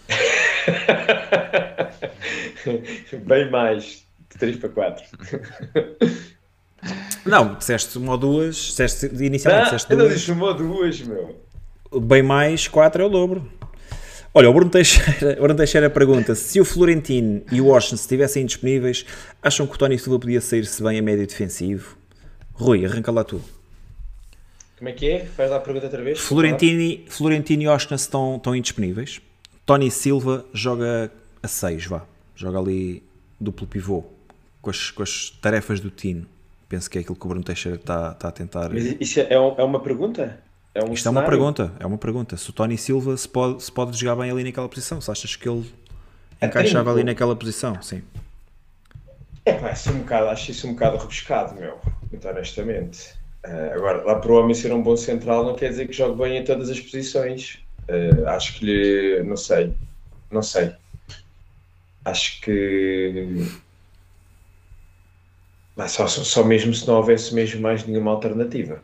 Bem mais de 3 para 4. Não, disseste uma ou duas. Disseste, inicialmente Ah, disseste eu não duas. disse uma ou duas, meu. Bem mais 4 é o dobro. Olha, o Bruno Teixeira, o Bruno Teixeira pergunta se o Florentino e o Washington estivessem disponíveis, acham que o Tony Silva podia sair-se bem a médio defensivo? Rui, arranca lá tu. Como é que é? Faz lá a pergunta outra vez. Florentino, Florentino e Washington estão, estão indisponíveis. Tony Silva joga a 6, vá. Joga ali duplo pivô, com as, com as tarefas do Tino. Penso que é aquilo que o Bruno Teixeira está, está a tentar. Mas isso é, é uma pergunta? É um Isto é uma pergunta, é uma pergunta. Se o Tony Silva se pode, se pode jogar bem ali naquela posição, se achas que ele encaixava trinco. ali naquela posição, sim. É pá, isso é um bocado, acho isso um bocado rebuscado, meu. Muito honestamente. Uh, agora, lá para o homem ser um bom central não quer dizer que jogue bem em todas as posições. Uh, acho que lhe. Não sei. Não sei. Acho que. Mas só, só mesmo se não houvesse mesmo mais nenhuma alternativa.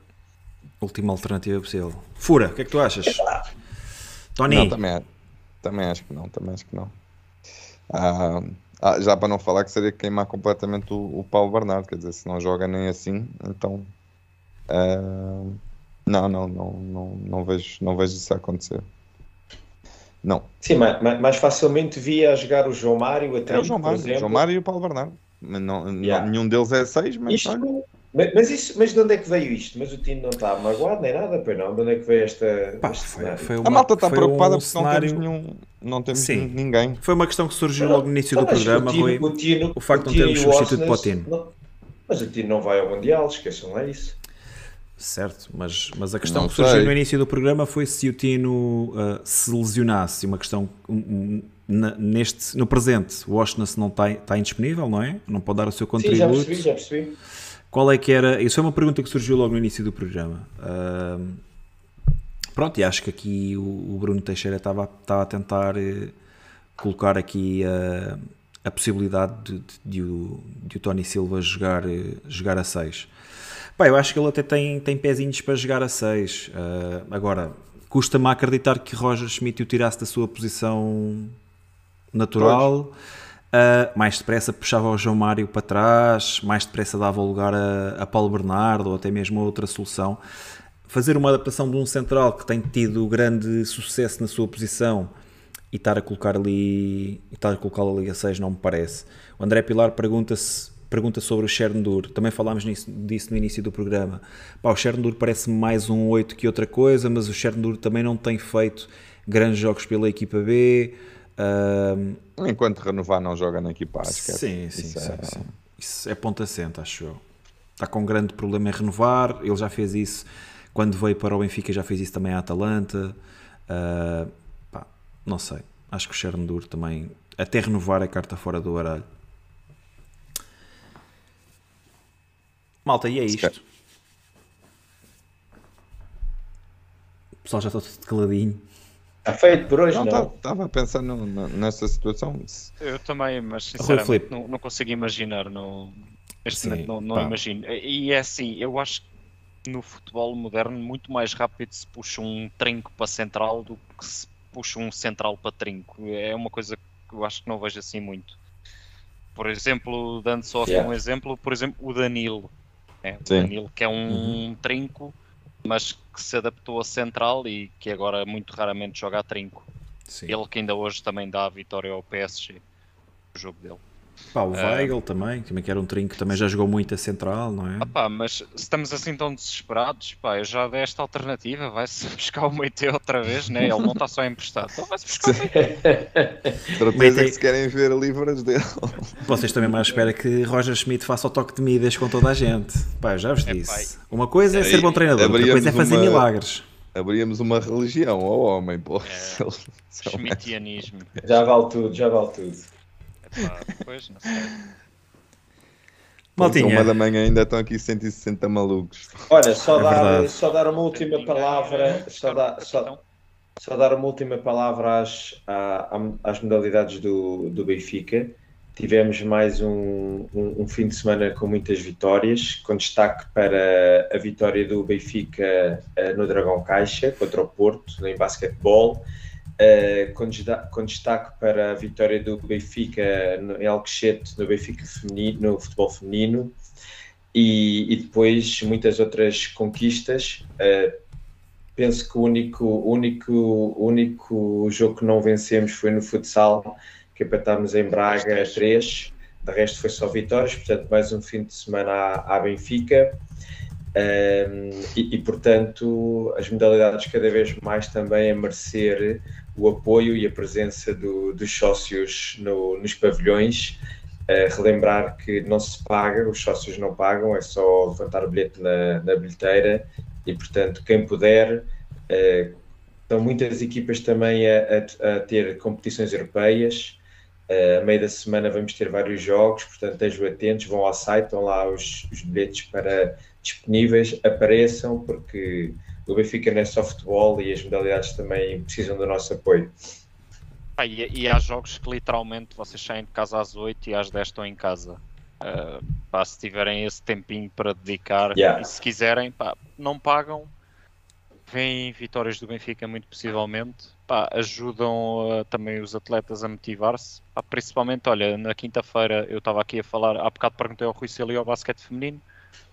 Última alternativa possível. Fura, o que é que tu achas? Tony? Não, também, também acho que não. Também acho que não. Ah, ah, já para não falar que seria queimar completamente o, o Paulo Bernardo, quer dizer, se não joga nem assim, então Uh, não, não, não, não, não, vejo, não vejo isso acontecer. Não. Sim, mais, mais facilmente via jogar o João Mário, até é o João Mário, por exemplo. João Mário e o Paulo Bernardo. Não, yeah. Nenhum deles é seis, mas, isto, mas, mas, isso, mas de onde é que veio isto? Mas o time não está magoado nem nada, pois não? De onde é que veio esta. Pá, foi, foi uma, a malta está preocupada um porque cenário... não temos, nenhum, não temos Sim. ninguém. Foi uma questão que surgiu logo no início do programa. O, tino, foi o, tino, o facto de não termos substituto para o Tino. Mas o Tino não vai ao Mundial, esqueçam lá isso. Certo, mas, mas a questão não que surgiu sei. no início do programa foi se o Tino uh, se lesionasse. Uma questão um, na, neste, no presente, o Washington não está, está indisponível, não é? Não pode dar o seu contributo. Sim, já percebi, já percebi. Qual é que era? Isso é uma pergunta que surgiu logo no início do programa. Uh, pronto, e acho que aqui o, o Bruno Teixeira estava, estava a tentar uh, colocar aqui a, a possibilidade de, de, de, o, de, o, Tony Silva jogar, eh, jogar a 6. Pá, eu acho que ele até tem, tem pezinhos para jogar a 6. Uh, agora, custa-me acreditar que Roger Schmidt o tirasse da sua posição natural. Uh, mais depressa puxava o João Mário para trás, mais depressa dava lugar a, a Paulo Bernardo ou até mesmo a outra solução. Fazer uma adaptação de um central que tem tido grande sucesso na sua posição e estar a colocar ali, estar a colocá-lo ali a 6 não me parece. O André Pilar pergunta-se pergunta sobre o Chernobyl, também falámos nisso, disso no início do programa. Pá, o Chernobyl parece mais um 8 que outra coisa, mas o Chernobyl também não tem feito grandes jogos pela equipa B. Uh... Enquanto renovar não joga na equipa A, esquece. Sim, sim, isso, sim, é... sim. isso é ponta assente, acho eu. Está com um grande problema em renovar, ele já fez isso quando veio para o Benfica, já fez isso também à Atalanta. Uh, pá, não sei, acho que o Chernobyl também, até renovar, é carta fora do baralho. Malta, e é isto. O pessoal já está tudo caladinho. Está feito por hoje, não? Estava pensando nessa situação. Eu também, mas sinceramente não, não consigo imaginar. No, este Sim, não, não imagino. E é assim, eu acho que no futebol moderno muito mais rápido se puxa um trinco para central do que se puxa um central para trinco. É uma coisa que eu acho que não vejo assim muito. Por exemplo, dando só yeah. um exemplo, por exemplo, o Danilo né? O Danilo, que é um uhum. trinco, mas que se adaptou a central e que agora muito raramente joga a trinco. Sim. Ele que ainda hoje também dá a vitória ao PSG, o jogo dele. Pá, o Weigl uh, também, também que era um trinco, também já jogou muito a central, não é? Opá, mas se estamos assim tão desesperados, pá, eu já dei esta alternativa, vai-se buscar o Meite outra vez, né? Ele não está só emprestado, então vai-se buscar o Meite. Certeza que se querem ver livros dele. Vocês também mais esperam que Roger Schmidt faça o toque de Midas com toda a gente. Pá, eu já vos disse. É, uma coisa é ser bom treinador, outra coisa é fazer uma... milagres abríamos uma religião ao homem, pô. É, Schmittianismo. Já vale tudo, já vale tudo pois, não sei. Maltinha. Uma da manhã ainda estão aqui 160 malucos. Olha, só, é dar, só dar uma última palavra. Só dar, só, só dar uma última palavra às, às modalidades do, do Benfica. Tivemos mais um, um, um, fim de semana com muitas vitórias, com destaque para a vitória do Benfica uh, no Dragão Caixa contra o Porto, em basquetebol uh, com, destaque para a vitória do Benfica no, em Alcochete, no Benfica feminino, no futebol feminino, e, e depois muitas outras conquistas. Uh, penso que o único, único, único jogo que não vencemos foi no futsal, que empatámos em Braga 3, de resto foi só vitórias, portanto mais um fim de semana à, à Benfica. Um, e, e, portanto as modalidades cada vez mais também a merecer o apoio e a presença do, dos sócios no, nos pavilhões. Uh, relembrar que não se paga, os sócios não pagam, é só levantar o bilhete na, na bilheteira e, portanto, quem puder. Uh, estão muitas equipas também a, a, a ter competições europeias. Uh, a meio da semana vamos ter vários jogos, portanto estejam atentos, vão ao site, estão lá os, os bilhetes para, disponíveis, apareçam, porque o Benfica não é só futebol e as modalidades também precisam do nosso apoio. Ah, e, e, há jogos que literalmente vocês saem de casa às 8 e às 10 estão em casa. Uh, pá, se tiverem esse tempinho para dedicar yeah. e se quiserem, pá, não pagam, vêm vitórias do Benfica muito possivelmente, pá, ajudam uh, também os atletas a motivar-se, principalmente, olha, na quinta-feira eu estava aqui a falar, há bocado perguntei ao Rui Celio ao basquete feminino,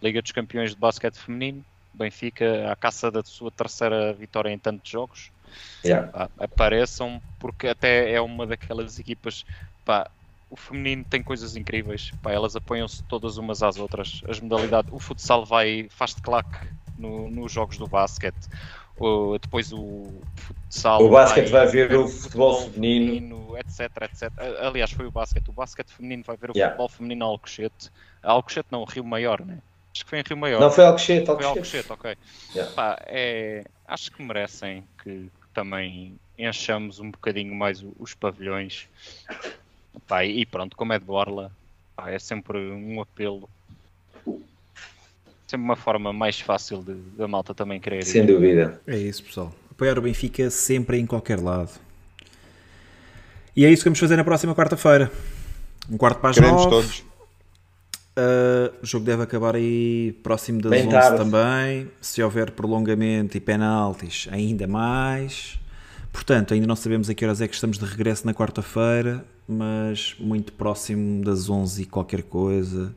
Liga dos Campeões de Basquete Feminino, Benfica à caça da sua terceira vitória em tantos jogos, yeah. apareçam, porque até é uma daquelas equipas, pá, o feminino tem coisas incríveis, pá, elas apoiam-se todas umas às outras. As modalidades, o futsal vai, faz de claque no, nos jogos do basquete. O, depois o futsal. O basquete vai, vai ver o futebol, feminino. feminino. etc, etc. Aliás, foi o basquete. O basquete feminino vai ver o yeah. futebol feminino ao Alcochete. Alcochete não, Rio Maior, né? Acho que foi em Rio Maior. Não, foi Alcochete. Foi Alcochete, ok. Yeah. Pá, é, acho que merecem que, que também enchamos um bocadinho mais os pavilhões Pá, e pronto, como é de Borla, pá, é sempre um apelo. Sempre uma forma mais fácil de, da malta também querer. Sem ir. dúvida. É isso, pessoal. Apoiar o Benfica sempre em qualquer lado. E é isso que vamos fazer na próxima quarta-feira. Um quarto para as Queremos nove. todos. Uh, o jogo deve acabar aí próximo das Bem 11 tarde. também. Se houver prolongamento e penaltis, ainda mais. Portanto, ainda não sabemos a que horas é que estamos de regresso na quarta-feira mas muito próximo das 11 e qualquer coisa.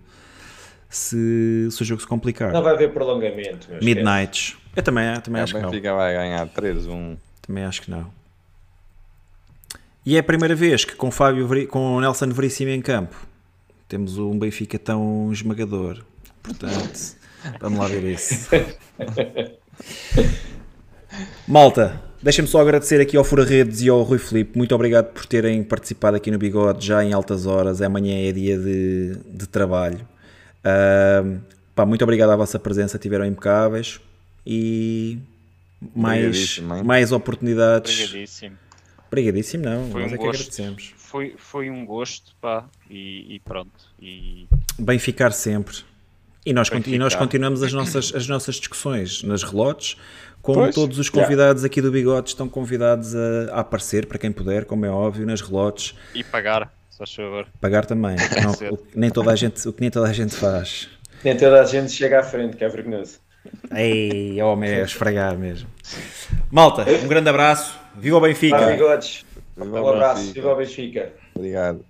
Se, se o jogo se complicar. Não vai haver prolongamento. Midnights. Eu também, também é, acho que não. Benfica vai ganhar 3-1. Também acho que não. E é a primeira vez que com, Fábio, com o Nelson Veríssimo em campo temos um Benfica tão esmagador. Portanto, vamos lá ver isso. Malta, Deixem-me só agradecer aqui ao Fura Redes e ao Rui Filipe. Muito obrigado por terem participado aqui no Bigode já em altas horas. Amanhã é dia de, de trabalho. Uh, pá, muito obrigado à vossa presença, tiveram impecáveis e mais, mais oportunidades. Obrigadíssimo. Obrigadíssimo, não. Foi nós um é que gosto. agradecemos. Foi, foi um gosto, pá, e, e pronto. E... Bem ficar sempre. E nós, e nós continuamos as nossas, as nossas discussões nas relotes como pois, todos os convidados yeah. aqui do Bigode estão convidados a, a, aparecer, para quem puder, como é óbvio, nas relotes. E pagar, se faz favor. Pagar também, não, o, nem toda a gente, o que nem toda a gente faz. Nem toda a gente chega à frente, que é vergonhoso. Ei, homem, é esfregar mesmo. Malta, um grande abraço. Viva o Benfica. Viva bigodes. Um abraço. Viva o Benfica. Obrigado.